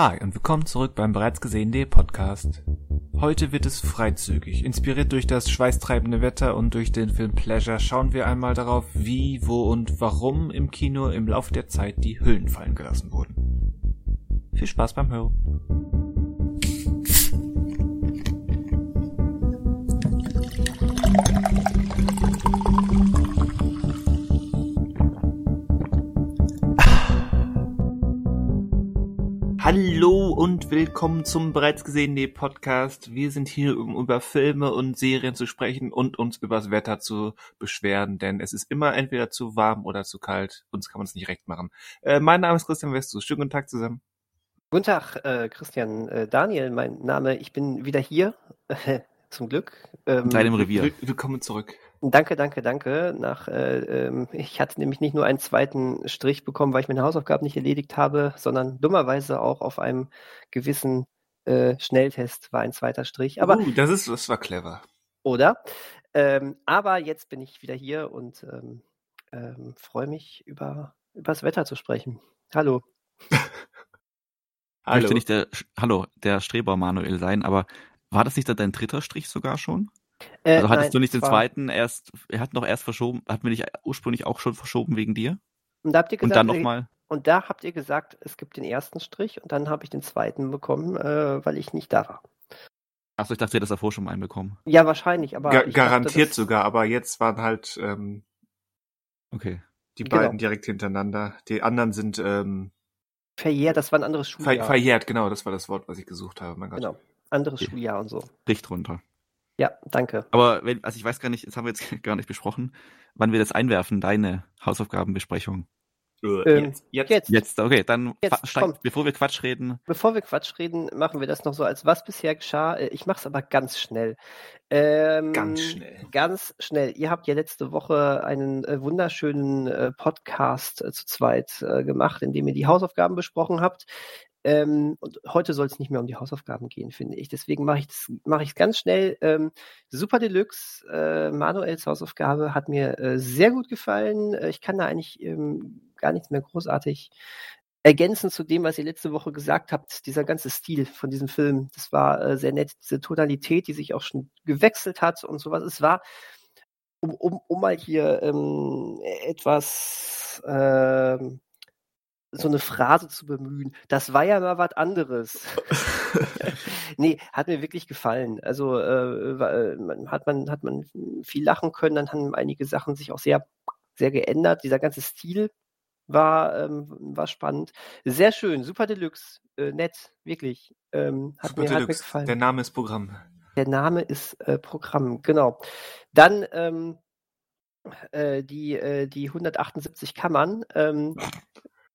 Hi und willkommen zurück beim bereits gesehenen Podcast. Heute wird es freizügig. Inspiriert durch das schweißtreibende Wetter und durch den Film Pleasure schauen wir einmal darauf, wie, wo und warum im Kino im Laufe der Zeit die Hüllen fallen gelassen wurden. Viel Spaß beim Hören. Und willkommen zum bereits gesehenen Podcast. Wir sind hier, um über Filme und Serien zu sprechen und uns übers Wetter zu beschweren, denn es ist immer entweder zu warm oder zu kalt. Uns kann man es nicht recht machen. Äh, mein Name ist Christian Westus. Schönen guten Tag zusammen. Guten Tag, äh, Christian. Äh, Daniel, mein Name. Ich bin wieder hier. Zum Glück. Ähm, In deinem Revier. Will willkommen zurück. Danke, danke, danke. Nach, äh, ähm, ich hatte nämlich nicht nur einen zweiten Strich bekommen, weil ich meine Hausaufgaben nicht erledigt habe, sondern dummerweise auch auf einem gewissen äh, Schnelltest war ein zweiter Strich. Aber uh, das ist, das war clever. Oder? Ähm, aber jetzt bin ich wieder hier und ähm, ähm, freue mich über über das Wetter zu sprechen. Hallo. Hallo. möchte nicht der Hallo der Streber Manuel sein, aber war das nicht dein dritter Strich sogar schon? Äh, also hattest nein, du nicht den zweiten erst, er hat noch erst verschoben, hat mir nicht ursprünglich auch schon verschoben wegen dir? Und da habt ihr gesagt, und dann nochmal. Und da habt ihr gesagt, es gibt den ersten Strich und dann habe ich den zweiten bekommen, äh, weil ich nicht da war. Achso, ich dachte, ihr hättet davor schon mal einen bekommen. Ja, wahrscheinlich, aber. Ga garantiert dachte, sogar, aber jetzt waren halt ähm, okay. die genau. beiden direkt hintereinander. Die anderen sind ähm, verjährt, das war ein anderes Schuljahr. Ver verjährt, genau, das war das Wort, was ich gesucht habe. Mein Gott. Genau anderes okay. Schuljahr und so. Richt runter. Ja, danke. Aber wenn, also ich weiß gar nicht, das haben wir jetzt gar nicht besprochen, wann wir das einwerfen, deine Hausaufgabenbesprechung. Ähm, jetzt, jetzt. Jetzt. Jetzt, okay, dann jetzt, steig, bevor wir Quatsch reden. Bevor wir Quatsch reden, machen wir das noch so, als was bisher geschah. Äh, ich mache es aber ganz schnell. Ähm, ganz schnell. Ganz schnell. Ihr habt ja letzte Woche einen äh, wunderschönen äh, Podcast äh, zu zweit äh, gemacht, in dem ihr die Hausaufgaben besprochen habt. Ähm, und heute soll es nicht mehr um die Hausaufgaben gehen, finde ich. Deswegen mache ich es mach ganz schnell. Ähm, Super Deluxe, äh, Manuels Hausaufgabe hat mir äh, sehr gut gefallen. Äh, ich kann da eigentlich ähm, gar nichts mehr großartig ergänzen zu dem, was ihr letzte Woche gesagt habt. Dieser ganze Stil von diesem Film, das war äh, sehr nett. Diese Tonalität, die sich auch schon gewechselt hat und sowas. Es war, um, um, um mal hier ähm, etwas ähm, so eine Phrase zu bemühen. Das war ja mal was anderes. nee, hat mir wirklich gefallen. Also äh, äh hat man hat man viel lachen können, dann haben einige Sachen sich auch sehr sehr geändert. Dieser ganze Stil war ähm, war spannend, sehr schön, super Deluxe, äh, nett, wirklich. Ähm, hat, super mir, Deluxe. hat mir gefallen. Der Name ist Programm. Der Name ist äh, Programm, genau. Dann ähm, äh, die, äh, die 178 Kammern.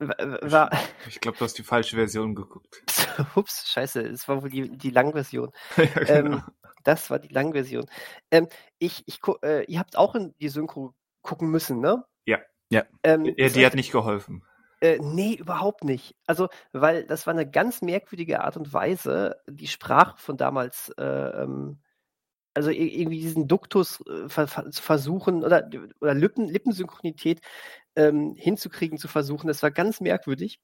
War. Ich glaube, du hast die falsche Version geguckt. Ups, scheiße, es war wohl die, die Langversion. ja, genau. ähm, das war die Langversion. Ähm, ich, ich, äh, ihr habt auch in die Synchro gucken müssen, ne? Ja. Ja. Ähm, ja die hat nicht geholfen. Äh, nee, überhaupt nicht. Also, weil das war eine ganz merkwürdige Art und Weise, die Sprache von damals äh, ähm, also irgendwie diesen Duktus äh, zu versuchen oder, oder Lippen, Lippensynchronität ähm, hinzukriegen, zu versuchen. Das war ganz merkwürdig,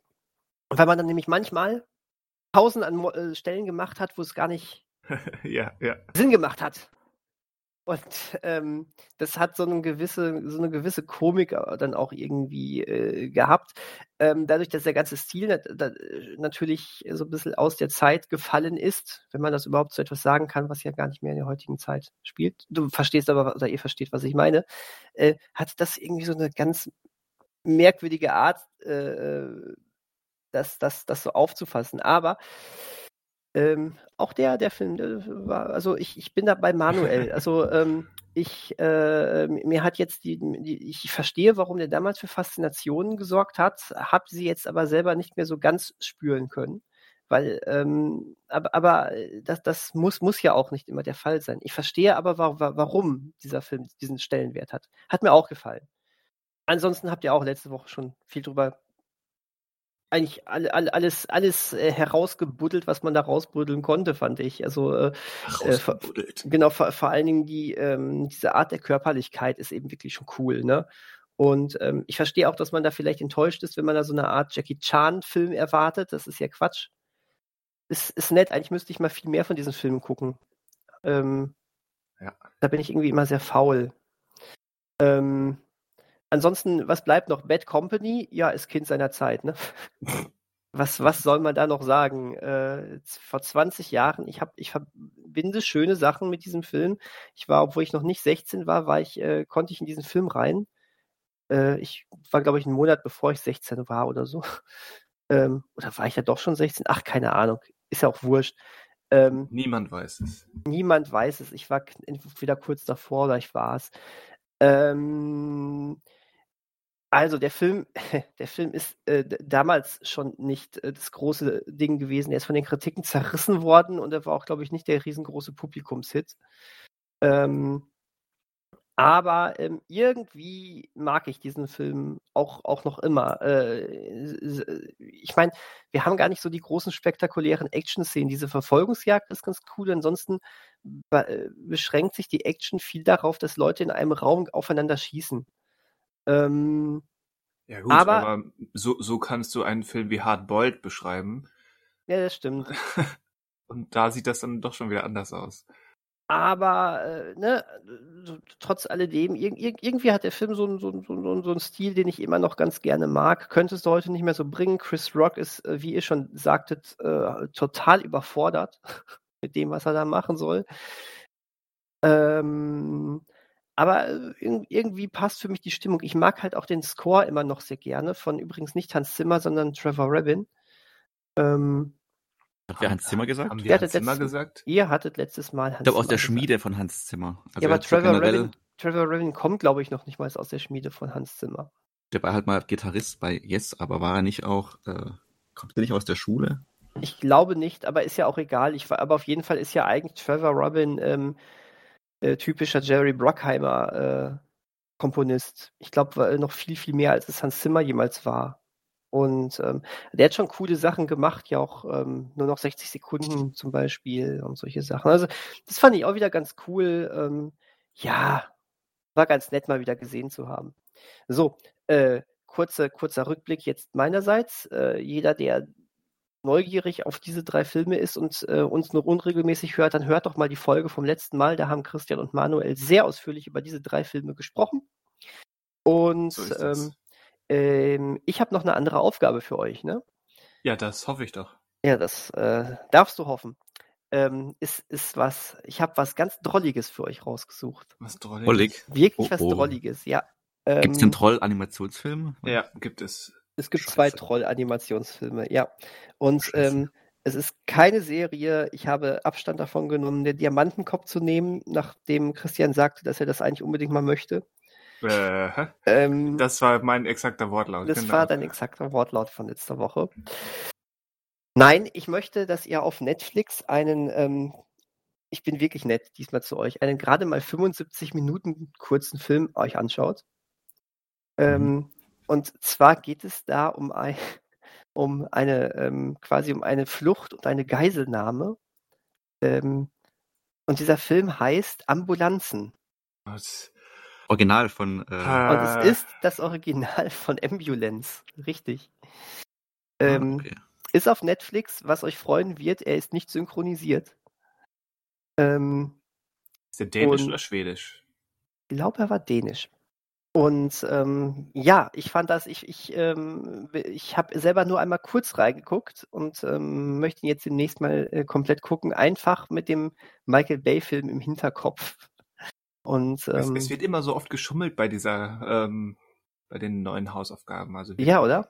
weil man dann nämlich manchmal Pausen an äh, Stellen gemacht hat, wo es gar nicht ja, ja. Sinn gemacht hat. Und ähm, das hat so eine gewisse, so eine gewisse Komik äh, dann auch irgendwie äh, gehabt. Ähm, dadurch, dass der ganze Stil nat natürlich so ein bisschen aus der Zeit gefallen ist, wenn man das überhaupt so etwas sagen kann, was ja gar nicht mehr in der heutigen Zeit spielt. Du verstehst aber, oder ihr versteht, was ich meine, äh, hat das irgendwie so eine ganz merkwürdige Art, äh, das, das, das so aufzufassen. Aber ähm, auch der, der Film, der war, also ich, ich bin da bei Manuel. Also ähm, ich, äh, mir hat jetzt die, die, ich verstehe, warum der damals für Faszinationen gesorgt hat, habe sie jetzt aber selber nicht mehr so ganz spüren können. Weil, ähm, aber, aber das, das muss, muss ja auch nicht immer der Fall sein. Ich verstehe aber, wa warum dieser Film diesen Stellenwert hat. Hat mir auch gefallen. Ansonsten habt ihr auch letzte Woche schon viel drüber eigentlich alle, alle, alles, alles äh, herausgebuddelt, was man da rausbuddeln konnte, fand ich. Also äh, äh, genau, vor, vor allen Dingen die, ähm, diese Art der Körperlichkeit ist eben wirklich schon cool, ne? Und ähm, ich verstehe auch, dass man da vielleicht enttäuscht ist, wenn man da so eine Art Jackie Chan-Film erwartet. Das ist ja Quatsch. ist, ist nett. Eigentlich müsste ich mal viel mehr von diesen Filmen gucken. Ähm, ja. Da bin ich irgendwie immer sehr faul. Ähm, ansonsten, was bleibt noch? Bad Company, ja, ist Kind seiner Zeit, ne? was, was soll man da noch sagen? Äh, vor 20 Jahren, ich, hab, ich verbinde schöne Sachen mit diesem Film. Ich war, obwohl ich noch nicht 16 war, war ich, äh, konnte ich in diesen Film rein. Äh, ich war, glaube ich, einen Monat bevor ich 16 war oder so. Ähm, oder war ich ja doch schon 16? Ach, keine Ahnung. Ist ja auch wurscht. Ähm, niemand weiß es. Niemand weiß es. Ich war entweder kurz davor oder ich war es. Ähm, also der Film, der Film ist äh, damals schon nicht äh, das große Ding gewesen. Er ist von den Kritiken zerrissen worden und er war auch, glaube ich, nicht der riesengroße Publikumshit. Ähm, aber ähm, irgendwie mag ich diesen Film auch, auch noch immer. Äh, ich meine, wir haben gar nicht so die großen spektakulären Action-Szenen. Diese Verfolgungsjagd ist ganz cool. Ansonsten äh, beschränkt sich die Action viel darauf, dass Leute in einem Raum aufeinander schießen. Ähm, ja gut, aber, aber, so, so kannst du einen Film wie Hard Boiled beschreiben. Ja, das stimmt. Und da sieht das dann doch schon wieder anders aus. Aber äh, ne, trotz alledem, ir irgendwie hat der Film so, so, so, so einen Stil, den ich immer noch ganz gerne mag. Könntest du heute nicht mehr so bringen. Chris Rock ist, äh, wie ihr schon sagtet, äh, total überfordert mit dem, was er da machen soll. Ähm, aber äh, irgendwie passt für mich die Stimmung. Ich mag halt auch den Score immer noch sehr gerne, von übrigens nicht Hans Zimmer, sondern Trevor Rabin. Ähm, Hat wer Hans Zimmer gesagt? Haben wir Hans Zimmer letztes, gesagt? Ihr hattet letztes Mal Hans Ich glaube aus der Schmiede gesagt. von Hans Zimmer. Also ja, aber Trevor Rabin, Trevor Rabin kommt, glaube ich, noch nicht mal aus der Schmiede von Hans Zimmer. Der war halt mal Gitarrist bei Yes, aber war er nicht auch, äh, kommt er nicht aus der Schule? Ich glaube nicht, aber ist ja auch egal. Ich, aber auf jeden Fall ist ja eigentlich Trevor Robin ähm, äh, typischer Jerry Bruckheimer äh, Komponist. Ich glaube, noch viel, viel mehr, als es Hans Zimmer jemals war. Und ähm, der hat schon coole Sachen gemacht, ja auch ähm, nur noch 60 Sekunden zum Beispiel und solche Sachen. Also das fand ich auch wieder ganz cool. Ähm, ja, war ganz nett mal wieder gesehen zu haben. So, äh, kurzer, kurzer Rückblick jetzt meinerseits. Äh, jeder, der neugierig auf diese drei Filme ist und äh, uns nur unregelmäßig hört, dann hört doch mal die Folge vom letzten Mal. Da haben Christian und Manuel sehr ausführlich über diese drei Filme gesprochen. Und so ähm, ähm, ich habe noch eine andere Aufgabe für euch, ne? Ja, das hoffe ich doch. Ja, das äh, darfst du hoffen. Ähm, ist, ist was, ich habe was ganz Drolliges für euch rausgesucht. Was Drolliges? Wirklich oh, was oh. Drolliges, ja. Gibt es einen Troll-Animationsfilm? Ja, gibt es. Es gibt Scheiße. zwei Troll-Animationsfilme, ja. Und ähm, es ist keine Serie. Ich habe Abstand davon genommen, den Diamantenkopf zu nehmen, nachdem Christian sagte, dass er das eigentlich unbedingt mal möchte. Äh, ähm, das war mein exakter Wortlaut. Das genau. war dein exakter Wortlaut von letzter Woche. Nein, ich möchte, dass ihr auf Netflix einen, ähm, ich bin wirklich nett diesmal zu euch, einen gerade mal 75 Minuten kurzen Film euch anschaut. Ähm, mhm. Und zwar geht es da um, ein, um eine, ähm, quasi um eine Flucht und eine Geiselnahme. Ähm, und dieser Film heißt Ambulanzen. Was? Original von. Äh... Und es ist das Original von Ambulance. Richtig. Ah, ähm, okay. Ist auf Netflix, was euch freuen wird. Er ist nicht synchronisiert. Ähm, ist er dänisch oder schwedisch? Ich glaube, er war dänisch. Und ähm, ja, ich fand das, ich, ich, ähm, ich habe selber nur einmal kurz reingeguckt und ähm, möchte jetzt demnächst mal äh, komplett gucken, einfach mit dem Michael Bay-Film im Hinterkopf. Und, ähm, es, es, ähm wird immer so oft geschummelt bei dieser, ähm, bei den neuen Hausaufgaben. Also ja, oder?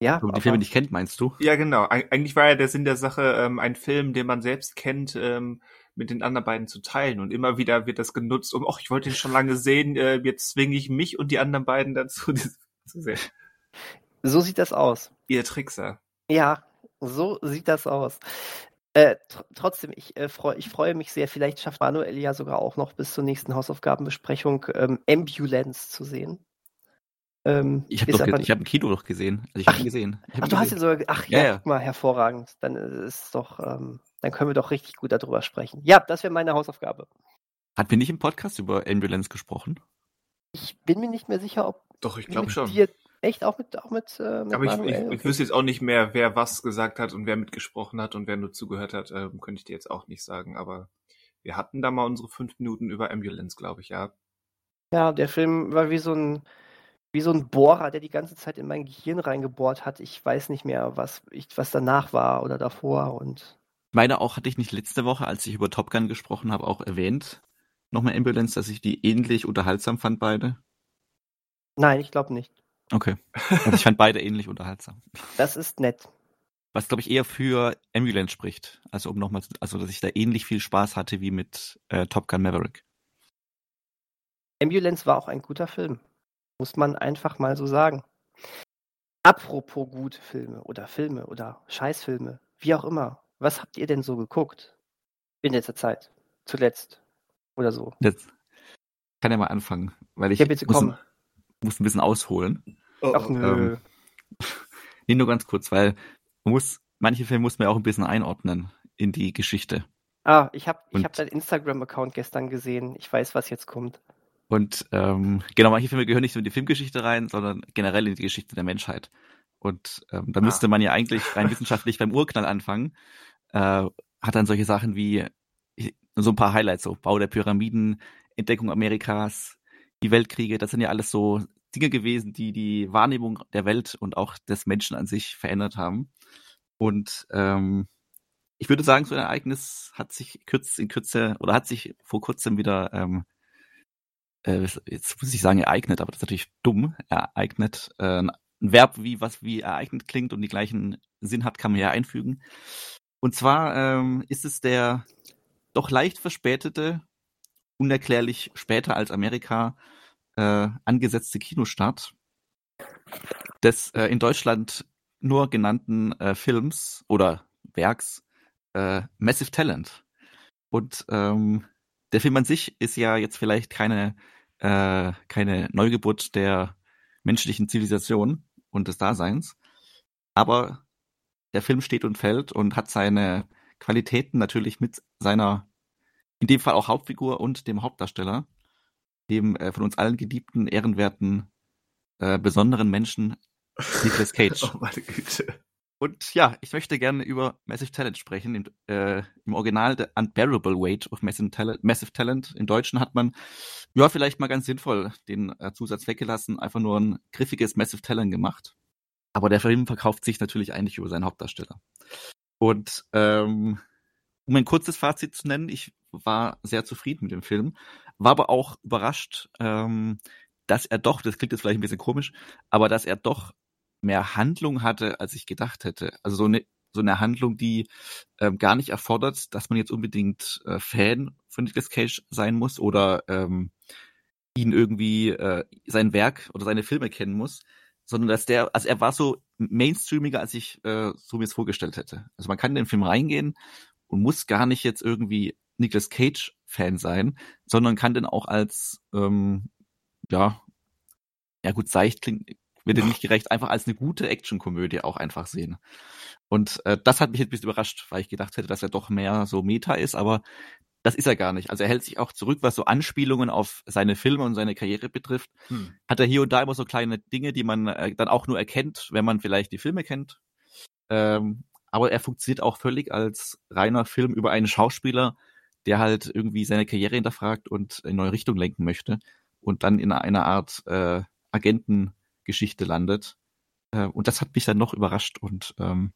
Ja. Wenn man die Filme nicht kennt, meinst du? Ja, genau. Eig eigentlich war ja der Sinn der Sache, ähm, ein Film, den man selbst kennt, ähm, mit den anderen beiden zu teilen. Und immer wieder wird das genutzt, um, ach, ich wollte ihn schon lange sehen, äh, jetzt zwinge ich mich und die anderen beiden dazu zu sehen. So sieht das aus. Ihr Trickser. Ja, so sieht das aus. Äh, tr trotzdem, ich, äh, freu, ich freue mich sehr. Vielleicht schafft Manuel ja sogar auch noch bis zur nächsten Hausaufgabenbesprechung ähm, Ambulance zu sehen. Ähm, ich habe hab ein Kino doch gesehen. Also ich habe ihn gesehen. Ach, du gesehen. hast ihn sogar. Ach ja, ja, ja. mal hervorragend. Dann ist doch. Ähm, dann können wir doch richtig gut darüber sprechen. Ja, das wäre meine Hausaufgabe. Hat wir nicht im Podcast über Ambulance gesprochen? Ich bin mir nicht mehr sicher, ob doch, ich glaube schon. Dir, Echt? Auch mit, auch mit, äh, mit Aber ich, ich, okay. ich, wüsste jetzt auch nicht mehr, wer was gesagt hat und wer mitgesprochen hat und wer nur zugehört hat, äh, könnte ich dir jetzt auch nicht sagen. Aber wir hatten da mal unsere fünf Minuten über Ambulance, glaube ich, ja. Ja, der Film war wie so ein, wie so ein Bohrer, der die ganze Zeit in mein Gehirn reingebohrt hat. Ich weiß nicht mehr, was, ich, was danach war oder davor und. Meine auch hatte ich nicht letzte Woche, als ich über Top Gun gesprochen habe, auch erwähnt. Nochmal Ambulance, dass ich die ähnlich unterhaltsam fand, beide. Nein, ich glaube nicht. Okay. Also ich fand beide ähnlich unterhaltsam. Das ist nett. Was, glaube ich, eher für Ambulance spricht. Also um nochmal, also dass ich da ähnlich viel Spaß hatte wie mit äh, Top Gun Maverick. Ambulance war auch ein guter Film. Muss man einfach mal so sagen. Apropos gute Filme oder Filme oder Scheißfilme, wie auch immer. Was habt ihr denn so geguckt in letzter Zeit? Zuletzt oder so? Jetzt kann ja mal anfangen, weil ich ja, bitte muss, komm. muss ein bisschen ausholen. Oh, Ach nö. Ähm, nee, nur ganz kurz, weil man muss, manche Filme muss man auch ein bisschen einordnen in die Geschichte. Ah, ich habe ich hab deinen Instagram-Account gestern gesehen. Ich weiß, was jetzt kommt. Und ähm, genau, manche Filme gehören nicht nur in die Filmgeschichte rein, sondern generell in die Geschichte der Menschheit. Und ähm, da ah. müsste man ja eigentlich rein wissenschaftlich beim Urknall anfangen. Äh, hat dann solche Sachen wie so ein paar Highlights, so Bau der Pyramiden, Entdeckung Amerikas, die Weltkriege, das sind ja alles so Dinge gewesen, die die Wahrnehmung der Welt und auch des Menschen an sich verändert haben. Und ähm, ich würde sagen, so ein Ereignis hat sich kürz in Kürze oder hat sich vor kurzem wieder ähm, äh, jetzt muss ich sagen ereignet, aber das ist natürlich dumm, ereignet. Äh, ein Verb, wie was wie ereignet klingt und die gleichen Sinn hat, kann man ja einfügen. Und zwar ähm, ist es der doch leicht verspätete, unerklärlich später als Amerika äh, angesetzte Kinostart des äh, in Deutschland nur genannten äh, Films oder Werks äh, Massive Talent. Und ähm, der Film an sich ist ja jetzt vielleicht keine äh, keine Neugeburt der menschlichen Zivilisation und des Daseins. Aber der Film steht und fällt und hat seine Qualitäten natürlich mit seiner, in dem Fall auch Hauptfigur und dem Hauptdarsteller, dem äh, von uns allen geliebten, ehrenwerten, äh, besonderen Menschen Nicolas Cage. oh meine Güte. Und ja, ich möchte gerne über Massive Talent sprechen. Im, äh, im Original The Unbearable Weight of Massive Talent, Massive Talent. Im Deutschen hat man, ja, vielleicht mal ganz sinnvoll den äh, Zusatz weggelassen, einfach nur ein griffiges Massive Talent gemacht. Aber der Film verkauft sich natürlich eigentlich über seinen Hauptdarsteller. Und ähm, um ein kurzes Fazit zu nennen, ich war sehr zufrieden mit dem Film, war aber auch überrascht, ähm, dass er doch, das klingt jetzt vielleicht ein bisschen komisch, aber dass er doch mehr Handlung hatte, als ich gedacht hätte. Also so eine so eine Handlung, die ähm, gar nicht erfordert, dass man jetzt unbedingt äh, Fan von Nicolas Cage sein muss oder ähm, ihn irgendwie äh, sein Werk oder seine Filme kennen muss, sondern dass der, also er war so mainstreamiger, als ich äh, so mir es vorgestellt hätte. Also man kann in den Film reingehen und muss gar nicht jetzt irgendwie Nicolas Cage Fan sein, sondern kann den auch als ähm, ja ja gut seicht klingt wird dem nicht gerecht, einfach als eine gute Actionkomödie auch einfach sehen. Und äh, das hat mich ein bisschen überrascht, weil ich gedacht hätte, dass er doch mehr so Meta ist, aber das ist er gar nicht. Also er hält sich auch zurück, was so Anspielungen auf seine Filme und seine Karriere betrifft. Hm. Hat er hier und da immer so kleine Dinge, die man äh, dann auch nur erkennt, wenn man vielleicht die Filme kennt. Ähm, aber er funktioniert auch völlig als reiner Film über einen Schauspieler, der halt irgendwie seine Karriere hinterfragt und in neue Richtung lenken möchte und dann in einer Art äh, Agenten Geschichte landet. Äh, und das hat mich dann noch überrascht und ähm,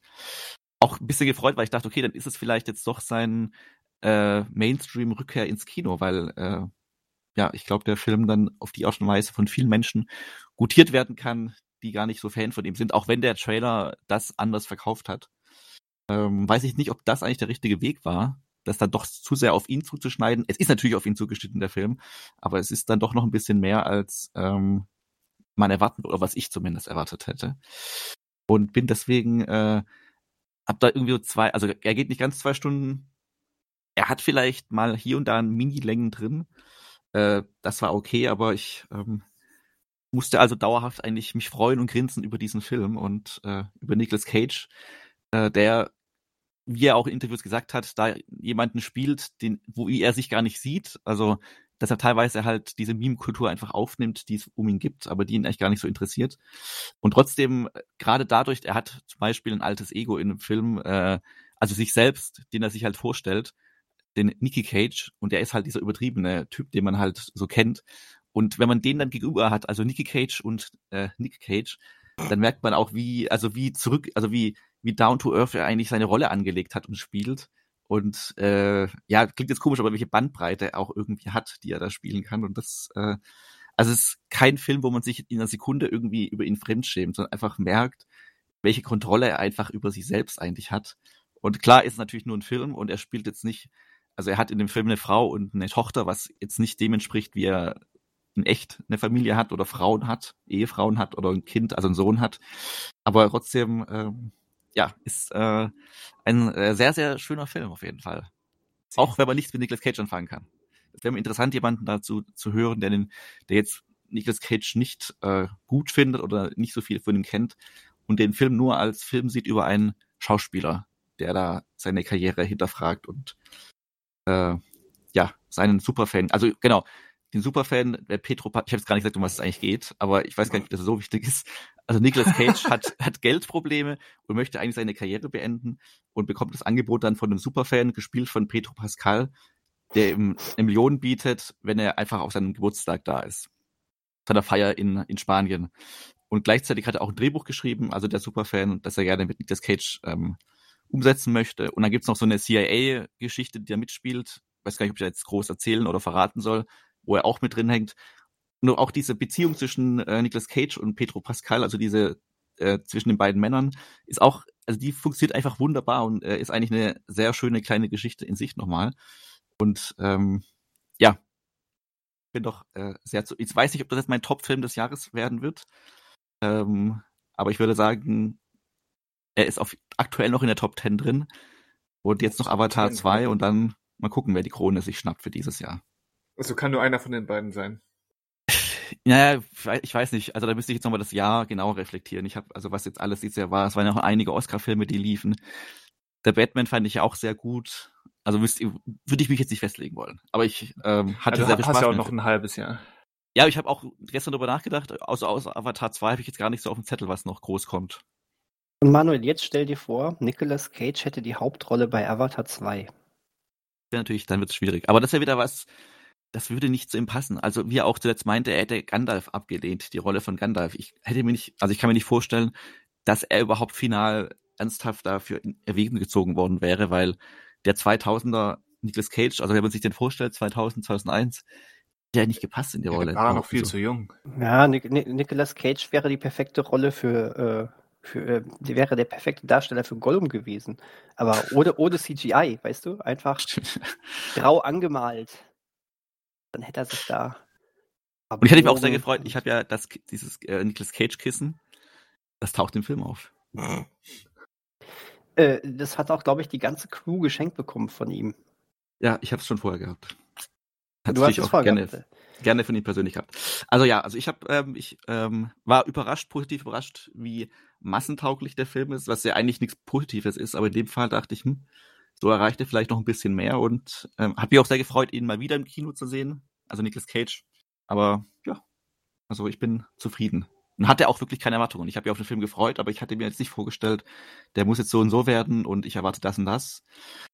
auch ein bisschen gefreut, weil ich dachte, okay, dann ist es vielleicht jetzt doch sein äh, Mainstream-Rückkehr ins Kino, weil äh, ja, ich glaube, der Film dann auf die Art und Weise von vielen Menschen gutiert werden kann, die gar nicht so Fan von ihm sind, auch wenn der Trailer das anders verkauft hat. Ähm, weiß ich nicht, ob das eigentlich der richtige Weg war, das dann doch zu sehr auf ihn zuzuschneiden. Es ist natürlich auf ihn zugeschnitten, der Film, aber es ist dann doch noch ein bisschen mehr als ähm, man erwarten oder was ich zumindest erwartet hätte. Und bin deswegen, äh, hab da irgendwie zwei, also er geht nicht ganz zwei Stunden. Er hat vielleicht mal hier und da Mini-Längen drin. Äh, das war okay, aber ich ähm, musste also dauerhaft eigentlich mich freuen und grinsen über diesen Film und äh, über Nicolas Cage, äh, der, wie er auch in Interviews gesagt hat, da jemanden spielt, den, wo er sich gar nicht sieht. Also dass er teilweise halt diese Meme-Kultur einfach aufnimmt, die es um ihn gibt, aber die ihn eigentlich gar nicht so interessiert. Und trotzdem, äh, gerade dadurch, er hat zum Beispiel ein altes Ego in einem Film, äh, also sich selbst, den er sich halt vorstellt, den Nicky Cage, und der ist halt dieser übertriebene Typ, den man halt so kennt. Und wenn man den dann gegenüber hat, also Nicky Cage und äh, Nick Cage, dann merkt man auch, wie, also wie zurück, also wie, wie down to earth er eigentlich seine Rolle angelegt hat und spielt. Und äh, ja, klingt jetzt komisch, aber welche Bandbreite auch irgendwie hat, die er da spielen kann. Und das, äh, also es ist kein Film, wo man sich in einer Sekunde irgendwie über ihn fremdschämt, sondern einfach merkt, welche Kontrolle er einfach über sich selbst eigentlich hat. Und klar ist natürlich nur ein Film und er spielt jetzt nicht, also er hat in dem Film eine Frau und eine Tochter, was jetzt nicht dem entspricht, wie er in echt eine Familie hat oder Frauen hat, Ehefrauen hat oder ein Kind, also einen Sohn hat. Aber trotzdem, ähm, ja, ist äh, ein äh, sehr, sehr schöner Film auf jeden Fall. Auch wenn man nichts mit Nicolas Cage anfangen kann. Es wäre interessant, jemanden dazu zu hören, der, den, der jetzt Nicolas Cage nicht äh, gut findet oder nicht so viel von ihm kennt und den Film nur als Film sieht über einen Schauspieler, der da seine Karriere hinterfragt und äh, ja, seinen Superfan, also genau, den Superfan, der Petro, ich habe jetzt gar nicht gesagt, um was es eigentlich geht, aber ich weiß gar nicht, ob das so wichtig ist. Also Nicolas Cage hat, hat Geldprobleme und möchte eigentlich seine Karriere beenden und bekommt das Angebot dann von einem Superfan, gespielt von Petro Pascal, der ihm eine Million bietet, wenn er einfach auf seinem Geburtstag da ist. Von der Feier in, in Spanien. Und gleichzeitig hat er auch ein Drehbuch geschrieben, also der Superfan, dass er gerne mit Nicolas Cage ähm, umsetzen möchte. Und dann gibt's noch so eine CIA-Geschichte, die er mitspielt. Weiß gar nicht, ob ich jetzt groß erzählen oder verraten soll wo er auch mit drin hängt. Nur auch diese Beziehung zwischen äh, Nicolas Cage und Pedro Pascal, also diese äh, zwischen den beiden Männern, ist auch, also die funktioniert einfach wunderbar und äh, ist eigentlich eine sehr schöne kleine Geschichte in sich nochmal. Und ähm, ja, bin doch äh, sehr zu. Jetzt weiß ich, ob das jetzt mein Top-Film des Jahres werden wird. Ähm, aber ich würde sagen, er ist auf, aktuell noch in der Top 10 drin. Und jetzt noch Avatar 2 und dann mal gucken, wer die Krone sich schnappt für dieses Jahr. Also kann nur einer von den beiden sein. Naja, ich weiß nicht. Also da müsste ich jetzt nochmal das Jahr genau reflektieren. Ich habe, also was jetzt alles dieses Jahr war, es waren ja noch einige Oscar-Filme, die liefen. Der Batman fand ich ja auch sehr gut. Also müsste, würde ich mich jetzt nicht festlegen wollen. Aber ich ähm, hatte also sehr viel Spaß. Hast ja auch noch ein halbes Jahr. Ja, ich habe auch gestern darüber nachgedacht. Außer, außer Avatar 2 habe ich jetzt gar nicht so auf dem Zettel, was noch groß kommt. Und Manuel, jetzt stell dir vor, Nicolas Cage hätte die Hauptrolle bei Avatar 2. Ja, natürlich, dann wird es schwierig. Aber das ist ja wieder was, das würde nicht zu ihm passen. Also wie er auch zuletzt meinte, er hätte Gandalf abgelehnt, die Rolle von Gandalf. Ich hätte mir nicht, also ich kann mir nicht vorstellen, dass er überhaupt final ernsthaft dafür in Erwägung gezogen worden wäre, weil der 2000er Nicolas Cage, also wenn man sich den vorstellt, 2000, 2001, der nicht gepasst in die Rolle. Ja, war noch viel also. zu jung. Ja, Nic Nicolas Cage wäre die perfekte Rolle für, äh, für äh, die wäre der perfekte Darsteller für Gollum gewesen. Aber ohne, ohne CGI, weißt du? Einfach grau angemalt dann hätte er sich da. Und ich hätte mich auch sehr gefreut. Ich habe ja das, dieses äh, Nicolas Cage-Kissen. Das taucht im Film auf. Äh, das hat auch, glaube ich, die ganze Crew geschenkt bekommen von ihm. Ja, ich habe es schon vorher gehabt. Hat du hast es vorher gerne, gehabt. gerne von ihm persönlich gehabt. Also ja, also ich habe, ähm, ich ähm, war überrascht, positiv überrascht, wie massentauglich der Film ist, was ja eigentlich nichts Positives ist, aber in dem Fall dachte ich, hm, so erreicht er vielleicht noch ein bisschen mehr und ähm, habe mich auch sehr gefreut, ihn mal wieder im Kino zu sehen. Also Nicolas Cage. Aber ja, also ich bin zufrieden. Und hatte auch wirklich keine Erwartungen. Ich habe ja auf den Film gefreut, aber ich hatte mir jetzt nicht vorgestellt, der muss jetzt so und so werden und ich erwarte das und das.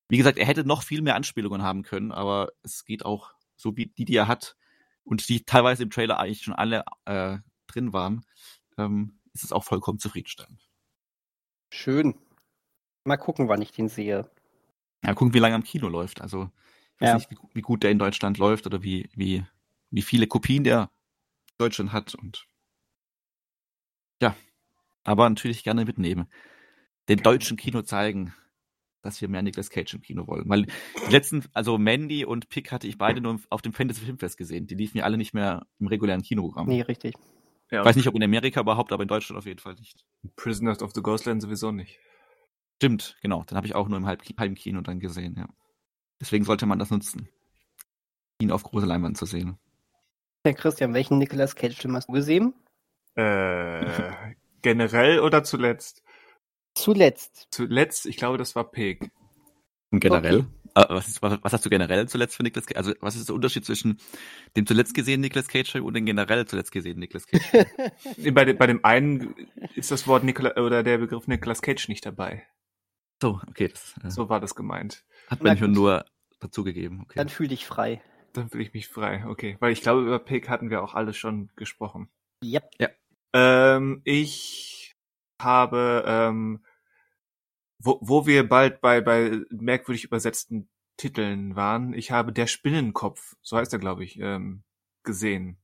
Wie gesagt, er hätte noch viel mehr Anspielungen haben können, aber es geht auch so wie die, die er hat und die teilweise im Trailer eigentlich schon alle äh, drin waren, ähm, ist es auch vollkommen zufriedenstellend. Schön. Mal gucken, wann ich den sehe. Ja, gucken, wie lange am Kino läuft. Also, ich weiß ja. nicht, wie, wie, gut der in Deutschland läuft oder wie, wie, wie viele Kopien der Deutschland hat und ja, aber natürlich gerne mitnehmen. Den deutschen Kino zeigen, dass wir mehr Nicolas Cage im Kino wollen. Weil die letzten, also Mandy und Pick hatte ich beide nur auf dem Fantasy Filmfest gesehen. Die liefen ja alle nicht mehr im regulären Kinoprogramm. Nee, richtig. Ja, ich weiß nicht, ob in Amerika überhaupt, aber in Deutschland auf jeden Fall nicht. Prisoners of the Ghostland sowieso nicht. Stimmt, genau. Dann habe ich auch nur im Heimkino dann gesehen, ja. Deswegen sollte man das nutzen, ihn auf große Leinwand zu sehen. Herr Christian, welchen Nicolas Cage-Film hast du gesehen? Äh, generell oder zuletzt? Zuletzt. Zuletzt, ich glaube, das war Pig. Und generell? Okay. äh, was, ist, was, was hast du generell zuletzt für Nicolas Cage? Also was ist der Unterschied zwischen dem zuletzt gesehenen Nicolas Cage Film und dem generell zuletzt gesehenen Nicolas Cage? Bei, dem, bei dem einen ist das Wort Nicola oder der Begriff Nicolas Cage nicht dabei. So, okay. Das, äh, So war das gemeint. hat man gut. nur dazugegeben. Okay. Dann fühl dich frei. Dann fühle ich mich frei. Okay. Weil ich glaube, über Pig hatten wir auch alles schon gesprochen. Yep. Ähm, ich habe, ähm, wo, wo wir bald bei, bei merkwürdig übersetzten Titeln waren, ich habe Der Spinnenkopf, so heißt er, glaube ich, ähm, gesehen.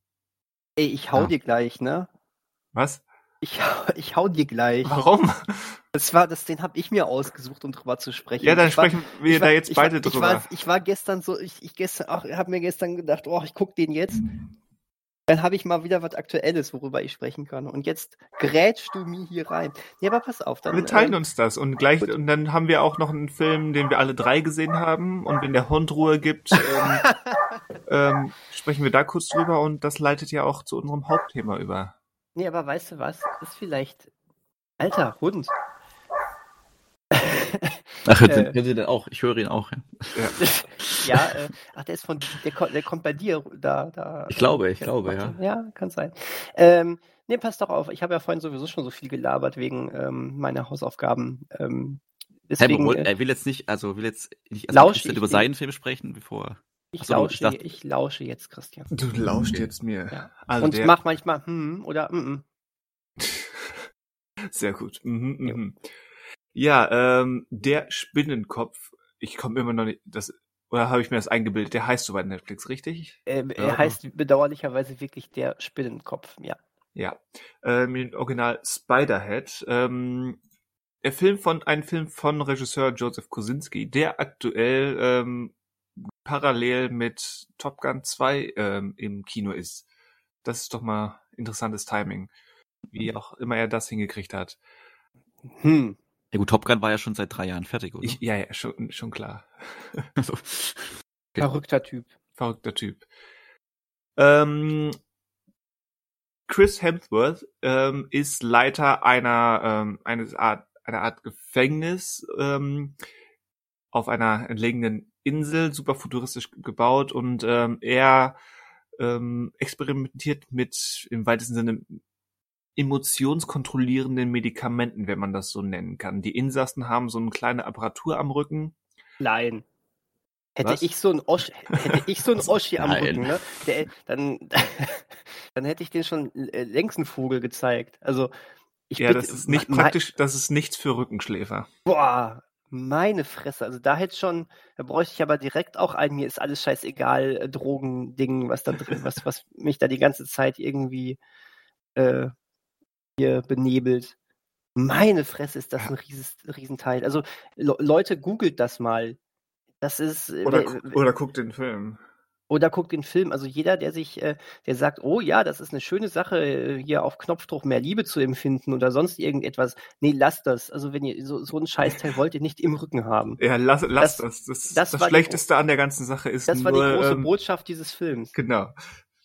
Ey, ich hau Ja. dir gleich, ne? Was? Ich, hau- ich hau dir gleich. Warum? Das war, das, den habe ich mir ausgesucht, um drüber zu sprechen. Ja, dann ich war, sprechen wir ich da war- jetzt beide war, drüber. Ich war, ich war gestern so, ich, ich gestern, ach, habe mir gestern gedacht, oh, ich guck den jetzt. Dann habe ich mal wieder was Aktuelles, worüber ich sprechen kann. Und jetzt grätschst du mir hier rein. Ja, aber pass auf, dann. wir teilen ähm, uns das und gleich gut. und dann haben wir auch noch einen Film, den wir alle drei gesehen haben und wenn der Hund Ruhe gibt, ähm, ähm, sprechen wir da kurz drüber und das leitet ja auch zu unserem Hauptthema über. Nee, aber weißt du was? Das ist vielleicht. Alter, Hund. Ach, hört, äh, Sie, hören Sie den auch? Ich höre ihn auch. Ja. ja, äh, ach, der ist von, der, der kommt bei dir da, da. Ich glaube, ich glaube, ja. Ja, kann sein. Ähm, nee, pass doch auf. Ich habe ja vorhin sowieso schon so viel gelabert wegen ähm, meiner Hausaufgaben. Ähm, Hey, deswegen, woll- äh, er will jetzt nicht, also will jetzt nicht erst Lausche Christian ich über seinen Film sprechen, bevor. ich, so, ich lausche, dachte- ich lausche jetzt, Christian. Du lauscht Okay. jetzt mir. Ja. Also Und der, mach manchmal hm oder mm, Sehr gut. Mhm, mhm. Ja, ähm, der Spinnenkopf. Ich komme immer noch nicht. Das oder habe ich mir das eingebildet? Der heißt so bei Netflix, richtig? ähm, Ja. Er heißt bedauerlicherweise wirklich der Spinnenkopf. Ja. Ja. Ähm, im Original Spiderhead. Ähm, der Film von ein Film von Regisseur Joseph Kosinski, der aktuell ähm, parallel mit Top Gun 2 ähm, im Kino ist. Das ist doch mal interessantes Timing, wie auch immer er das hingekriegt hat. Hm. Ja gut, Top Gun war ja schon seit drei Jahren fertig, oder? Ich, ja, ja, schon, schon klar. Also, Verrückter Typ. Verrückter Typ. Ähm, Chris Hemsworth ähm, ist Leiter einer, ähm, eines Art, einer Art Gefängnis ähm, auf einer entlegenen Insel, super futuristisch gebaut und ähm, er ähm, experimentiert mit im weitesten Sinne emotionskontrollierenden Medikamenten, wenn man das so nennen kann. Die Insassen haben so eine kleine Apparatur am Rücken. Nein. Hätte Was? ich so ein Oschi, hätte ich so ein Oschi am Nein. Rücken, ne? Der, dann, dann hätte ich den schon äh, längst einen Vogel gezeigt. Also ich Ja, bitte- das ist nicht praktisch, das ist nichts für Rückenschläfer. Boah, meine Fresse. Also da hätte schon, da bräuchte ich aber direkt auch ein, mir ist alles scheißegal, äh, Drogending, was da drin, was, was mich da die ganze Zeit irgendwie äh, hier benebelt. Meine Fresse ist das ein rieses, Riesenteil. Also Le Leute, googelt das mal. Das ist. äh, Oder, gu- oder guckt den Film. oder guckt den Film. Also jeder, der sich, äh, der sagt, oh ja, das ist eine schöne Sache, äh, hier auf Knopfdruck mehr Liebe zu empfinden oder sonst irgendetwas. Nee, lasst das. Also wenn ihr so, so einen Scheißteil wollt ihr nicht im Rücken haben. Ja, lass, lass das. Das- Das, das das, war die Schlechteste an der ganzen Sache ist Das war nur, die große ähm, Botschaft dieses Films. genau.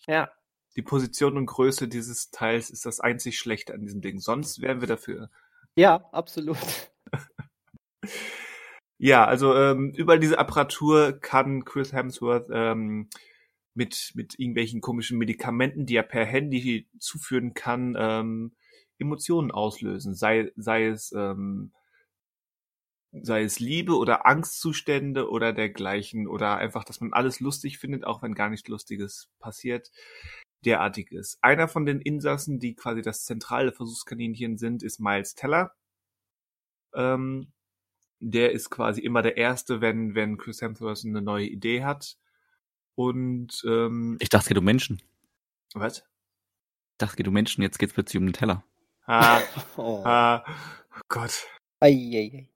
Ja. Die Position und Größe dieses Teils ist das einzig Schlechte an diesem Ding. Sonst wären wir dafür. Ja, absolut. Ja, also ähm, über diese Apparatur kann Chris Hemsworth ähm, mit mit irgendwelchen komischen Medikamenten, die er per Handy zuführen kann, ähm, Emotionen auslösen. Sei sei es ähm, sei es Liebe oder Angstzustände oder dergleichen oder einfach, dass man alles lustig findet, auch wenn gar nichts Lustiges passiert. Derartiges. Einer von den Insassen, die quasi das zentrale Versuchskaninchen sind, ist Miles Teller. Ähm, der ist quasi immer der Erste, wenn, wenn Chris Hemsworth eine neue Idee hat. Und ähm, ich dachte, es geht um Menschen. was? Ich dachte, es geht um Menschen, jetzt geht's plötzlich um den Teller. Ah, Oh. ah, oh Gott. Eieiei.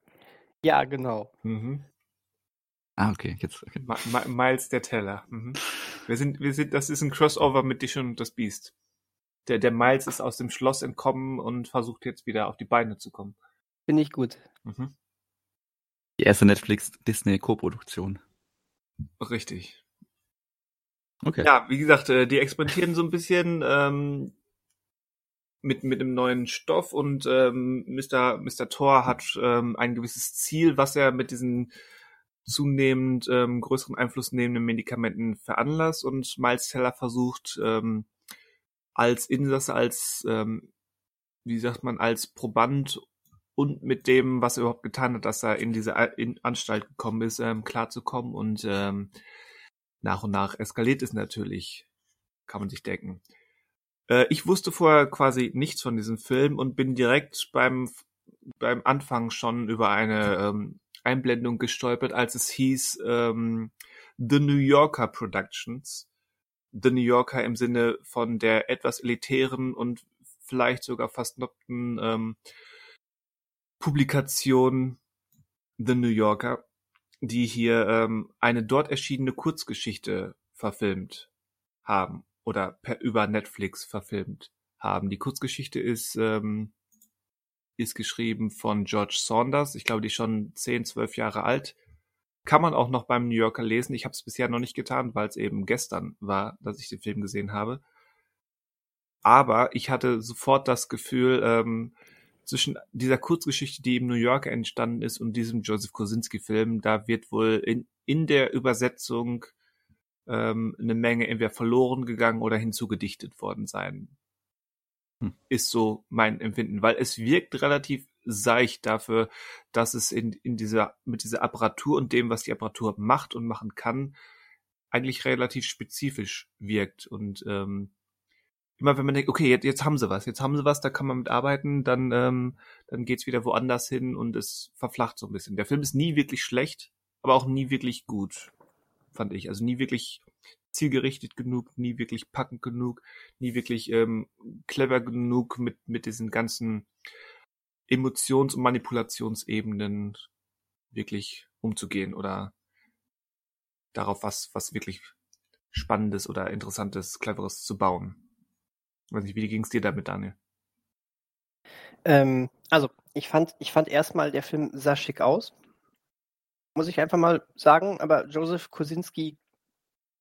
Ja, genau. Mhm. Ah, okay, jetzt. Okay. Ma Ma Miles der Teller. Mhm. Wir sind, wir sind, das ist ein Crossover mit Die Schöne und das Biest. Der, der Miles ist aus dem Schloss entkommen und versucht jetzt wieder auf die Beine zu kommen. Finde ich gut. Mhm. Die erste Netflix-Disney-Co-Produktion. Richtig. Okay. Ja, wie gesagt, äh, die experimentieren so ein bisschen ähm, mit mit einem neuen Stoff und ähm, Mr. Mr. Thor hat ähm, ein gewisses Ziel, was er mit diesen zunehmend ähm, größeren Einfluss nehmenden Medikamenten veranlasst und Miles Teller versucht, ähm, als Insasse, als, ähm, wie sagt man, als Proband und mit dem, was er überhaupt getan hat, dass er in diese in Anstalt gekommen ist, ähm, klarzukommen und ähm, nach und nach eskaliert es natürlich, kann man sich denken. Äh, ich wusste vorher quasi nichts von diesem Film und bin direkt beim beim Anfang schon über eine ähm, Einblendung gestolpert, als es hieß ähm, The New Yorker Productions. The New Yorker im Sinne von der etwas elitären und vielleicht sogar fast nobten ähm, Publikation The New Yorker, die hier ähm, eine dort erschienene Kurzgeschichte verfilmt haben oder per, über Netflix verfilmt haben. Die Kurzgeschichte ist ähm, ist geschrieben von George Saunders. Ich glaube, die ist schon 10, 12 Jahre alt. Kann man auch noch beim New Yorker lesen. Ich habe es bisher noch nicht getan, weil es eben gestern war, dass ich den Film gesehen habe. Aber ich hatte sofort das Gefühl, ähm, zwischen dieser Kurzgeschichte, die im New Yorker entstanden ist, und diesem Joseph Kosinski-Film, da wird wohl in, in der Übersetzung ähm, eine Menge entweder verloren gegangen oder hinzugedichtet worden sein. Hm. Ist so mein Empfinden, weil es wirkt relativ seicht dafür, dass es in, in dieser, mit dieser Apparatur und dem, was die Apparatur macht und machen kann, eigentlich relativ spezifisch wirkt. Und ähm, immer wenn man denkt, okay, jetzt, jetzt haben sie was, jetzt haben sie was, da kann man mit arbeiten, dann, ähm, dann geht's wieder woanders hin und es verflacht so ein bisschen. Der Film ist nie wirklich schlecht, aber auch nie wirklich gut, fand ich. Also nie wirklich zielgerichtet genug, nie wirklich packend genug, nie wirklich ähm, clever genug mit, mit diesen ganzen Emotions- und Manipulationsebenen wirklich umzugehen oder darauf was, was wirklich Spannendes oder Interessantes, Cleveres zu bauen. Ich weiß nicht, wie ging es dir damit, Daniel? Ähm, also, ich fand, ich fand erstmal, der Film sah schick aus. Muss ich einfach mal sagen, aber Joseph Kosinski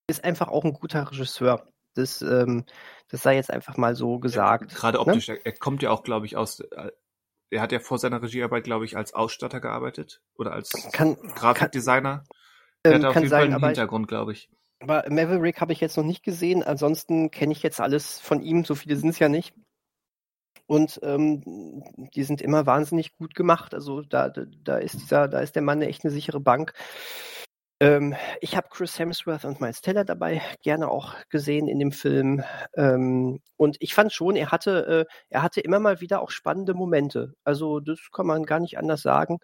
ist einfach auch ein guter Regisseur. Das, ähm, das sei jetzt einfach mal so gesagt. Gerade ne? optisch, ne? er, kommt ja auch, glaube ich, aus. Äh, er hat ja vor seiner Regiearbeit, glaube ich, als Ausstatter gearbeitet oder als kann, Grafikdesigner. Kann, er hat ähm, auf jeden sein, Fall einen Hintergrund, glaube ich. Aber Maverick habe ich jetzt noch nicht gesehen. Ansonsten kenne ich jetzt alles von ihm. So viele sind es ja nicht. Und ähm, die sind immer wahnsinnig gut gemacht. Also da, da ist dieser, da ist der Mann echt eine sichere Bank. Ähm, ich habe Chris Hemsworth und Miles Teller dabei gerne auch gesehen in dem Film. Ähm, und ich fand schon, er hatte, äh, er hatte immer mal wieder auch spannende Momente. Also das kann man gar nicht anders sagen.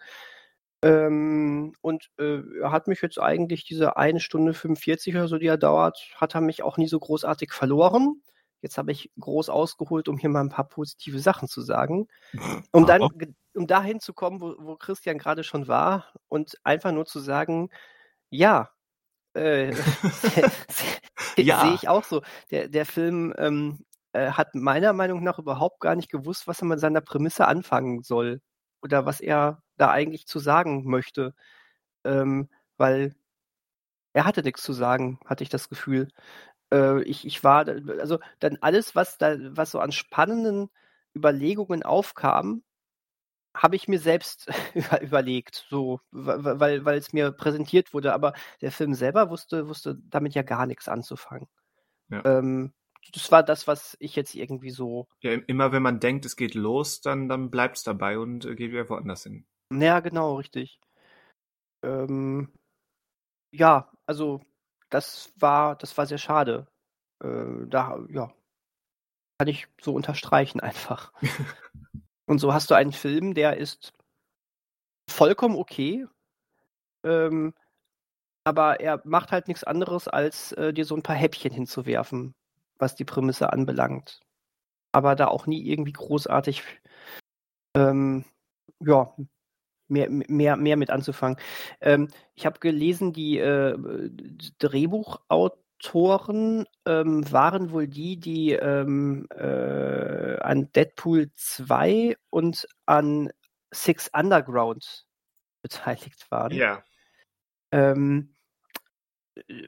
Ähm, und äh, er hat mich jetzt eigentlich diese eine Stunde 45 oder so, die er dauert, hat er mich auch nie so großartig verloren. Jetzt habe ich groß ausgeholt, um hier mal ein paar positive Sachen zu sagen. Um dann, um dahin zu kommen, wo, wo Christian gerade schon war und einfach nur zu sagen, ja, äh, ja. sehe ich auch so. Der, der Film ähm, äh, hat meiner Meinung nach überhaupt gar nicht gewusst, was er mit seiner Prämisse anfangen soll oder was er da eigentlich zu sagen möchte. Ähm, weil er hatte nichts zu sagen, hatte ich das Gefühl. Äh, ich, ich war, also dann alles, was da, was so an spannenden Überlegungen aufkam, habe ich mir selbst über, überlegt, so, weil, weil es mir präsentiert wurde, aber der Film selber wusste, wusste damit ja gar nichts anzufangen. Ja. Ähm, das war das, was ich jetzt irgendwie so. Ja, immer wenn man denkt, es geht los, dann, dann bleibt es dabei und äh, geht wieder woanders hin. Ja, genau, richtig. Ähm, ja, also das war, das war sehr schade. Äh, da, ja, kann ich so unterstreichen einfach. Und so hast du einen Film, der ist vollkommen okay, ähm, aber er macht halt nichts anderes, als äh, dir so ein paar Häppchen hinzuwerfen, was die Prämisse anbelangt. Aber da auch nie irgendwie großartig, ähm, ja, mehr, mehr, mehr mit anzufangen. Ähm, ich habe gelesen, die äh, Drehbuchautoren Autoren ähm, waren wohl die, die ähm, äh, an Deadpool 2 und an Six Underground beteiligt waren. Ja. Ähm,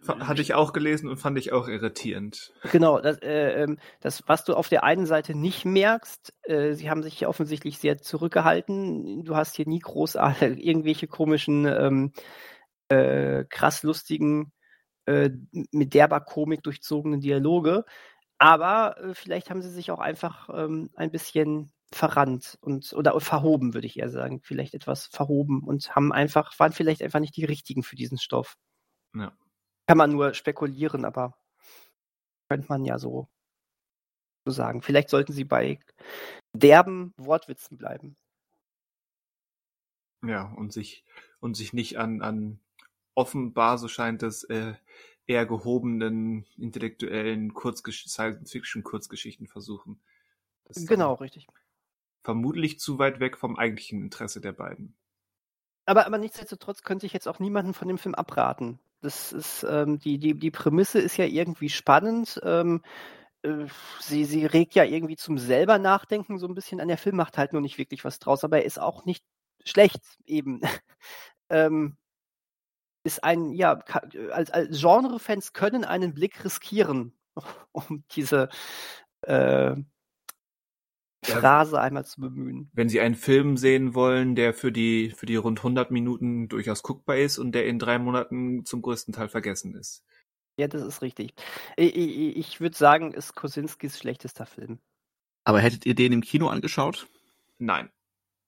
hatte ich auch gelesen und fand ich auch irritierend. Genau, das, äh, ähm, das was du auf der einen Seite nicht merkst, äh, sie haben sich offensichtlich sehr zurückgehalten. Du hast hier nie großartig irgendwelche komischen ähm, äh, krass lustigen, äh, mit derber Komik durchzogenen Dialoge. Aber äh, vielleicht haben sie sich auch einfach ähm, ein bisschen verrannt und oder verhoben, würde ich eher sagen. Vielleicht etwas verhoben und haben einfach, waren vielleicht einfach nicht die richtigen für diesen Stoff. Ja. Kann man nur spekulieren, aber könnte man ja so, so sagen. Vielleicht sollten sie bei derben Wortwitzen bleiben. Ja, und sich, und sich nicht an, an offenbar, so scheint es, äh, eher gehobenen intellektuellen Kurzgesch Science-Fiction-Kurzgeschichten versuchen. Das genau, richtig. Vermutlich zu weit weg vom eigentlichen Interesse der beiden. Aber, aber nichtsdestotrotz könnte ich jetzt auch niemanden von dem Film abraten. Das ist, ähm, die, die, die Prämisse ist ja irgendwie spannend. Ähm, äh, sie, sie regt ja irgendwie zum selber Nachdenken so ein bisschen an. Der Film macht halt nur nicht wirklich was draus, aber er ist auch nicht schlecht eben. ähm, ist ein, ja, als, als Genre-Fans können einen Blick riskieren, um diese äh, Phrase ja, einmal zu bemühen. Wenn Sie einen Film sehen wollen, der für die, für die rund 100 Minuten durchaus guckbar ist und der in drei Monaten zum größten Teil vergessen ist. Ja, das ist richtig. Ich, ich, ich würde sagen, ist Kosinskis schlechtester Film. Aber hättet ihr den im Kino angeschaut? Nein.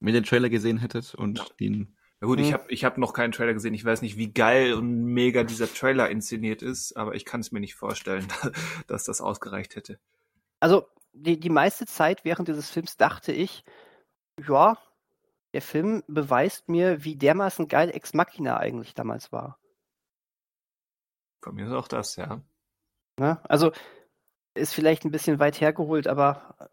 Wenn ihr den Trailer gesehen hättet und ja. den ja gut, hm. ich habe ich hab noch keinen Trailer gesehen. Ich weiß nicht, wie geil und mega dieser Trailer inszeniert ist, aber ich kann es mir nicht vorstellen, dass das ausgereicht hätte. Also die, die meiste Zeit während dieses Films dachte ich, ja, der Film beweist mir, wie dermaßen geil Ex Machina eigentlich damals war. Von mir ist auch das, ja. Ne? Also ist vielleicht ein bisschen weit hergeholt, aber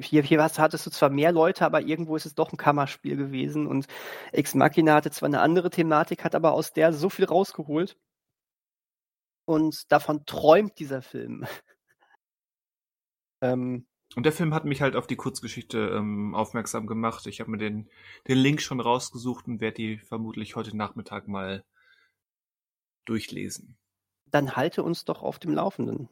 hier, hier hattest du zwar mehr Leute, aber irgendwo ist es doch ein Kammerspiel gewesen und Ex Machina hatte zwar eine andere Thematik, hat aber aus der so viel rausgeholt. Und davon träumt dieser Film. ähm, und der Film hat mich halt auf die Kurzgeschichte ähm, aufmerksam gemacht. Ich habe mir den, den Link schon rausgesucht und werde die vermutlich heute Nachmittag mal durchlesen. Dann halte uns doch auf dem Laufenden.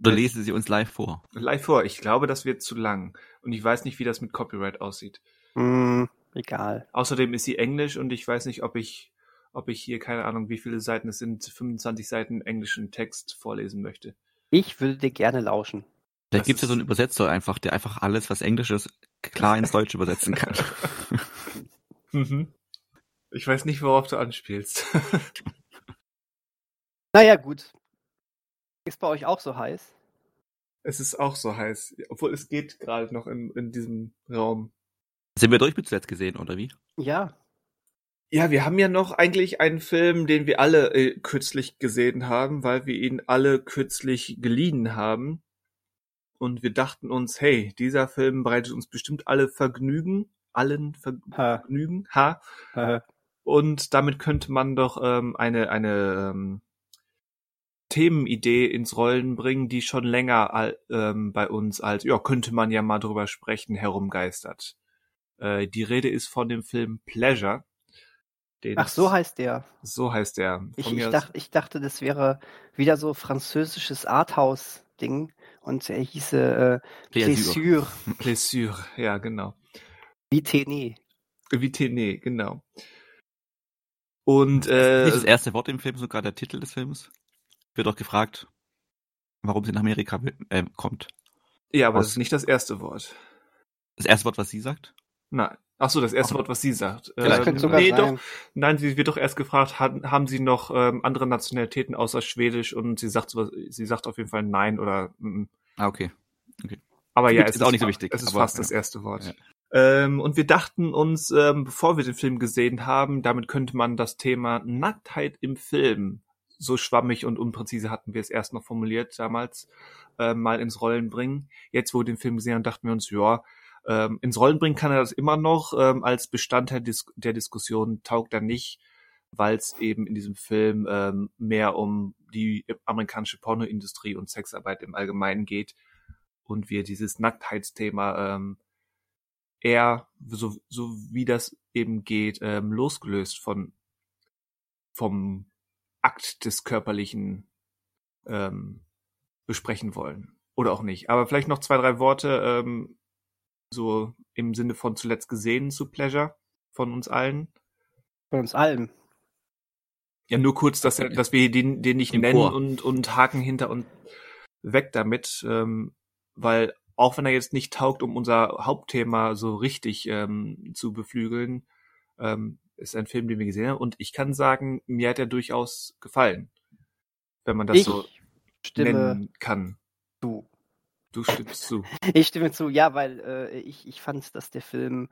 Oder lesen Sie uns live vor? Live vor. Ich glaube, das wird zu lang. Und ich weiß nicht, wie das mit Copyright aussieht. Mm, egal. Außerdem ist sie Englisch und ich weiß nicht, ob ich, ob ich hier, keine Ahnung, wie viele Seiten es sind, 25 Seiten englischen Text vorlesen möchte. Ich würde dir gerne lauschen. Da gibt es ja so einen Übersetzer einfach, der einfach alles, was Englisch ist, klar ins Deutsche übersetzen kann. mhm. Ich weiß nicht, worauf du anspielst. naja, gut. Ist bei euch auch so heiß? Es ist auch so heiß, obwohl es geht gerade noch in, in diesem Raum. Sind wir durch mit zuletzt gesehen, oder wie? Ja. Ja, wir haben ja noch eigentlich einen Film, den wir alle äh, kürzlich gesehen haben, weil wir ihn alle kürzlich geliehen haben. Und wir dachten uns, hey, dieser Film bereitet uns bestimmt alle Vergnügen, allen Vergnügen, ha. ha. Und damit könnte man doch ähm, eine eine ähm, Themenidee ins Rollen bringen, die schon länger ähm, bei uns als, ja, könnte man ja mal drüber sprechen, herumgeistert. Äh, die Rede ist von dem Film Pleasure. Ach, so heißt der. So heißt der. Ich, ich, dacht, ich dachte, das wäre wieder so französisches Arthouse-Ding und er hieße äh, Plessure. Plessure, ja, genau. Vitené. Vitené, genau. Und äh, nicht das erste Wort im Film, sogar der Titel des Films wird auch gefragt, warum sie nach Amerika äh, kommt. Ja, aber was? das ist nicht das erste Wort. Das erste Wort, was sie sagt? Nein. Ach so, das erste Wort, was sie sagt. Vielleicht ähm, sogar nee, sein. doch. Nein, sie wird doch erst gefragt, haben, haben sie noch ähm, andere Nationalitäten außer Schwedisch und sie sagt so, sie sagt auf jeden Fall nein oder mm. Ah, okay. okay. Aber ja, es ist auch nicht so wichtig. Es ist aber, fast ja. das erste Wort. Ja. Ähm, und wir dachten uns, ähm, bevor wir den Film gesehen haben, damit könnte man das Thema Nacktheit im Film so schwammig und unpräzise hatten wir es erst noch formuliert damals, äh, mal ins Rollen bringen. Jetzt, wo wir den Film gesehen haben, dachten wir uns, ja, ähm, ins Rollen bringen kann er das immer noch, ähm, als Bestandteil dis der Diskussion taugt er nicht, weil es eben in diesem Film ähm, mehr um die amerikanische Pornoindustrie und Sexarbeit im Allgemeinen geht und wir dieses Nacktheitsthema ähm, eher, so, so wie das eben geht, ähm, losgelöst von vom Akt des Körperlichen ähm, besprechen wollen. Oder auch nicht. Aber vielleicht noch zwei, drei Worte, ähm, so im Sinne von zuletzt gesehen zu Pleasure von uns allen. Von uns allen. Ja, nur kurz, dass, er, dass wir den, den nicht Im nennen Chor. und, und haken hinter und weg damit, ähm, weil auch wenn er jetzt nicht taugt, um unser Hauptthema so richtig ähm, zu beflügeln, ähm, ist ein Film, den wir gesehen haben. Und ich kann sagen, mir hat er durchaus gefallen, wenn man das ich so nennen kann. zu. Du stimmst zu. Ich stimme zu, ja, weil äh, ich, ich fand, dass der Film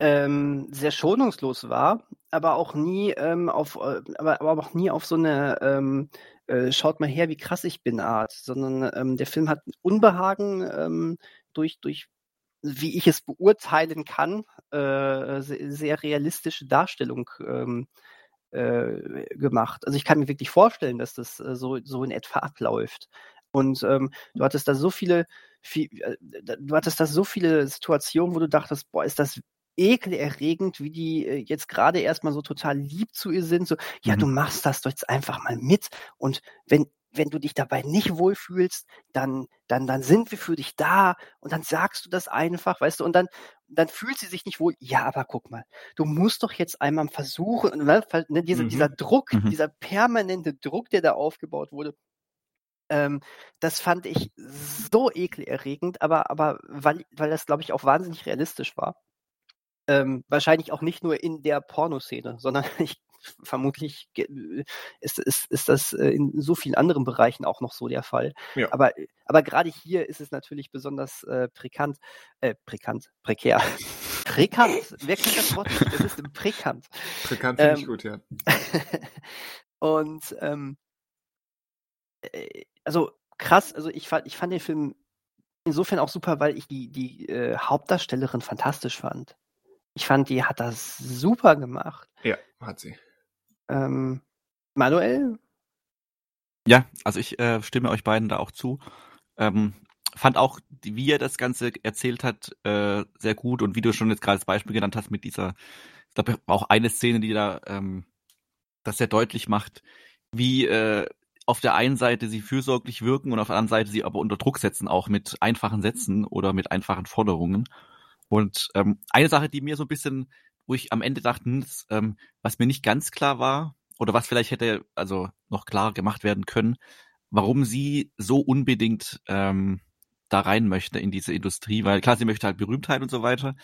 ähm, sehr schonungslos war, aber auch nie ähm, auf, äh, aber, aber auch nie auf so eine ähm, äh, schaut mal her, wie krass ich bin Art, sondern ähm, der Film hat Unbehagen ähm, durch durch wie ich es beurteilen kann, äh, se- sehr realistische Darstellung ähm, äh, gemacht. Also ich kann mir wirklich vorstellen, dass das äh, so, so in etwa abläuft. Und ähm, du hattest da so viele, viel, äh, du hattest da so viele Situationen, wo du dachtest, boah, ist das ekelerregend, wie die äh, jetzt gerade erstmal so total lieb zu ihr sind. So, ja, Mhm. du machst das doch jetzt einfach mal mit. Und wenn, wenn du dich dabei nicht wohlfühlst, dann, dann, dann sind wir für dich da und dann sagst du das einfach, weißt du, und dann, dann fühlt sie sich nicht wohl. Ja, aber guck mal, du musst doch jetzt einmal versuchen, und dann, ne, diese, Mhm. dieser Druck, Mhm. dieser permanente Druck, der da aufgebaut wurde, ähm, das fand ich so ekelerregend, aber, aber weil, weil das, glaube ich, auch wahnsinnig realistisch war. Ähm, wahrscheinlich auch nicht nur in der Pornoszene, sondern ich vermutlich ist, ist, ist das äh, in so vielen anderen Bereichen auch noch so der Fall. Ja. Aber, aber gerade hier ist es natürlich besonders äh, prekant, äh, prekant, prekär. Prekant, wer kennt das Wort nicht? Es ist prekant. Bekannt finde ich Ähm, gut, ja. Und ähm, äh, also krass, also ich fand, ich fand den Film insofern auch super, weil ich die, die äh, Hauptdarstellerin fantastisch fand. Ich fand, die hat das super gemacht. Ja, hat sie. Ähm, Manuel? Ja, also ich äh, stimme euch beiden da auch zu. Ähm, fand auch, wie er das Ganze erzählt hat, äh, sehr gut und wie du schon jetzt gerade das Beispiel genannt hast mit dieser, ich glaube auch eine Szene, die da ähm, das sehr deutlich macht, wie äh, auf der einen Seite sie fürsorglich wirken und auf der anderen Seite sie aber unter Druck setzen, auch mit einfachen Sätzen oder mit einfachen Forderungen. Und ähm, eine Sache, die mir so ein bisschen, wo ich am Ende dachte, hm, das, ähm, was mir nicht ganz klar war, oder was vielleicht hätte also noch klar gemacht werden können, warum sie so unbedingt ähm, da rein möchte in diese Industrie, weil klar, sie möchte halt Berühmtheit und so weiter,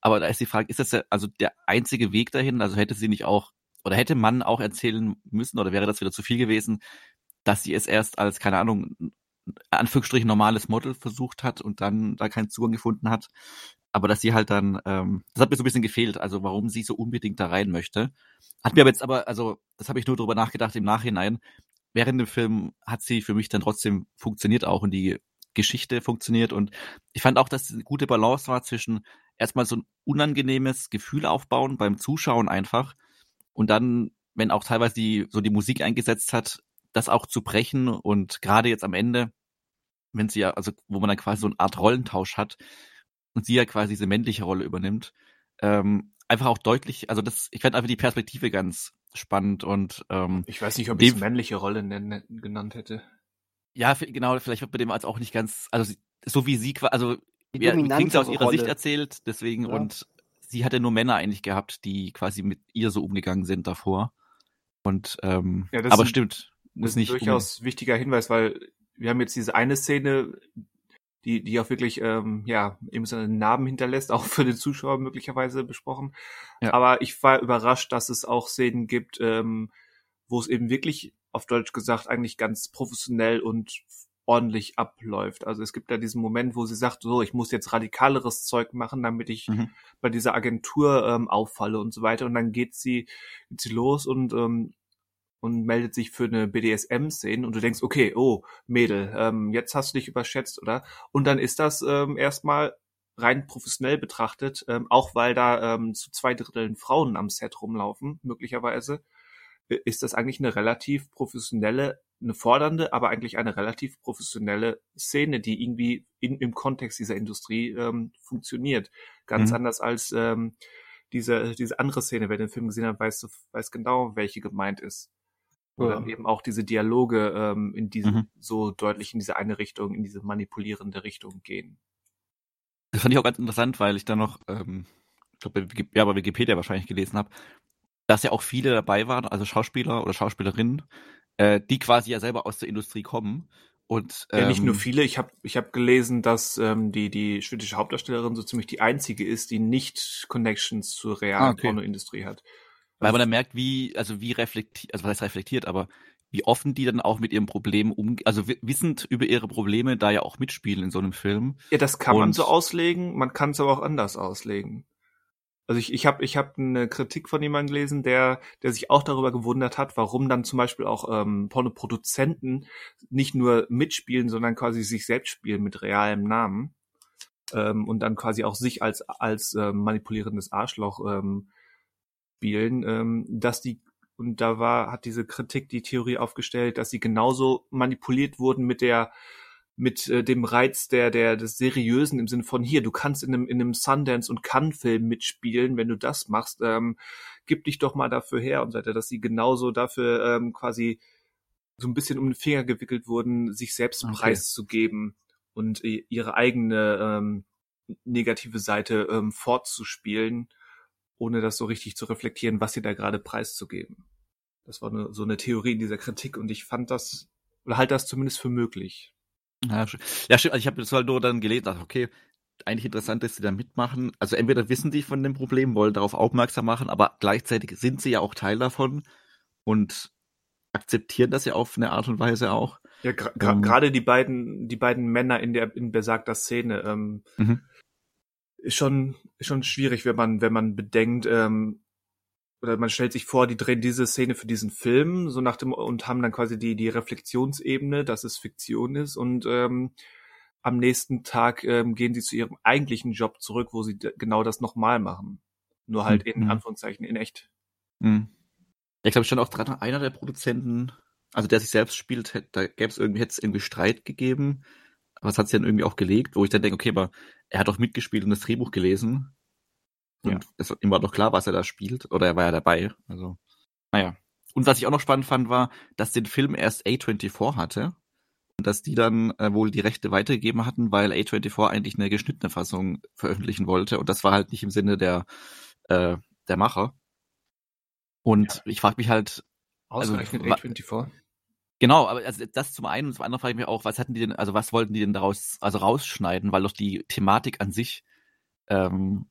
aber da ist die Frage, ist das der, also der einzige Weg dahin? Also hätte sie nicht auch, oder hätte man auch erzählen müssen, oder wäre das wieder zu viel gewesen, dass sie es erst als, keine Ahnung, Anführungsstrichen normales Model versucht hat und dann da keinen Zugang gefunden hat, aber dass sie halt dann, ähm, das hat mir so ein bisschen gefehlt, also warum sie so unbedingt da rein möchte. Hat mir aber jetzt aber, also das habe ich nur drüber nachgedacht im Nachhinein. Während dem Film hat sie für mich dann trotzdem funktioniert auch und die Geschichte funktioniert und ich fand auch, dass es eine gute Balance war zwischen erstmal so ein unangenehmes Gefühl aufbauen beim Zuschauen einfach und dann, wenn auch teilweise die, so die Musik eingesetzt hat, das auch zu brechen und gerade jetzt am Ende, wenn sie ja, also wo man dann quasi so eine Art Rollentausch hat und sie ja quasi diese männliche Rolle übernimmt, ähm, einfach auch deutlich, also das, ich fand einfach die Perspektive ganz spannend und ähm, Ich weiß nicht, ob ich es männliche Rolle nennen, genannt hätte. ja, genau, vielleicht wird bei dem als auch nicht ganz, also sie- so wie sie quasi, also Die ja, es aus ihrer Sicht Rolle. erzählt, deswegen Ja. und sie hatte nur Männer eigentlich gehabt, die quasi mit ihr so umgegangen sind davor. Und ähm, Ja, das aber ist- stimmt, muss ist nicht ein durchaus wichtiger Hinweis, weil wir haben jetzt diese eine Szene, die, die auch wirklich ähm, ja, emotionale Narben hinterlässt, auch für den Zuschauer möglicherweise besprochen. Ja. Aber ich war überrascht, dass es auch Szenen gibt, ähm, wo es eben wirklich, auf Deutsch gesagt, eigentlich ganz professionell und ordentlich abläuft. Also es gibt da diesen Moment, wo sie sagt, so, ich muss jetzt radikaleres Zeug machen, damit ich Mhm. bei dieser Agentur ähm, auffalle und so weiter. Und dann geht sie, geht sie los und ähm, und meldet sich für eine BDSM-Szene und du denkst, okay, oh, Mädel, ähm, jetzt hast du dich überschätzt, oder? Und dann ist das ähm, erstmal rein professionell betrachtet, ähm, auch weil da ähm, zu zwei Dritteln Frauen am Set rumlaufen, möglicherweise, ist das eigentlich eine relativ professionelle, eine fordernde, aber eigentlich eine relativ professionelle Szene, die irgendwie in, im Kontext dieser Industrie ähm, funktioniert. Ganz Mhm. anders als ähm, diese, diese andere Szene, wer den Film gesehen hat, weiß, weiß genau, welche gemeint ist. Wo Ja. dann eben auch diese Dialoge ähm, in diese Mhm. so deutlich in diese eine Richtung, in diese manipulierende Richtung gehen. Das fand ich auch ganz interessant, weil ich da noch, ähm, ich glaube, ja, bei Wikipedia wahrscheinlich gelesen habe, dass ja auch viele dabei waren, also Schauspieler oder Schauspielerinnen, äh, die quasi ja selber aus der Industrie kommen. Und, ähm, ja, nicht nur ähm, viele. Ich habe ich hab gelesen, dass ähm, die, die schwedische Hauptdarstellerin so ziemlich die einzige ist, die nicht Connections zur realen ah, okay. Pornoindustrie hat. Weil man dann merkt, wie, also wie reflektiert, also was heißt reflektiert, aber wie offen die dann auch mit ihren Problemen umgehen, also wissend über ihre Probleme da ja auch mitspielen in so einem Film. Ja, das kann Und man so auslegen, man kann es aber auch anders auslegen. Also ich, ich habe ich hab eine Kritik von jemandem gelesen, der, der sich auch darüber gewundert hat, warum dann zum Beispiel auch ähm, Pornoproduzenten nicht nur mitspielen, sondern quasi sich selbst spielen mit realem Namen ähm, und dann quasi auch sich als, als ähm, manipulierendes Arschloch ähm, spielen, ähm, dass die und da war, hat diese Kritik die Theorie aufgestellt, dass sie genauso manipuliert wurden mit der mit äh, dem Reiz der der des seriösen im Sinne von hier du kannst in einem in einem Sundance und Cannes Film mitspielen wenn du das machst ähm, gib dich doch mal dafür her und so weiter dass sie genauso dafür ähm, quasi so ein bisschen um den Finger gewickelt wurden sich selbst okay. preiszugeben und ihre eigene ähm, negative Seite ähm, fortzuspielen ohne das so richtig zu reflektieren, was sie da gerade preiszugeben. Das war eine, so eine Theorie in dieser Kritik und ich fand das, oder halt das zumindest für möglich. Ja, ja stimmt. Also ich habe das halt nur dann gelesen, dachte, okay, eigentlich interessant, dass sie da mitmachen. Also entweder wissen die von dem Problem, wollen darauf aufmerksam machen, aber gleichzeitig sind sie ja auch Teil davon und akzeptieren das ja auf eine Art und Weise auch. Ja, gerade ähm, die beiden, die beiden Männer in der in besagter Szene, ähm, mhm ist schon, ist schon schwierig, wenn man, wenn man bedenkt, ähm, oder man stellt sich vor, die drehen diese Szene für diesen Film, so nach dem, und haben dann quasi die, die Reflexionsebene, dass es Fiktion ist, und ähm, am nächsten Tag ähm, gehen sie zu ihrem eigentlichen Job zurück, wo sie genau das nochmal machen. Nur halt mhm. in Anführungszeichen in echt. Mhm. Ja, ich glaube schon auch dran, einer der Produzenten, also der sich selbst spielt, da gäbe es irgendwie, hätte es irgendwie Streit gegeben, aber es hat sich dann irgendwie auch gelegt, wo ich dann denke, okay, aber er hat doch mitgespielt und das Drehbuch gelesen. Und ja. es ihm war doch klar, was er da spielt. Oder er war ja dabei. Also, naja. Und was ich auch noch spannend fand, war, dass den Film erst A24 hatte. Und dass die dann äh, wohl die Rechte weitergegeben hatten, weil A24 eigentlich eine geschnittene Fassung veröffentlichen wollte. Und das war halt nicht im Sinne der, äh, der Macher. Und ja. ich frage mich halt. Ausgerechnet also, A24? Genau, aber also das zum einen und zum anderen frage ich mich auch, was hatten die denn, also was wollten die denn daraus, also rausschneiden, weil doch die Thematik an sich, ähm,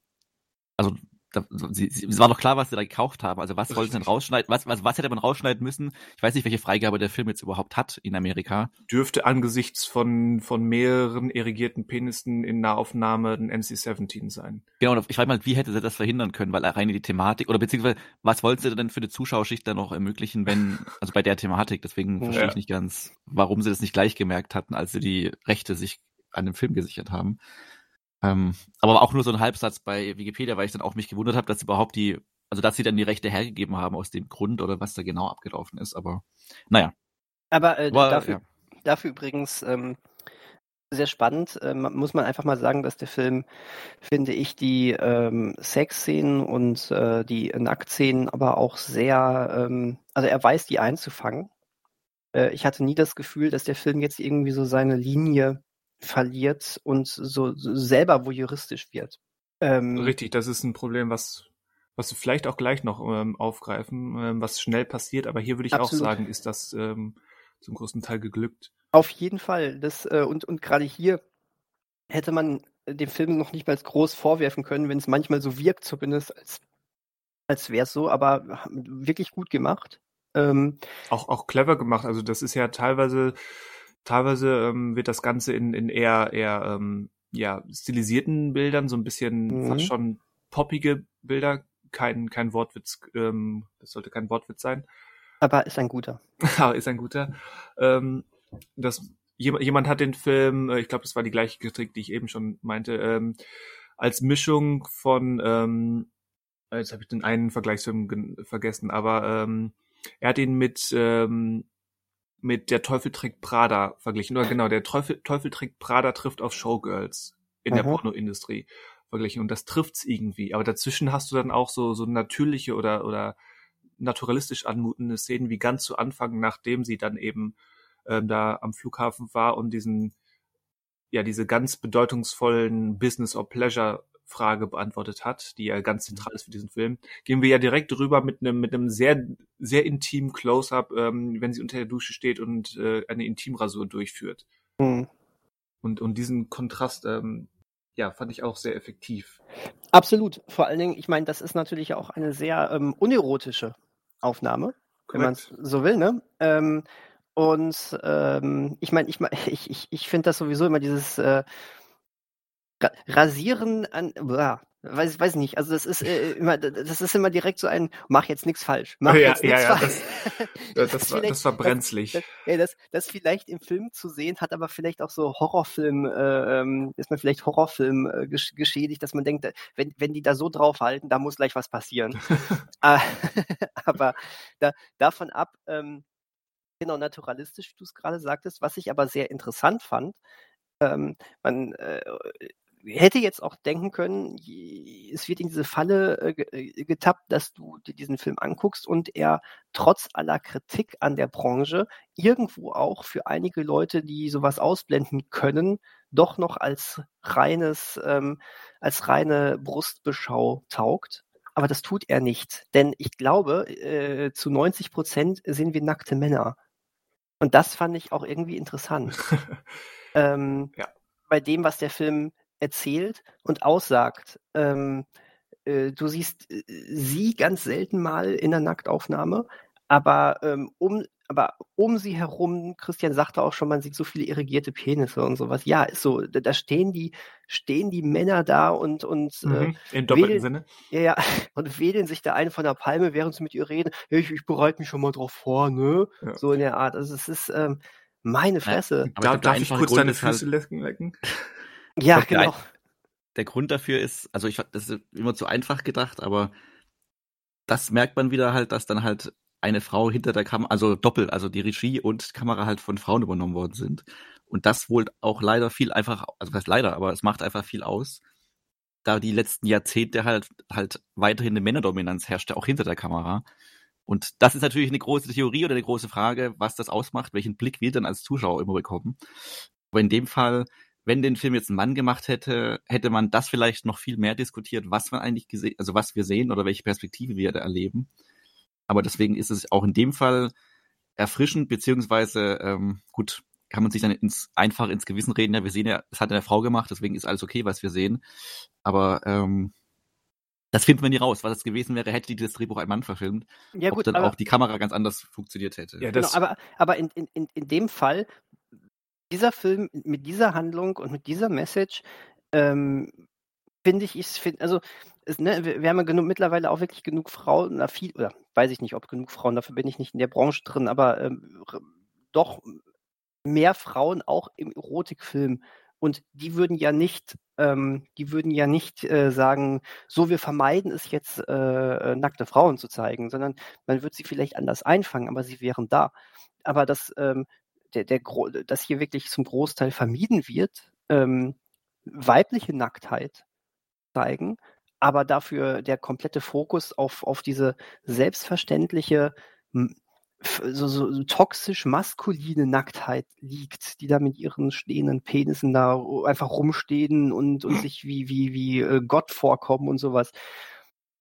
also da, sie, sie, es war doch klar, was sie da gekauft haben. Also was wollten sie denn rausschneiden? Was, was, was hätte man rausschneiden müssen? Ich weiß nicht, welche Freigabe der Film jetzt überhaupt hat in Amerika. Dürfte angesichts von, von mehreren irrigierten Penissen in Nahaufnahme ein NC-17 sein. Genau, und ich frage mal, wie hätte sie das verhindern können? Weil rein die Thematik, oder beziehungsweise, was wollten sie denn für die Zuschauerschicht dann noch ermöglichen, wenn, also bei der Thematik, deswegen verstehe ja. ich nicht ganz, warum sie das nicht gleich gemerkt hatten, als sie die Rechte sich an dem Film gesichert haben. Ähm, aber auch nur so ein Halbsatz bei Wikipedia, weil ich dann auch mich gewundert habe, dass überhaupt die, also dass sie dann die Rechte hergegeben haben aus dem Grund oder was da genau abgelaufen ist. Aber naja. Aber äh, War, dafür, ja. dafür übrigens ähm, sehr spannend, äh, muss man einfach mal sagen, dass der Film, finde ich, die ähm, Sexszenen und äh, die Nacktszenen aber auch sehr, ähm, also er weiß, die einzufangen. Äh, ich hatte nie das Gefühl, dass der Film jetzt irgendwie so seine Linie verliert und so, so selber voyeuristisch wird. Ähm, Richtig, das ist ein Problem, was was wir vielleicht auch gleich noch ähm, aufgreifen, ähm, was schnell passiert, aber hier würde ich absolut. auch sagen, ist das ähm, zum größten Teil geglückt. Auf jeden Fall. Das, äh, und und gerade hier hätte man dem Film noch nicht mal groß vorwerfen können, wenn es manchmal so wirkt, zumindest als, als wäre es so, aber wirklich gut gemacht. Ähm, auch, auch clever gemacht. Also das ist ja teilweise Teilweise ähm, wird das Ganze in, in eher, eher ähm, ja, stilisierten Bildern, so ein bisschen mhm. fast schon poppige Bilder, kein, kein Wortwitz, ähm, das sollte kein Wortwitz sein. Aber ist ein guter. Aber ist ein guter. Ähm, das, jemand, jemand hat den Film, äh, ich glaube, das war die gleiche Kritik, die ich eben schon meinte, ähm, als Mischung von, ähm, jetzt habe ich den einen Vergleichsfilm vergessen, aber ähm, er hat ihn mit ähm, mit Der Teufel trägt Prada verglichen. Oder genau, der Teufel, Teufel trägt Prada trifft auf Showgirls in Aha. der Pornoindustrie verglichen. Und das trifft's irgendwie. Aber dazwischen hast du dann auch so, so natürliche oder, oder naturalistisch anmutende Szenen wie ganz zu Anfang, nachdem sie dann eben ähm, da am Flughafen war und diesen, ja, diese ganz bedeutungsvollen Business or Pleasure Frage beantwortet hat, die ja ganz zentral ist für diesen Film, gehen wir ja direkt rüber mit einem mit einem sehr sehr intimen Close-up, ähm, wenn sie unter der Dusche steht und äh, eine Intimrasur durchführt. Mhm. Und und diesen Kontrast, ähm, ja, fand ich auch sehr effektiv. Absolut. Vor allen Dingen, ich meine, das ist natürlich auch eine sehr ähm, unerotische Aufnahme, Correct. wenn man es so will, ne? Ähm, und ähm, ich meine, ich, ich, ich, ich finde das sowieso immer dieses äh, Rasieren an, boah, weiß, weiß nicht, also das ist äh, immer, das ist immer direkt so ein, mach jetzt nichts falsch, mach ja, jetzt nichts ja, ja, falsch. Das, das, war, das war brenzlig. Das, das, das, das, vielleicht im Film zu sehen, hat aber vielleicht auch so Horrorfilm, äh, ähm, ist man vielleicht Horrorfilm äh, geschädigt, dass man denkt, wenn, wenn die da so draufhalten, da muss gleich was passieren. Ah, aber da, davon ab, ähm, genau naturalistisch, wie du es gerade sagtest, was ich aber sehr interessant fand, ähm, man äh, hätte jetzt auch denken können, es wird in diese Falle äh, äh, getappt, dass du dir diesen Film anguckst und er trotz aller Kritik an der Branche irgendwo auch für einige Leute, die sowas ausblenden können, doch noch als reines, ähm, als reine Brustbeschau taugt. Aber das tut er nicht, denn ich glaube, äh, zu 90 Prozent sind wir nackte Männer. Und das fand ich auch irgendwie interessant. ähm, ja. Bei dem, was der Film erzählt und aussagt. Ähm, äh, du siehst äh, sie ganz selten mal in der Nacktaufnahme, aber ähm, um aber um sie herum, Christian sagte auch schon, man sieht so viele irrigierte Penisse und sowas. Ja, ist so. Da, da stehen die, stehen die Männer da und und äh, mhm, äh, in doppelten Sinne. Ja, ja, und wählen sich da einen von der Palme, während sie mit ihr reden. Ich, ich bereite mich schon mal drauf vor, ne? Ja. So in der Art. Also es ist ähm, meine Fresse. Ja, darf, darf ich kurz deine Füße halt... lecken? Ja, glaub, genau. Der, der, Grund dafür ist, also ich das ist immer zu einfach gedacht, aber das merkt man wieder halt, dass dann halt eine Frau hinter der Kamera, also doppelt, also die Regie und Kamera halt von Frauen übernommen worden sind. Und das wohl auch leider viel einfach, also was leider, aber es macht einfach viel aus, da die letzten Jahrzehnte halt halt weiterhin eine Männerdominanz herrschte, auch hinter der Kamera. Und das ist natürlich eine große Theorie oder eine große Frage, was das ausmacht, welchen Blick wir dann als Zuschauer immer bekommen. Aber in dem Fall wenn den Film jetzt ein Mann gemacht hätte, hätte man das vielleicht noch viel mehr diskutiert, was man eigentlich gesehen, also was wir sehen oder welche Perspektive wir da erleben. Aber deswegen ist es auch in dem Fall erfrischend, beziehungsweise ähm, gut, kann man sich dann ins, einfach ins Gewissen reden, ja, wir sehen ja, es hat eine Frau gemacht, deswegen ist alles okay, was wir sehen. Aber ähm, das finden wir nie raus, was es gewesen wäre, hätte die das Drehbuch ein Mann verfilmt. Ja, gut, ob dann auch die Kamera ganz anders funktioniert hätte. Ja, genau, aber, aber in, in, in dem Fall dieser Film mit dieser Handlung und mit dieser Message, ähm, finde ich, ich finde, also es, ne, wir, haben ja genug, mittlerweile auch wirklich genug Frauen, oder viel, oder weiß ich nicht, ob genug Frauen, dafür bin ich nicht in der Branche drin, aber ähm, doch mehr Frauen auch im Erotikfilm. Und die würden ja nicht, ähm, die würden ja nicht äh, sagen, so wir vermeiden es jetzt, äh, nackte Frauen zu zeigen, sondern man wird sie vielleicht anders einfangen, aber sie wären da. Aber das ähm, der, der, dass hier wirklich zum Großteil vermieden wird, ähm, weibliche Nacktheit zeigen, aber dafür der komplette Fokus auf, auf diese selbstverständliche, so, so, toxisch maskuline Nacktheit liegt, die da mit ihren stehenden Penissen da einfach rumstehen und, und sich wie, wie, wie äh, Gott vorkommen und sowas.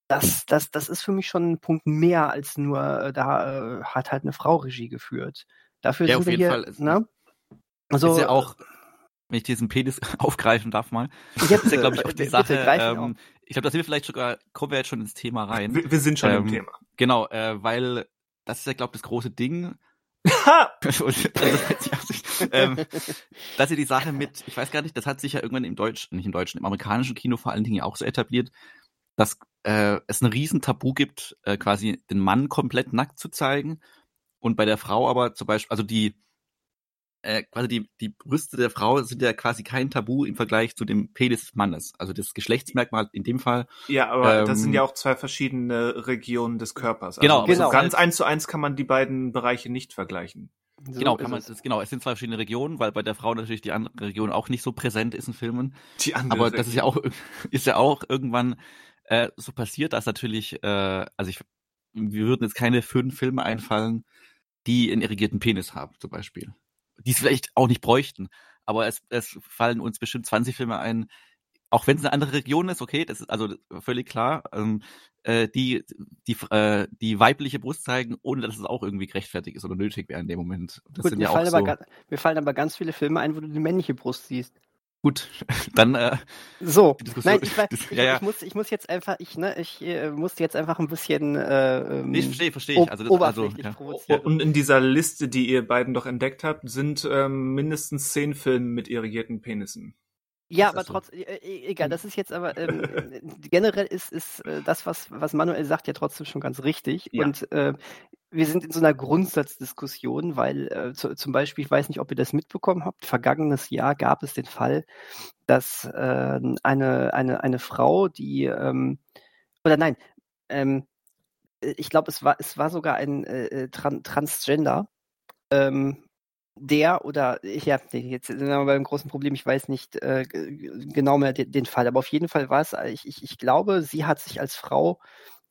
Das, das, das ist für mich schon ein Punkt mehr als nur, äh, da äh, hat halt eine Frau Regie geführt. Dafür ja, sind auf jeden hier, Fall. Ist, ne? Also, ist ja auch, wenn ich diesen Penis aufgreifen darf mal, ja, ist ja, glaube ich, auch die bitte, Sache. Ähm, ich glaube, da sind wir vielleicht sogar, kommen wir jetzt schon ins Thema rein. Wir, wir sind schon ähm, im Thema. Genau, äh, weil das ist ja, glaube ich, das große Ding. also, ähm, dass ihr die Sache mit, ich weiß gar nicht, das hat sich ja irgendwann im Deutschen, nicht im Deutschen, im amerikanischen Kino vor allen Dingen ja auch so etabliert, dass äh, es ein riesen Tabu gibt, äh, quasi den Mann komplett nackt zu zeigen und bei der Frau aber zum Beispiel, also die, äh, quasi die, die Brüste der Frau sind ja quasi kein Tabu im Vergleich zu dem Penis des Mannes. Also das Geschlechtsmerkmal in dem Fall. Ja, aber ähm, das sind ja auch zwei verschiedene Regionen des Körpers. Also genau, genau. So ganz eins zu eins kann man die beiden Bereiche nicht vergleichen. So genau, kann man, es. Genau, es sind zwei verschiedene Regionen, weil bei der Frau natürlich die andere Region auch nicht so präsent ist in Filmen. Die andere Aber das ist ja auch, ist ja auch irgendwann äh, so passiert, dass natürlich, äh, also ich, wir würden jetzt keine fünf Filme einfallen, die einen irrigierten Penis haben, zum Beispiel. Die es vielleicht auch nicht bräuchten. Aber es, es fallen uns bestimmt 20 Filme ein, auch wenn es eine andere Region ist, okay, das ist also völlig klar. Ähm, äh, die die äh, die weibliche Brust zeigen, ohne dass es auch irgendwie gerechtfertigt ist oder nötig wäre in dem Moment. Das Gut, sind mir, ja fallen so mir fallen aber ganz viele Filme ein, wo du die männliche Brust siehst. Gut, dann äh, so. Nein, ich, ich, ja, ja. ich, muss, ich muss jetzt einfach, ich ne, ich äh, muss jetzt einfach ein bisschen. Äh, nee, ich verstehe, verstehe ich. Also, das, also ja. Und in dieser Liste, die ihr beiden doch entdeckt habt, sind ähm, mindestens zehn Filme mit irrigierten Penissen. Ja, aber trotzdem, äh, äh, egal, das ist jetzt aber, ähm, äh, generell ist, ist äh, das, was, was Manuel sagt, ja trotzdem schon ganz richtig. Ja. Und äh, wir sind in so einer Grundsatzdiskussion, weil äh, zu, zum Beispiel, ich weiß nicht, ob ihr das mitbekommen habt, vergangenes Jahr gab es den Fall, dass äh, eine, eine, eine Frau, die, ähm, oder nein, ähm, ich glaube, es war, es war sogar ein äh, Tran Transgender, ähm, der oder ja, jetzt sind wir beim großen Problem, ich weiß nicht äh, genau mehr den, den, Fall, aber auf jeden Fall war es, äh, ich, ich, ich glaube, sie hat sich als Frau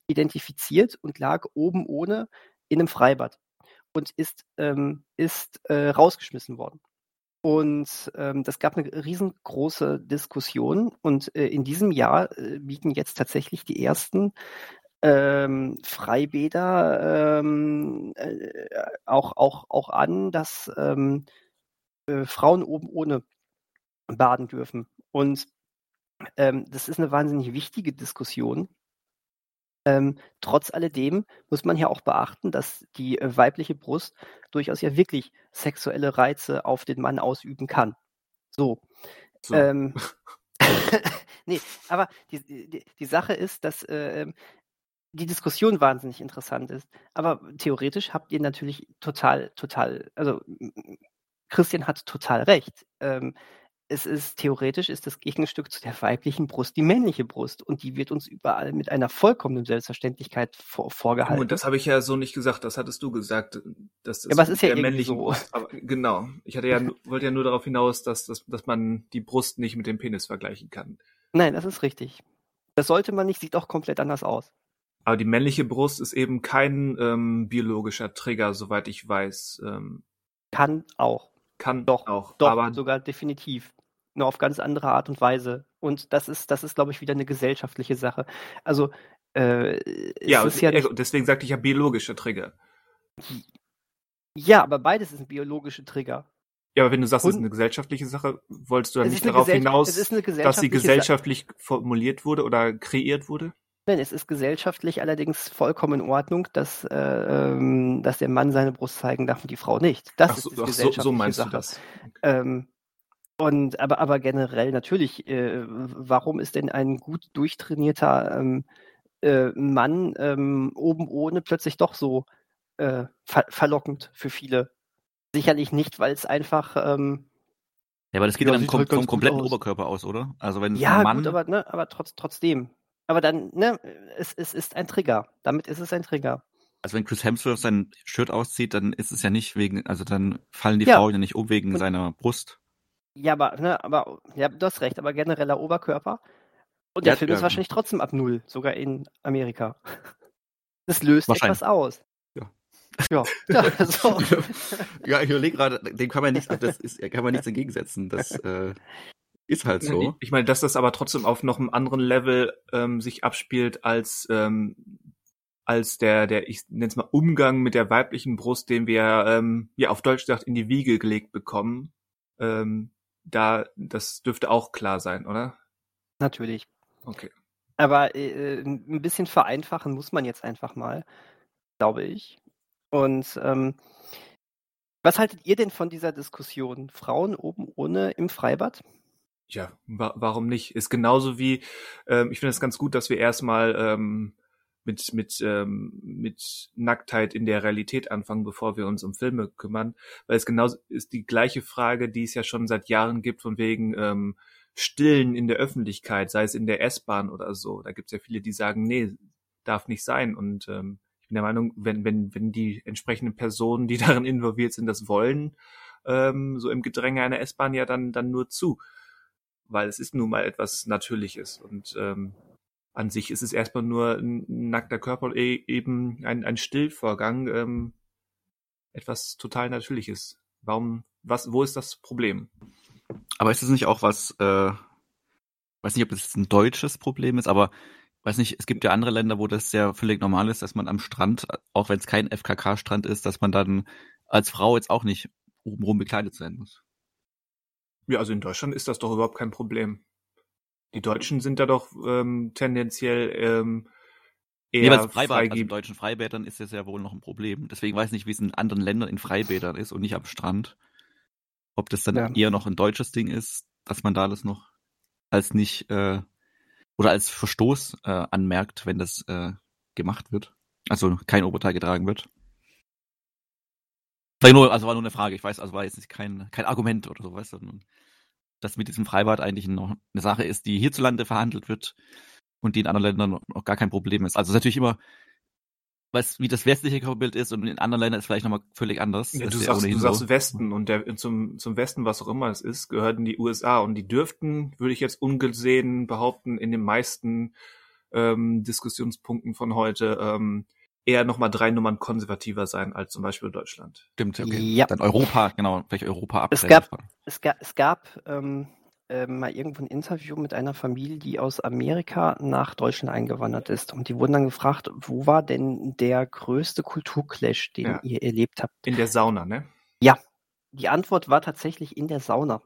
identifiziert und lag oben ohne in einem Freibad und ist, ähm, ist äh, rausgeschmissen worden. Und ähm, das gab eine riesengroße Diskussion. Und äh, in diesem Jahr äh, bieten jetzt tatsächlich die ersten ähm, Freibäder ähm, äh, auch, auch, auch an, dass ähm, äh, Frauen oben ohne baden dürfen. Und ähm, das ist eine wahnsinnig wichtige Diskussion. Ähm, trotz alledem muss man ja auch beachten, dass die äh, weibliche Brust durchaus ja wirklich sexuelle Reize auf den Mann ausüben kann. So. so. Ähm, nee, aber die, die, die, Sache ist, dass äh, die Diskussion wahnsinnig interessant ist. Aber theoretisch habt ihr natürlich total, total, also Christian hat total recht. Ähm, es ist theoretisch ist das Gegenstück zu der weiblichen Brust die männliche Brust und die wird uns überall mit einer vollkommenen Selbstverständlichkeit vor, vorgehalten. Und das habe ich ja so nicht gesagt, das hattest du gesagt, dass das ja, aber es ist ja männliche so. Brust. Aber genau, ich hatte ja wollte ja nur darauf hinaus, dass, dass dass man die Brust nicht mit dem Penis vergleichen kann. Nein, das ist richtig. Das sollte man nicht, sieht auch komplett anders aus. Aber die männliche Brust ist eben kein ähm, biologischer Trigger, soweit ich weiß. Ähm, kann auch. Kann doch auch. Doch, aber sogar definitiv. Nur auf ganz andere Art und Weise. Und das ist, das ist, glaube ich, wieder eine gesellschaftliche Sache. Also äh, ja, ist ja nicht, deswegen sagte ich ja biologischer Trigger. Ja, aber beides ist ein biologischer Trigger. Ja, aber wenn du sagst, es ist eine gesellschaftliche Sache, wolltest du dann nicht darauf hinaus, dass sie gesellschaftlich formuliert wurde oder kreiert wurde? Nein, es ist gesellschaftlich allerdings vollkommen in Ordnung, dass, äh, ähm, dass der Mann seine Brust zeigen darf und die Frau nicht. Das ach, ist die ach, so, so meinst Sache. Du das. Ähm, und aber, aber generell natürlich, äh, warum ist denn ein gut durchtrainierter ähm, äh, Mann ähm, oben ohne plötzlich doch so äh, ver verlockend für viele? Sicherlich nicht, weil es einfach ähm, ja, aber das geht ja, dann kom vom kompletten aus. Oberkörper aus, oder? Also wenn ja, ein Mann gut, aber, ne, aber trotz, trotzdem. Aber dann, ne, es, es ist ein Trigger. Damit ist es ein Trigger. Also wenn Chris Hemsworth sein Shirt auszieht, dann ist es ja nicht wegen, also dann fallen die ja. Frauen ja nicht um wegen Und, seiner Brust. Ja, aber, ne, aber, ja, du hast recht, aber genereller Oberkörper. Und der ja, Film ist wahrscheinlich trotzdem ab Null, sogar in Amerika. Das löst etwas aus. Ja. Ja, ja, so. ja ich überlege gerade, dem kann man nichts, das ist, kann man nichts entgegensetzen. Das, äh, ist halt so. Ich meine, dass das aber trotzdem auf noch einem anderen Level ähm, sich abspielt als ähm, als der der ich nenne es mal Umgang mit der weiblichen Brust, den wir ähm, ja auf Deutsch gesagt in die Wiege gelegt bekommen. Ähm, da das dürfte auch klar sein, oder? Natürlich. Okay. Aber äh, ein bisschen vereinfachen muss man jetzt einfach mal, glaube ich. Und ähm, was haltet ihr denn von dieser Diskussion? Frauen oben ohne im Freibad? Ja, wa warum nicht? Ist genauso wie, ähm, ich finde es ganz gut, dass wir erstmal ähm, mit, mit, ähm, mit Nacktheit in der Realität anfangen, bevor wir uns um Filme kümmern. Weil es genauso ist die gleiche Frage, die es ja schon seit Jahren gibt, von wegen ähm, Stillen in der Öffentlichkeit, sei es in der S-Bahn oder so. Da gibt es ja viele, die sagen, nee, darf nicht sein. Und ähm, ich bin der Meinung, wenn, wenn, wenn die entsprechenden Personen, die darin involviert sind, das wollen, ähm, so im Gedränge einer S-Bahn ja dann, dann nur zu weil es ist nun mal etwas Natürliches und ähm, an sich ist es erstmal nur ein nackter Körper e eben ein, ein Stillvorgang, ähm, etwas total Natürliches. Warum, was, wo ist das Problem? Aber ist es nicht auch was, äh, weiß nicht, ob das ein deutsches Problem ist, aber weiß nicht, es gibt ja andere Länder, wo das ja völlig normal ist, dass man am Strand, auch wenn es kein FKK-Strand ist, dass man dann als Frau jetzt auch nicht obenrum bekleidet sein muss. Ja, also in Deutschland ist das doch überhaupt kein Problem. Die Deutschen sind da doch ähm, tendenziell ähm, eher Jeweils Freibad, also in deutschen Freibädern ist das ja wohl noch ein Problem. Deswegen weiß ich nicht, wie es in anderen Ländern in Freibädern ist und nicht am Strand. Ob das dann ja. eher noch ein deutsches Ding ist, dass man da das noch als nicht äh, oder als Verstoß äh, anmerkt, wenn das äh, gemacht wird. Also kein Oberteil getragen wird. Nur, also war nur eine Frage, ich weiß, also war jetzt nicht kein, kein Argument oder so, weißt du, dass mit diesem Freibad eigentlich noch eine Sache ist, die hierzulande verhandelt wird und die in anderen Ländern noch gar kein Problem ist. Also es ist natürlich immer, was, wie das westliche Körperbild ist und in anderen Ländern ist vielleicht nochmal völlig anders. Ja, du sagst, du sagst Westen und der, zum, zum Westen, was auch immer es ist, gehörten die USA und die dürften, würde ich jetzt ungesehen behaupten, in den meisten ähm, Diskussionspunkten von heute ähm, eher nochmal drei Nummern konservativer sein als zum Beispiel Deutschland. Stimmt, okay. Ja. Dann Europa, genau, vielleicht Europa ab. Es gab, es gab, es gab ähm, äh, mal irgendwo ein Interview mit einer Familie, die aus Amerika nach Deutschland eingewandert ist. Und die wurden dann gefragt, wo war denn der größte Kulturclash, den ja. ihr erlebt habt? In der Sauna, ne? Ja, die Antwort war tatsächlich in der Sauna.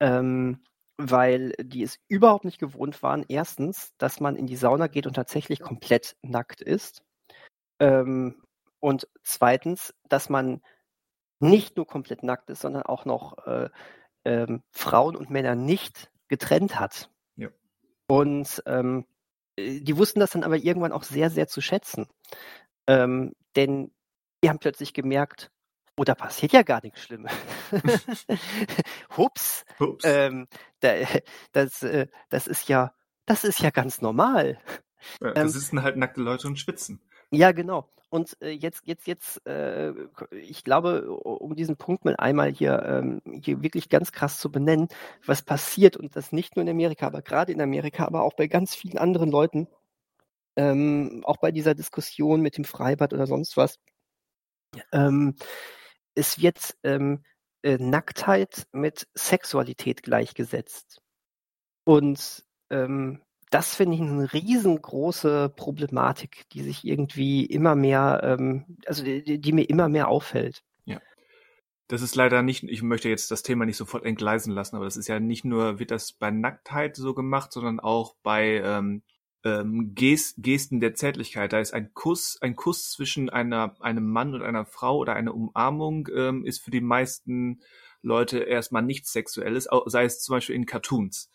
Ähm, weil die es überhaupt nicht gewohnt waren, erstens, dass man in die Sauna geht und tatsächlich komplett nackt ist. Ähm, und zweitens, dass man nicht nur komplett nackt ist, sondern auch noch äh, ähm, Frauen und Männer nicht getrennt hat. Ja. Und ähm, äh, die wussten das dann aber irgendwann auch sehr, sehr zu schätzen. Ähm, denn die haben plötzlich gemerkt, oh, da passiert ja gar nichts Schlimmes. Hups. Hups. Ähm, da, das, äh, das ist ja, das ist ja ganz normal. Ja, das ähm, sind halt nackte Leute und schwitzen. Ja, genau. Und äh, jetzt, jetzt, jetzt, äh, ich glaube, um diesen Punkt mal einmal hier, ähm, hier wirklich ganz krass zu benennen, was passiert und das nicht nur in Amerika, aber gerade in Amerika, aber auch bei ganz vielen anderen Leuten, ähm, auch bei dieser Diskussion mit dem Freibad oder sonst was, ähm, es wird ähm, äh, Nacktheit mit Sexualität gleichgesetzt. Und ähm, das finde ich eine riesengroße Problematik, die sich irgendwie immer mehr, ähm, also die, die, mir immer mehr auffällt. Ja. Das ist leider nicht, ich möchte jetzt das Thema nicht sofort entgleisen lassen, aber das ist ja nicht nur, wird das bei Nacktheit so gemacht, sondern auch bei ähm, ähm, Gest, Gesten der Zärtlichkeit. Da ist ein Kuss, ein Kuss zwischen einer, einem Mann und einer Frau oder eine Umarmung ähm, ist für die meisten Leute erstmal nichts Sexuelles, sei es zum Beispiel in Cartoons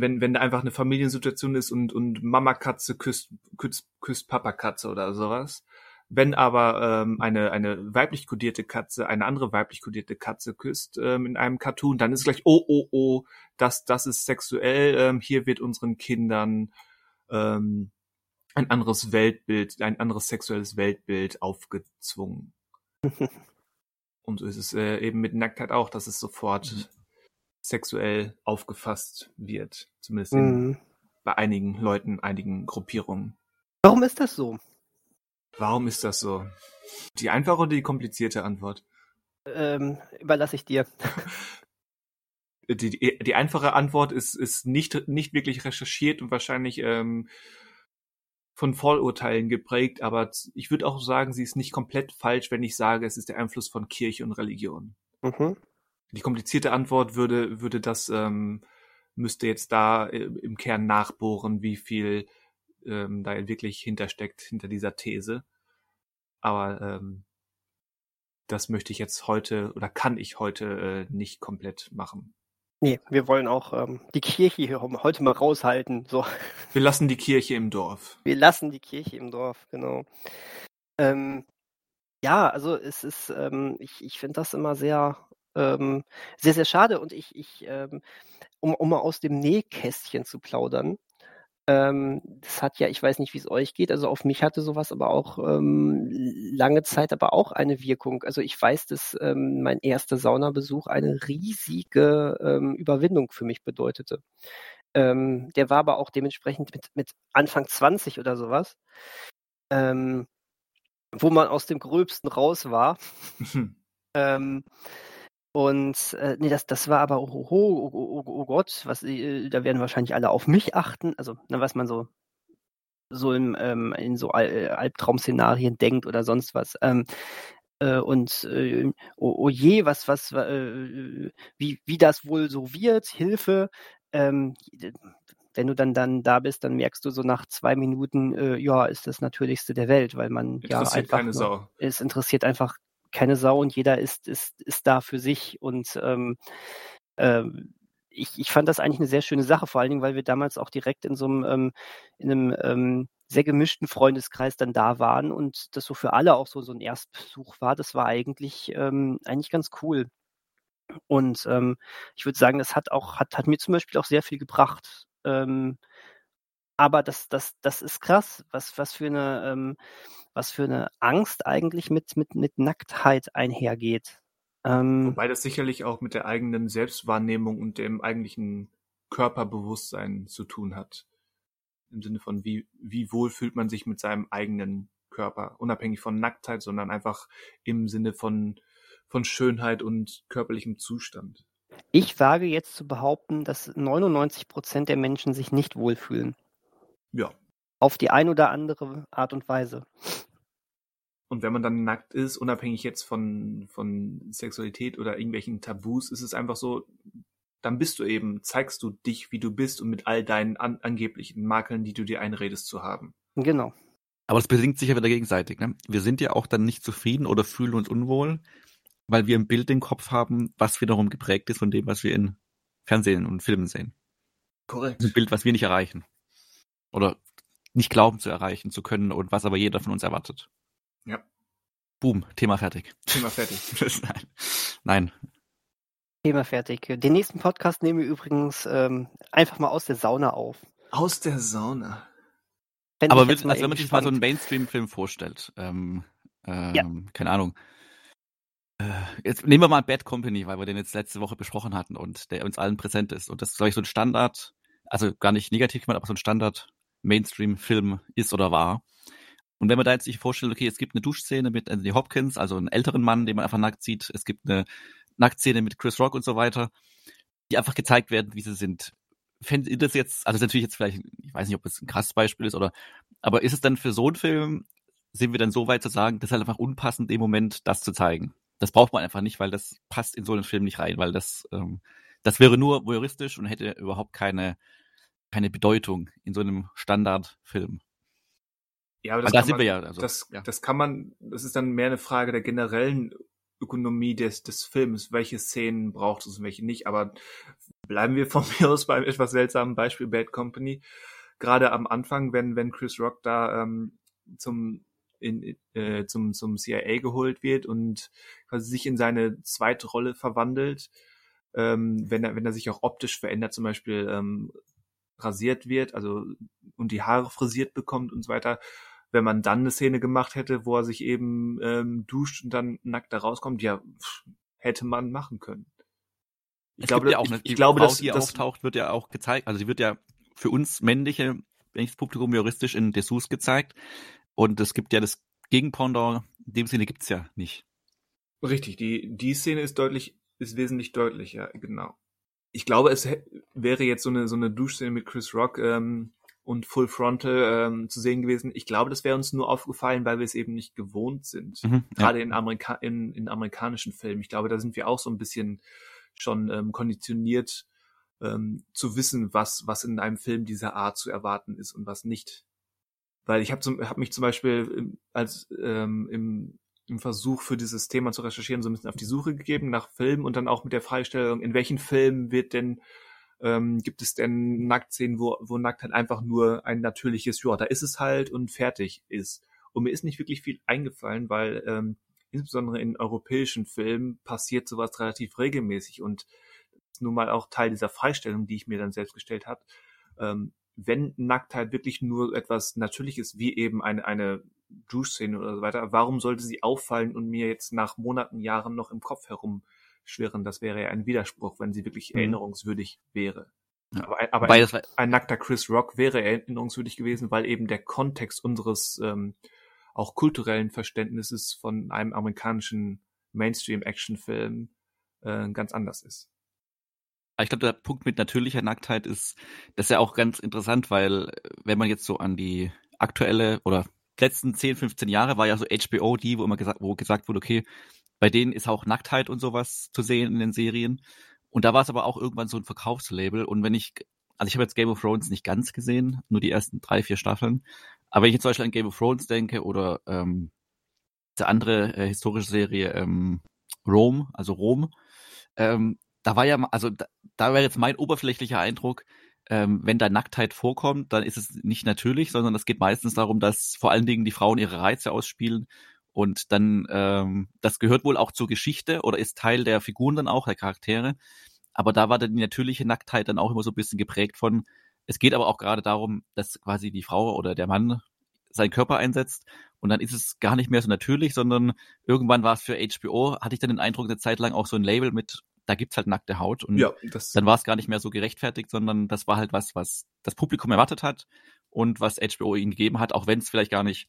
wenn, wenn da einfach eine Familiensituation ist und, und Mama Katze küsst, küsst, küsst Papa Katze oder sowas. Wenn aber ähm, eine, eine weiblich kodierte Katze eine andere weiblich kodierte Katze küsst ähm, in einem Cartoon, dann ist es gleich, oh, oh, oh, das, das ist sexuell, ähm, hier wird unseren Kindern ähm, ein anderes Weltbild, ein anderes sexuelles Weltbild aufgezwungen. Und so ist es äh, eben mit Nacktheit auch, dass es sofort mhm sexuell aufgefasst wird. Zumindest mhm. bei einigen Leuten, einigen Gruppierungen. Warum ist das so? Warum ist das so? Die einfache oder die komplizierte Antwort? Ähm, überlasse ich dir. die, die, die, einfache Antwort ist, ist nicht, nicht wirklich recherchiert und wahrscheinlich ähm, von Vorurteilen geprägt, aber ich würde auch sagen, sie ist nicht komplett falsch, wenn ich sage, es ist der Einfluss von Kirche und Religion. Mhm. Die komplizierte Antwort würde, würde das, ähm, müsste jetzt da äh, im Kern nachbohren, wie viel ähm, da wirklich hintersteckt, hinter dieser These. Aber ähm, das möchte ich jetzt heute oder kann ich heute äh, nicht komplett machen. Nee, wir wollen auch ähm, die Kirche hier heute mal raushalten. So. Wir lassen die Kirche im Dorf. Wir lassen die Kirche im Dorf, genau. Ähm, ja, also es ist, ähm, ich, ich finde das immer sehr ähm, sehr, sehr schade. Und ich, ich ähm, um, um mal aus dem Nähkästchen zu plaudern, ähm, das hat ja, ich weiß nicht, wie es euch geht, also auf mich hatte sowas aber auch ähm, lange Zeit aber auch eine Wirkung. Also ich weiß, dass ähm, mein erster Saunabesuch eine riesige ähm, Überwindung für mich bedeutete. Der war aber auch dementsprechend mit, mit Anfang 20 oder sowas, wo man aus dem Gröbsten raus war. ähm, Und äh, nee, das, das war aber, oh, oh, oh, oh, oh Gott, was, äh, da werden wahrscheinlich alle auf mich achten. Also, ne, was man so so im, ähm, in so Al äh, Albtraum-Szenarien denkt oder sonst was. Ähm, äh, und äh, oh, oh, je, was, was, äh, wie, wie das wohl so wird, Hilfe. Ähm, wenn du dann, dann da bist, dann merkst du so nach zwei Minuten, äh, ja, ist das Natürlichste der Welt, weil man ja einfach. Keine Sau. Es interessiert einfach keine Sau und jeder ist, ist, ist da für sich und ähm, ähm, ich, ich fand das eigentlich eine sehr schöne Sache, vor allen Dingen, weil wir damals auch direkt in so einem, ähm, in einem ähm, sehr gemischten Freundeskreis dann da waren und das so für alle auch so, so ein Erstbesuch war. Das war eigentlich, ähm, eigentlich ganz cool. Und ähm, ich würde sagen, das hat auch, hat, hat mir zum Beispiel auch sehr viel gebracht. Ähm, aber das, das, das ist krass, was, was für eine, ähm, was für eine Angst eigentlich mit, mit, mit Nacktheit einhergeht. Ähm, Wobei das sicherlich auch mit der eigenen Selbstwahrnehmung und dem eigentlichen Körperbewusstsein zu tun hat. Im Sinne von, wie, wie wohl fühlt man sich mit seinem eigenen Körper, unabhängig von Nacktheit, sondern einfach im Sinne von, von Schönheit und körperlichem Zustand. Ich wage jetzt zu behaupten, dass 99 Prozent der Menschen sich nicht wohlfühlen. Ja. Auf die ein oder andere Art und Weise. Und wenn man dann nackt ist, unabhängig jetzt von, von Sexualität oder irgendwelchen Tabus, ist es einfach so, dann bist du eben, zeigst du dich, wie du bist und mit all deinen an, angeblichen Makeln, die du dir einredest zu haben. Genau. Aber das bedingt sich ja wieder gegenseitig. Ne? Wir sind ja auch dann nicht zufrieden oder fühlen uns unwohl, weil wir ein Bild im Kopf haben, was wiederum geprägt ist von dem, was wir in Fernsehen und Filmen sehen. Korrekt. Ein Bild, was wir nicht erreichen. Oder nicht glauben zu erreichen zu können und was aber jeder von uns erwartet. Ja. Boom, Thema fertig. Thema fertig. Nein. Nein. Thema fertig. Den nächsten Podcast nehmen wir übrigens ähm, einfach mal aus der Sauna auf. Aus der Sauna. Fänd Aber mit, also wenn man sich mal so einen Mainstream-Film vorstellt, ähm, ähm, ja. keine Ahnung. Äh, jetzt nehmen wir mal Bad Company, weil wir den jetzt letzte Woche besprochen hatten und der uns allen präsent ist. Und das ist, glaube ich, so ein Standard, also gar nicht negativ gemeint, aber so ein Standard Mainstream-Film ist oder war. Und wenn man da jetzt sich vorstellt, okay, es gibt eine Duschszene mit Anthony Hopkins, also einen älteren Mann, den man einfach nackt sieht, es gibt eine Nacktszene mit Chris Rock und so weiter, die einfach gezeigt werden, wie sie sind. Fändet ihr das jetzt, also das ist natürlich jetzt vielleicht, ich weiß nicht, ob es ein krasses Beispiel ist oder, aber ist es dann für so einen Film, sind wir dann so weit zu sagen, das ist halt einfach unpassend, im Moment das zu zeigen? Das braucht man einfach nicht, weil das passt in so einen Film nicht rein, weil das, ähm, das wäre nur voyeuristisch und hätte überhaupt keine, keine Bedeutung in so einem Standardfilm. Ja, aber das, da sind man, wir ja, also, das, ja. das kann man, das ist dann mehr eine Frage der generellen Ökonomie des, des Films. Welche Szenen braucht es und welche nicht? Aber bleiben wir von mir aus beim etwas seltsamen Beispiel Bad Company. Gerade am Anfang, wenn, wenn Chris Rock da ähm, zum in, äh, zum, zum CIA geholt wird und quasi sich in seine zweite Rolle verwandelt, ähm, wenn er, wenn er sich auch optisch verändert, zum Beispiel ähm, rasiert wird, also und die Haare frisiert bekommt und so weiter, wenn man dann eine Szene gemacht hätte, wo er sich eben ähm, duscht und dann nackt da rauskommt, ja, pff, hätte man machen können. Ich es glaube, ja auch eine, ich, ich glaube, Frau, dass, die das auftaucht, wird ja auch gezeigt, also sie wird ja für uns männliche, wenn ich das Publikum juristisch in Dessous gezeigt und es gibt ja das Gegenpendant, in dem Sinne gibt's ja nicht. Richtig, die, die Szene ist deutlich, ist wesentlich deutlicher, genau. Ich glaube, es wäre jetzt so eine, so eine Duschszene mit Chris Rock, ähm, und Full Frontal ähm, zu sehen gewesen. Ich glaube, das wäre uns nur aufgefallen, weil wir es eben nicht gewohnt sind. Mhm, ja. Gerade in, Amerika in, in amerikanischen Filmen. Ich glaube, da sind wir auch so ein bisschen schon ähm, konditioniert ähm, zu wissen, was, was in einem Film dieser Art zu erwarten ist und was nicht. Weil ich habe hab mich zum Beispiel als ähm, im, im Versuch für dieses Thema zu recherchieren so ein bisschen auf die Suche gegeben nach Filmen und dann auch mit der Freistellung, in welchen Filmen wird denn ähm, gibt es denn Nacktszenen, wo, wo Nacktheit einfach nur ein natürliches, ja, da ist es halt und fertig ist. Und mir ist nicht wirklich viel eingefallen, weil ähm, insbesondere in europäischen Filmen passiert sowas relativ regelmäßig und nun mal auch Teil dieser Freistellung, die ich mir dann selbst gestellt habe. Ähm, wenn Nacktheit wirklich nur etwas Natürliches wie eben eine, eine Duschszene oder so weiter, warum sollte sie auffallen und mir jetzt nach Monaten, Jahren noch im Kopf herum schwirren. Das wäre ja ein Widerspruch, wenn sie wirklich mhm. erinnerungswürdig wäre. Ja. Aber, aber ein, ein, nackter Chris Rock wäre erinnerungswürdig gewesen, weil eben der Kontext unseres ähm, auch kulturellen Verständnisses von einem amerikanischen Mainstream-Action-Film äh, ganz anders ist. Ich glaube, der Punkt mit natürlicher Nacktheit ist, das ist ja auch ganz interessant, weil äh, wenn man jetzt so an die aktuelle oder letzten 10, 15 Jahre war ja so HBO die, wo immer gesagt, wo gesagt wurde, okay, bei denen ist auch Nacktheit und sowas zu sehen in den Serien. Und da war es aber auch irgendwann so ein Verkaufslabel. Und wenn ich, also ich habe jetzt Game of Thrones nicht ganz gesehen, nur die ersten drei, vier Staffeln. Aber wenn ich jetzt zum Beispiel an Game of Thrones denke oder ähm, diese andere äh, historische Serie ähm, Rome, also Rom, ähm, da war ja, also da, da wäre jetzt mein oberflächlicher Eindruck, ähm, wenn da Nacktheit vorkommt, dann ist es nicht natürlich, sondern es geht meistens darum, dass vor allen Dingen die Frauen ihre Reize ausspielen und dann, ähm, das gehört wohl auch zur Geschichte oder ist Teil der Figuren dann auch, der Charaktere. Aber da war dann die natürliche Nacktheit dann auch immer so ein bisschen geprägt von, es geht aber auch gerade darum, dass quasi die Frau oder der Mann seinen Körper einsetzt und dann ist es gar nicht mehr so natürlich, sondern irgendwann war es für HBO, hatte ich dann den Eindruck, eine Zeit lang auch so ein Label mit da gibt's halt nackte Haut und ja, dann war es gar nicht mehr so gerechtfertigt, sondern das war halt was, was das Publikum erwartet hat und was HBO ihnen gegeben hat, auch wenn es vielleicht gar nicht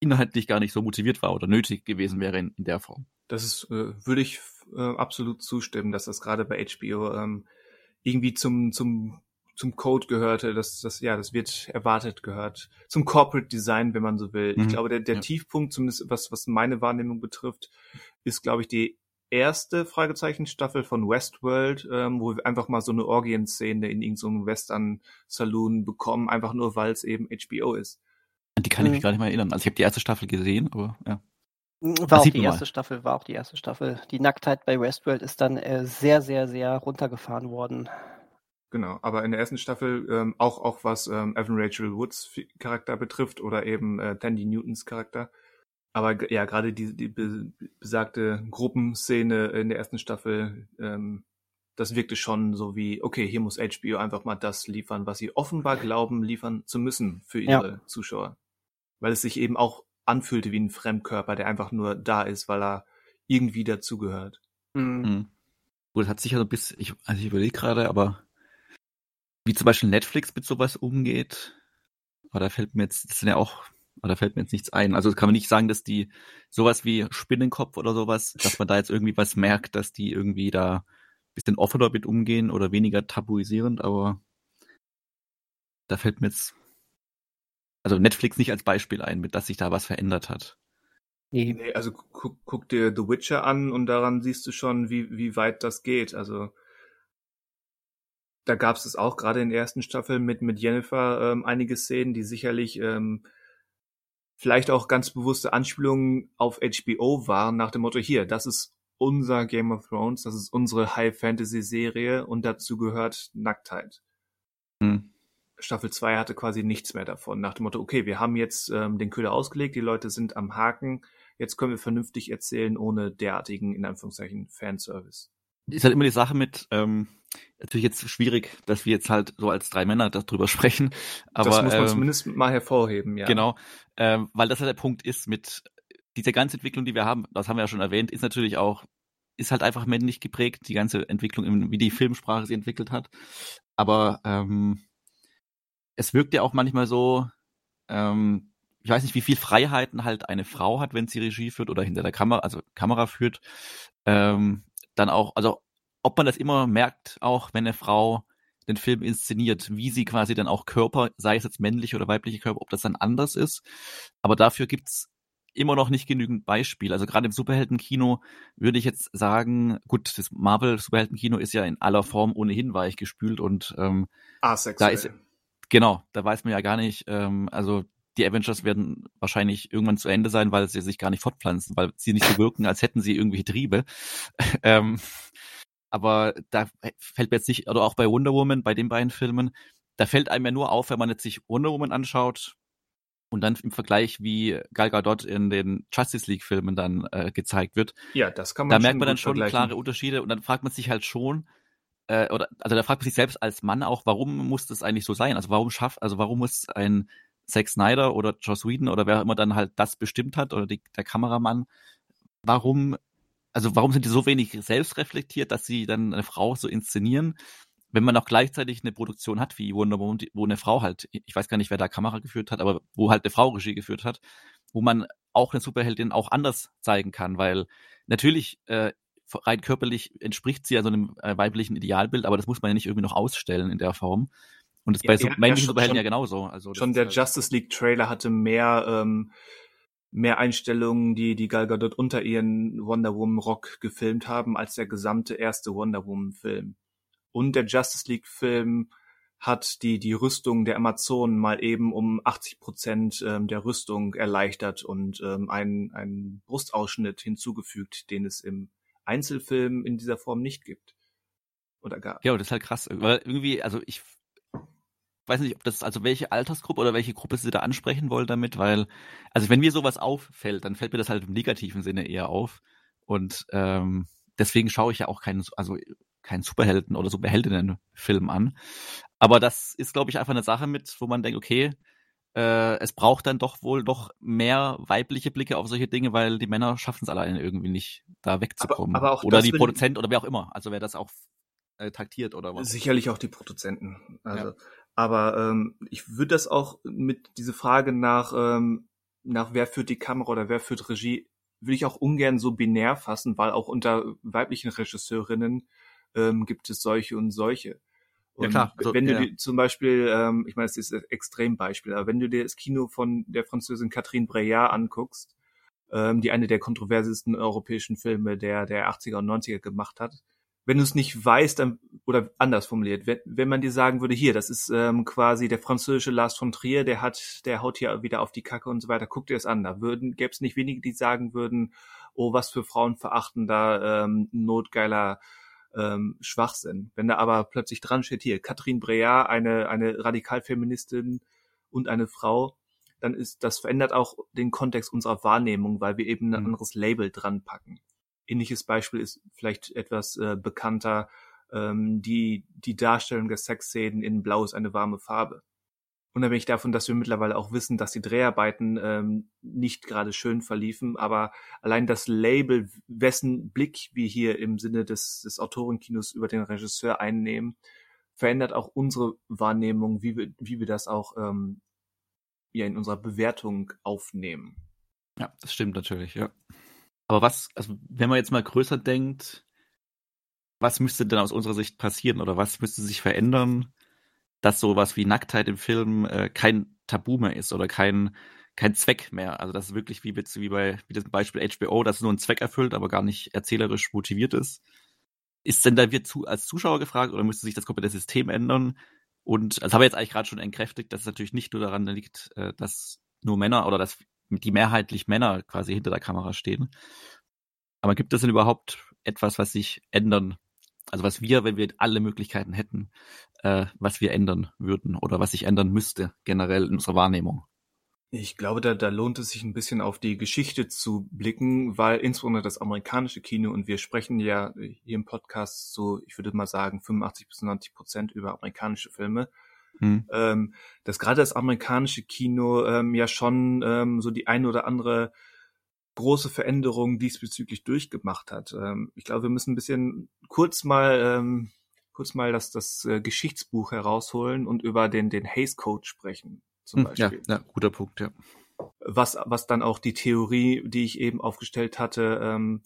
inhaltlich gar nicht so motiviert war oder nötig gewesen wäre in, in der Form. Das ist, äh, würde ich äh, absolut zustimmen, dass das gerade bei HBO ähm, irgendwie zum, zum, zum Code gehörte, dass das, ja, das wird erwartet gehört. Zum Corporate Design, wenn man so will. Mhm. Ich glaube, der, der ja. Tiefpunkt, zumindest was, was meine Wahrnehmung betrifft, ist, glaube ich, die erste Fragezeichen Staffel von Westworld, ähm, wo wir einfach mal so eine Orgienszene in irgendeinem so Western Saloon bekommen, einfach nur weil es eben HBO ist. Die kann ich mich mhm. gar nicht mehr erinnern. Also ich habe die erste Staffel gesehen, aber ja. War auch die erste mal. Staffel, war auch die erste Staffel. Die Nacktheit bei Westworld ist dann äh, sehr, sehr, sehr runtergefahren worden. Genau, aber in der ersten Staffel ähm, auch auch was ähm, Evan Rachel Woods Charakter betrifft oder eben äh, Tandy Newtons Charakter, aber ja, gerade die, die besagte Gruppenszene in der ersten Staffel, ähm, das wirkte schon so wie, okay, hier muss HBO einfach mal das liefern, was sie offenbar glauben, liefern zu müssen für ihre ja. Zuschauer. Weil es sich eben auch anfühlte wie ein Fremdkörper, der einfach nur da ist, weil er irgendwie dazugehört. Mhm. Mhm. Gut, hat sicher so ein bisschen, ich, also ich überlege gerade, aber wie zum Beispiel Netflix mit sowas umgeht, aber da fällt mir jetzt, das sind ja auch aber da fällt mir jetzt nichts ein. Also kann man nicht sagen, dass die sowas wie Spinnenkopf oder sowas, dass man da jetzt irgendwie was merkt, dass die irgendwie da ein bisschen offener mit umgehen oder weniger tabuisierend, aber da fällt mir jetzt also Netflix nicht als Beispiel ein, mit dass sich da was verändert hat. Nee, nee also guck, guck dir The Witcher an und daran siehst du schon, wie, wie weit das geht. Also da gab es es auch gerade in der ersten Staffel mit, mit Jennifer ähm, einige Szenen, die sicherlich ähm, vielleicht auch ganz bewusste Anspielungen auf HBO waren, nach dem Motto, hier, das ist unser Game of Thrones, das ist unsere High-Fantasy-Serie und dazu gehört Nacktheit. Hm. Staffel 2 hatte quasi nichts mehr davon, nach dem Motto, okay, wir haben jetzt ähm, den Köder ausgelegt, die Leute sind am Haken, jetzt können wir vernünftig erzählen, ohne derartigen, in Anführungszeichen, Fanservice ist halt immer die Sache mit, ähm, natürlich jetzt schwierig, dass wir jetzt halt so als drei Männer darüber sprechen. Aber, das muss man ähm, zumindest mal hervorheben, ja. Genau, ähm, weil das halt der Punkt ist mit dieser ganzen Entwicklung, die wir haben, das haben wir ja schon erwähnt, ist natürlich auch, ist halt einfach männlich geprägt, die ganze Entwicklung, wie die Filmsprache sie entwickelt hat. Aber ähm, es wirkt ja auch manchmal so, ähm, ich weiß nicht, wie viel Freiheiten halt eine Frau hat, wenn sie Regie führt oder hinter der Kamera, also Kamera führt. Ähm, dann auch, also ob man das immer merkt, auch wenn eine Frau den Film inszeniert, wie sie quasi dann auch Körper, sei es jetzt männliche oder weibliche Körper, ob das dann anders ist. Aber dafür gibt's immer noch nicht genügend Beispiele. Also gerade im Superheldenkino würde ich jetzt sagen, gut, das Marvel-Superheldenkino ist ja in aller Form ohnehin weichgespült und ähm, Asexuell. da ist genau, da weiß man ja gar nicht, ähm, also die Avengers werden wahrscheinlich irgendwann zu Ende sein, weil sie sich gar nicht fortpflanzen, weil sie nicht so wirken, als hätten sie irgendwelche Triebe. ähm, aber da fällt mir jetzt nicht, oder auch bei Wonder Woman, bei den beiden Filmen, da fällt einem ja nur auf, wenn man jetzt sich Wonder Woman anschaut und dann im Vergleich, wie Gal Gadot in den Justice League Filmen dann äh, gezeigt wird. Ja, das kann man Da merkt man dann schon klare Unterschiede und dann fragt man sich halt schon, äh, oder also da fragt man sich selbst als Mann auch, warum muss das eigentlich so sein? Also warum schafft, also warum muss ein Zack Snyder oder Joss Whedon oder wer immer dann halt das bestimmt hat oder die, der Kameramann, warum, also warum sind die so wenig selbstreflektiert, dass sie dann eine Frau so inszenieren, wenn man auch gleichzeitig eine Produktion hat wie Wonder Woman, wo eine Frau halt, ich weiß gar nicht, wer da Kamera geführt hat, aber wo halt eine Frau Regie geführt hat, wo man auch eine Superheldin auch anders zeigen kann, weil natürlich äh, rein körperlich entspricht sie ja so einem äh, weiblichen Idealbild, aber das muss man ja nicht irgendwie noch ausstellen in der Form. Und das ja, bei so männlichen Superhelden ja genauso. Also schon der halt Justice League Trailer hatte mehr ähm, mehr Einstellungen, die die Gal Gadot unter ihren Wonder Woman Rock gefilmt haben, als der gesamte erste Wonder Woman Film. Und der Justice League Film hat die die Rüstung der Amazonen mal eben um 80 Prozent ähm, der Rüstung erleichtert und ähm, einen einen Brustausschnitt hinzugefügt, den es im Einzelfilm in dieser Form nicht gibt. Oder gab. Ja, das ist halt krass, weil irgendwie, also ich weiß nicht, ob das, also welche Altersgruppe oder welche Gruppe sie da ansprechen wollen damit, weil, also wenn mir sowas auffällt, dann fällt mir das halt im negativen Sinne eher auf. Und ähm, deswegen schaue ich ja auch keinen, also keinen Superhelden- oder Superheldinnen-Film an. Aber das ist, glaube ich, einfach eine Sache mit, wo man denkt, okay, äh, es braucht dann doch wohl doch mehr weibliche Blicke auf solche Dinge, weil die Männer schaffen es alleine irgendwie nicht, da wegzukommen. Aber, aber auch oder die Produzenten oder wer auch immer. Also wer das auch äh, taktiert oder was. Sicherlich auch die Produzenten. Also, ja. Aber ähm, ich würde das auch mit diese Frage nach, ähm, nach wer führt die Kamera oder wer führt Regie, würde ich auch ungern so binär fassen, weil auch unter weiblichen Regisseurinnen ähm, gibt es solche und solche. Und ja klar. So, wenn du ja. dir zum Beispiel, ähm, ich meine, es ist ein Extrembeispiel, aber wenn du dir das Kino von der Französin Catherine Breillat anguckst, ähm, die eine der kontroversesten europäischen Filme der, der 80er und 90er gemacht hat, wenn du es nicht weißt, dann, oder anders formuliert, wenn, wenn man dir sagen würde, hier, das ist ähm, quasi der französische Lars von Trier, der hat, der haut hier wieder auf die Kacke und so weiter, guck dir das an. Da würden, gäbe es nicht wenige, die sagen würden, oh, was für frauenverachtender, ähm, notgeiler ähm, Schwachsinn. Wenn da aber plötzlich dran steht, hier, Catherine Breillat, eine, eine Radikalfeministin und eine Frau, dann ist, das verändert auch den Kontext unserer Wahrnehmung, weil wir eben ein mhm. anderes Label dran packen ähnliches Beispiel ist vielleicht etwas äh, bekannter, ähm, die, die Darstellung der Sexszenen in Blau ist eine warme Farbe. Unabhängig davon, dass wir mittlerweile auch wissen, dass die Dreharbeiten ähm, nicht gerade schön verliefen, aber allein das Label, wessen Blick wir hier im Sinne des, des Autorenkinos über den Regisseur einnehmen, verändert auch unsere Wahrnehmung, wie wir, wie wir das auch ähm, ja, in unserer Bewertung aufnehmen. Ja, das stimmt natürlich, ja. Aber was, also wenn man jetzt mal größer denkt, was müsste denn aus unserer Sicht passieren oder was müsste sich verändern, dass sowas wie Nacktheit im Film äh, kein Tabu mehr ist oder kein, kein Zweck mehr. Also das ist wirklich wie, wie bei wie das Beispiel HBO, das nur einen Zweck erfüllt, aber gar nicht erzählerisch motiviert ist. Ist denn da wir zu, als Zuschauer gefragt oder müsste sich das komplette System ändern? Und das habe ich jetzt eigentlich gerade schon entkräftigt, dass es natürlich nicht nur daran liegt, äh, dass nur Männer oder dass die mehrheitlich Männer quasi hinter der Kamera stehen. Aber gibt es denn überhaupt etwas, was sich ändern, also was wir, wenn wir alle Möglichkeiten hätten, äh, was wir ändern würden oder was sich ändern müsste generell in unserer Wahrnehmung? Ich glaube, da, da lohnt es sich ein bisschen auf die Geschichte zu blicken, weil insbesondere das amerikanische Kino, und wir sprechen ja hier im Podcast so, ich würde mal sagen, 85 bis 90 Prozent über amerikanische Filme, hm. Ähm, dass gerade das amerikanische Kino ähm, ja schon ähm, so die eine oder andere große Veränderung diesbezüglich durchgemacht hat. Ähm, ich glaube, wir müssen ein bisschen kurz mal ähm, kurz mal das, das äh, Geschichtsbuch herausholen und über den, den Hays Code sprechen, zum hm, Beispiel. Ja, ja, guter Punkt, ja. Was, was dann auch die Theorie, die ich eben aufgestellt hatte, ähm,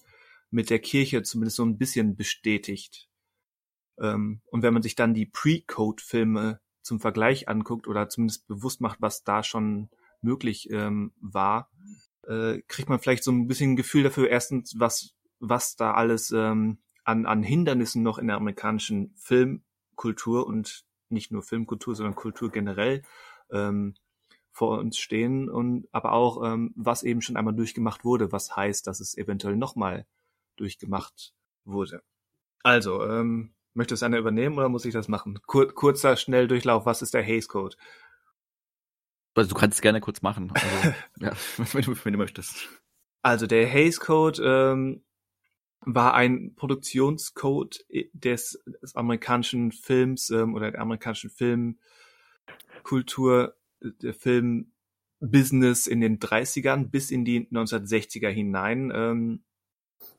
mit der Kirche zumindest so ein bisschen bestätigt. Ähm, und wenn man sich dann die Pre-Code-Filme zum Vergleich anguckt oder zumindest bewusst macht, was da schon möglich ähm, war, äh, kriegt man vielleicht so ein bisschen ein Gefühl dafür, erstens, was, was da alles ähm, an, an Hindernissen noch in der amerikanischen Filmkultur und nicht nur Filmkultur, sondern Kultur generell ähm, vor uns stehen und aber auch, ähm, was eben schon einmal durchgemacht wurde, was heißt, dass es eventuell nochmal durchgemacht wurde. Also, ähm, Möchte es einer übernehmen oder muss ich das machen? Kur kurzer Schnelldurchlauf, was ist der Haze Code? Also du kannst es gerne kurz machen, also, ja, wenn, du, wenn du möchtest. Also der Haze Code ähm, war ein Produktionscode des, des amerikanischen Films ähm, oder der amerikanischen Filmkultur, der Filmbusiness in den 30ern bis in die 1960er hinein. Ähm,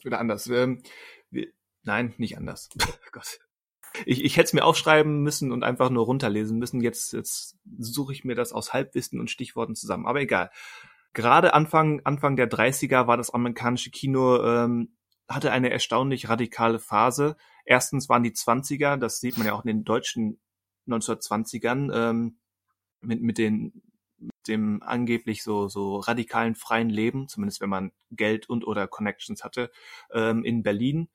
oder anders. Ähm, wir, nein, nicht anders. Gott ich, ich hätte es mir aufschreiben müssen und einfach nur runterlesen müssen. Jetzt, jetzt suche ich mir das aus Halbwissen und Stichworten zusammen. Aber egal. Gerade Anfang, Anfang der 30er war das amerikanische Kino ähm, hatte eine erstaunlich radikale Phase. Erstens waren die 20er, das sieht man ja auch in den deutschen 1920ern, ähm, mit, mit den dem angeblich so so radikalen freien Leben, zumindest wenn man Geld und oder Connections hatte, ähm, in Berlin.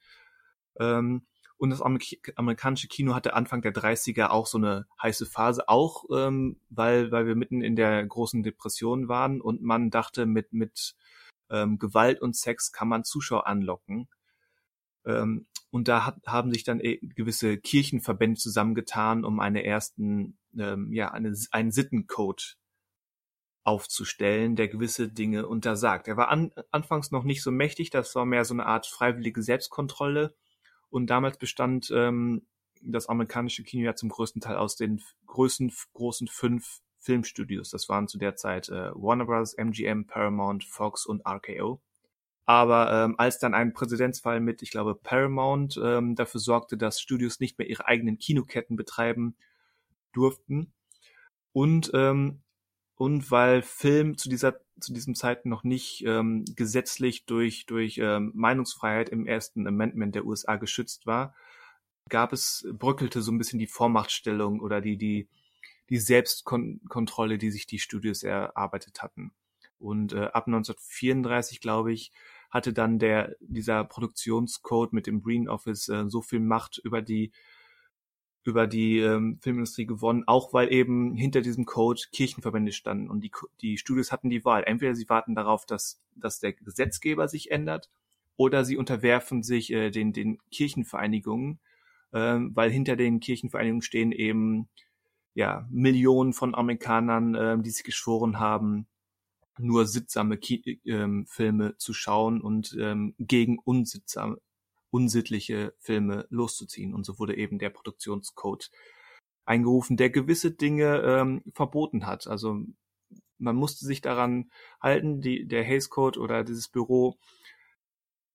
Ähm, und das amerikanische Kino hatte Anfang der 30er auch so eine heiße Phase, auch ähm, weil, weil wir mitten in der großen Depression waren und man dachte, mit, mit ähm, Gewalt und Sex kann man Zuschauer anlocken. Ähm, und da hat, haben sich dann e, gewisse Kirchenverbände zusammengetan, um eine ersten, ähm, ja, eine, einen Sittencode aufzustellen, der gewisse Dinge untersagt. Er war an, anfangs noch nicht so mächtig, das war mehr so eine Art freiwillige Selbstkontrolle. Und damals bestand ähm, das amerikanische Kino ja zum größten Teil aus den größten, großen fünf Filmstudios. Das waren zu der Zeit äh, Warner Bros., MGM, Paramount, Fox und RKO. Aber ähm, als dann ein Präzedenzfall mit, ich glaube, Paramount ähm, dafür sorgte, dass Studios nicht mehr ihre eigenen Kinoketten betreiben durften und ähm, und weil Film zu dieser zu diesem Zeiten noch nicht ähm, gesetzlich durch durch ähm, Meinungsfreiheit im ersten Amendment der USA geschützt war, gab es bröckelte so ein bisschen die Vormachtstellung oder die die die Selbstkontrolle, die sich die Studios erarbeitet hatten. Und äh, ab 1934, glaube ich, hatte dann der dieser Produktionscode mit dem Green Office äh, so viel Macht über die über die ähm, Filmindustrie gewonnen, auch weil eben hinter diesem Code Kirchenverbände standen und die, die Studios hatten die Wahl. Entweder sie warten darauf, dass, dass der Gesetzgeber sich ändert oder sie unterwerfen sich äh, den, den Kirchenvereinigungen, äh, weil hinter den Kirchenvereinigungen stehen eben ja Millionen von Amerikanern, äh, die sich geschworen haben, nur sittsame Ki ähm, Filme zu schauen und ähm, gegen unsittsame, unsittliche Filme loszuziehen. Und so wurde eben der Produktionscode eingerufen, der gewisse Dinge ähm, verboten hat. Also man musste sich daran halten, die, der Hays Code oder dieses Büro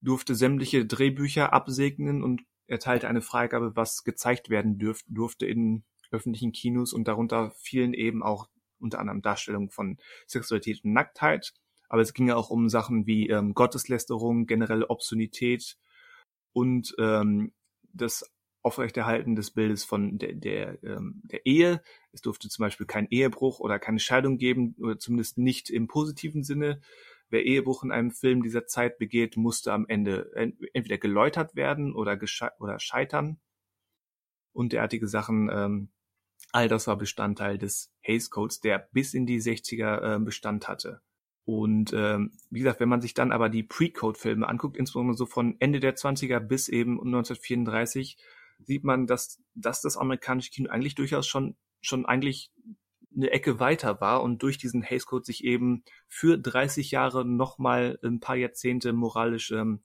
durfte sämtliche Drehbücher absegnen und erteilte eine Freigabe, was gezeigt werden dürf, durfte in öffentlichen Kinos und darunter fielen eben auch unter anderem Darstellungen von Sexualität und Nacktheit. Aber es ging ja auch um Sachen wie ähm, Gotteslästerung, generelle Obszönität, und ähm, das Aufrechterhalten des Bildes von der, der, ähm, der Ehe. Es durfte zum Beispiel kein Ehebruch oder keine Scheidung geben, oder zumindest nicht im positiven Sinne. Wer Ehebruch in einem Film dieser Zeit begeht, musste am Ende entweder geläutert werden oder, oder scheitern. Und derartige Sachen, ähm, all das war Bestandteil des Hays Codes, der bis in die 60er äh, Bestand hatte. Und ähm, wie gesagt, wenn man sich dann aber die Pre-Code-Filme anguckt, insbesondere so von Ende der 20er bis eben 1934, sieht man, dass, dass das amerikanische Kino eigentlich durchaus schon, schon eigentlich eine Ecke weiter war und durch diesen Hays Code sich eben für 30 Jahre nochmal ein paar Jahrzehnte moralisch ähm,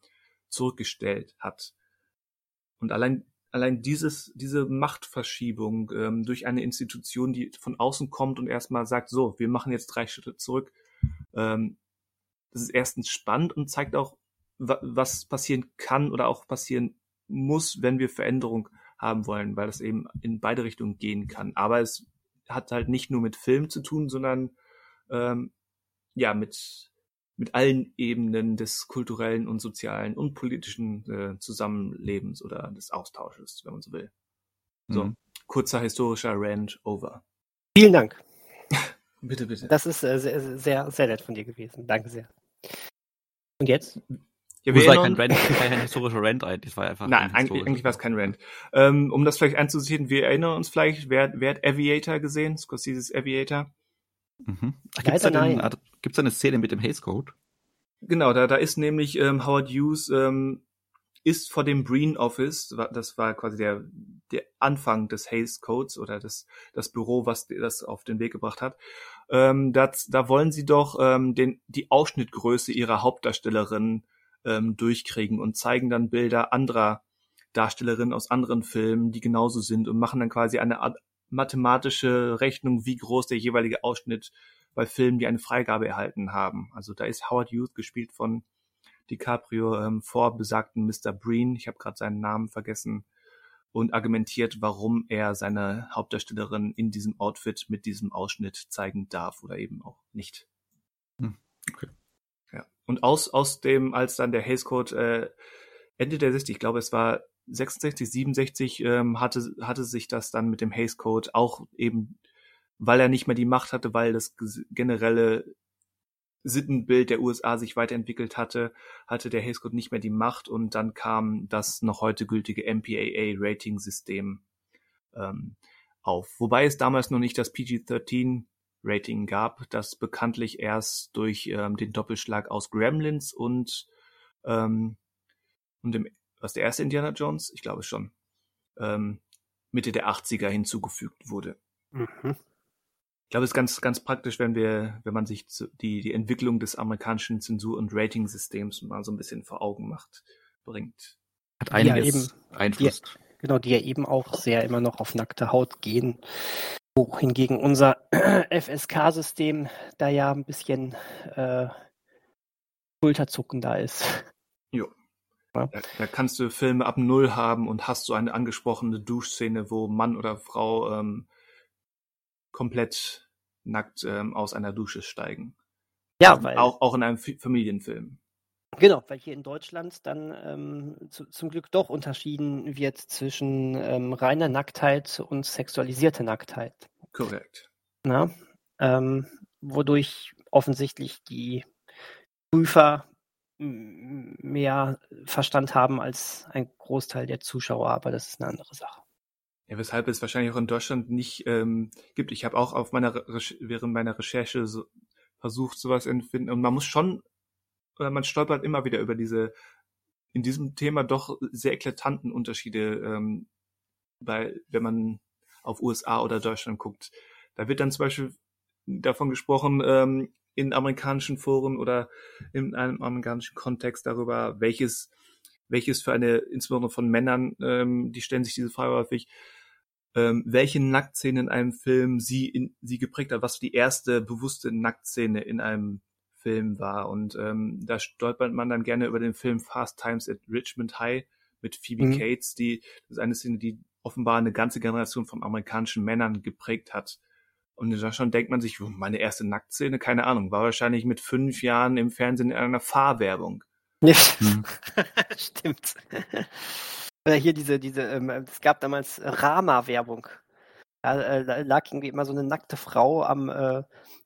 zurückgestellt hat. Und allein, allein dieses, diese Machtverschiebung ähm, durch eine Institution, die von außen kommt und erstmal sagt, so, wir machen jetzt drei Schritte zurück, ähm, das ist erstens spannend und zeigt auch, was passieren kann oder auch passieren muss, wenn wir Veränderung haben wollen, weil das eben in beide Richtungen gehen kann. Aber es hat halt nicht nur mit Film zu tun, sondern ähm, ja mit mit allen Ebenen des kulturellen und sozialen und politischen äh, Zusammenlebens oder des Austausches, wenn man so will. So, mhm. kurzer historischer Rant over. Vielen Dank. Bitte, bitte. Das ist äh, sehr, sehr, sehr nett von dir gewesen. Danke sehr. Und jetzt? Ja, wir war kein, Rant, kein historischer Rant ein. Das war einfach Nein, eigentlich, eigentlich war es kein Rant. Ähm, um das vielleicht einzusehen, wir erinnern uns vielleicht, wer, wer hat Aviator gesehen? Scorsese's Aviator? Mhm. Gibt es da, da eine Szene mit dem Haze Code? Genau, da, da ist nämlich ähm, Howard Hughes ähm, ist vor dem Breen Office, das war quasi der, der Anfang des Haze Codes oder das, das Büro, was das auf den Weg gebracht hat. Ähm, das, da wollen sie doch ähm, den, die Ausschnittgröße ihrer Hauptdarstellerin ähm, durchkriegen und zeigen dann Bilder anderer Darstellerinnen aus anderen Filmen, die genauso sind und machen dann quasi eine Art mathematische Rechnung, wie groß der jeweilige Ausschnitt bei Filmen, die eine Freigabe erhalten haben. Also da ist Howard Hughes gespielt von DiCaprio ähm, vor besagten Mr. Breen, ich habe gerade seinen Namen vergessen, und argumentiert, warum er seine Hauptdarstellerin in diesem Outfit mit diesem Ausschnitt zeigen darf oder eben auch nicht. Hm, okay. Ja. Und aus, aus dem, als dann der Hays Code äh, Ende der 60, ich glaube, es war 66, 67, ähm, hatte, hatte sich das dann mit dem Hays Code auch eben, weil er nicht mehr die Macht hatte, weil das generelle Sittenbild der USA sich weiterentwickelt hatte, hatte der Hays Code nicht mehr die Macht und dann kam das noch heute gültige MPAA-Rating-System ähm, auf. Wobei es damals noch nicht das PG-13-Rating gab, das bekanntlich erst durch ähm, den Doppelschlag aus Gremlins und, ähm, und dem, was der erste Indiana Jones? Ich glaube schon. Ähm, Mitte der 80er hinzugefügt wurde. Mhm. Ich glaube, es ist ganz, ganz praktisch, wenn wir, wenn man sich die, die Entwicklung des amerikanischen Zensur- und Rating-Systems mal so ein bisschen vor Augen macht, bringt. Hat einiges ja, beeinflusst. Genau, die ja eben auch sehr immer noch auf nackte Haut gehen. Wohingegen unser FSK-System da ja ein bisschen äh, Schulterzucken da ist. Jo. Ja. Da, da, kannst du Filme ab Null haben und hast so eine angesprochene Duschszene, wo Mann oder Frau ähm, komplett nackt ähm, aus einer Dusche steigen. Ja, weil. Auch, auch in einem Familienfilm. Genau, weil hier in Deutschland dann ähm, zu, zum Glück doch unterschieden wird zwischen ähm, reiner Nacktheit und sexualisierter Nacktheit. Korrekt. Na, ähm, wodurch offensichtlich die Prüfer mehr Verstand haben als ein Großteil der Zuschauer, aber das ist eine andere Sache. Weshalb es wahrscheinlich auch in Deutschland nicht ähm, gibt. Ich habe auch auf meiner Re während meiner Recherche so versucht, sowas empfinden. Und man muss schon oder man stolpert immer wieder über diese in diesem Thema doch sehr eklatanten Unterschiede, ähm, bei, wenn man auf USA oder Deutschland guckt. Da wird dann zum Beispiel davon gesprochen, ähm, in amerikanischen Foren oder in einem amerikanischen Kontext darüber, welches, welches für eine, insbesondere von Männern, ähm, die stellen sich diese Frage häufig, ähm, welche Nacktszene in einem Film sie, in, sie geprägt hat, was die erste bewusste Nacktszene in einem Film war. Und ähm, da stolpert man dann gerne über den Film Fast Times at Richmond High mit Phoebe mhm. Cates, die das ist eine Szene, die offenbar eine ganze Generation von amerikanischen Männern geprägt hat. Und da schon denkt man sich, meine erste Nacktszene, keine Ahnung, war wahrscheinlich mit fünf Jahren im Fernsehen in einer Fahrwerbung. Ja. Hm. Stimmt. Oder hier diese, diese, ähm, es gab damals Rama-Werbung. Da äh, lag irgendwie immer so eine nackte Frau am, äh,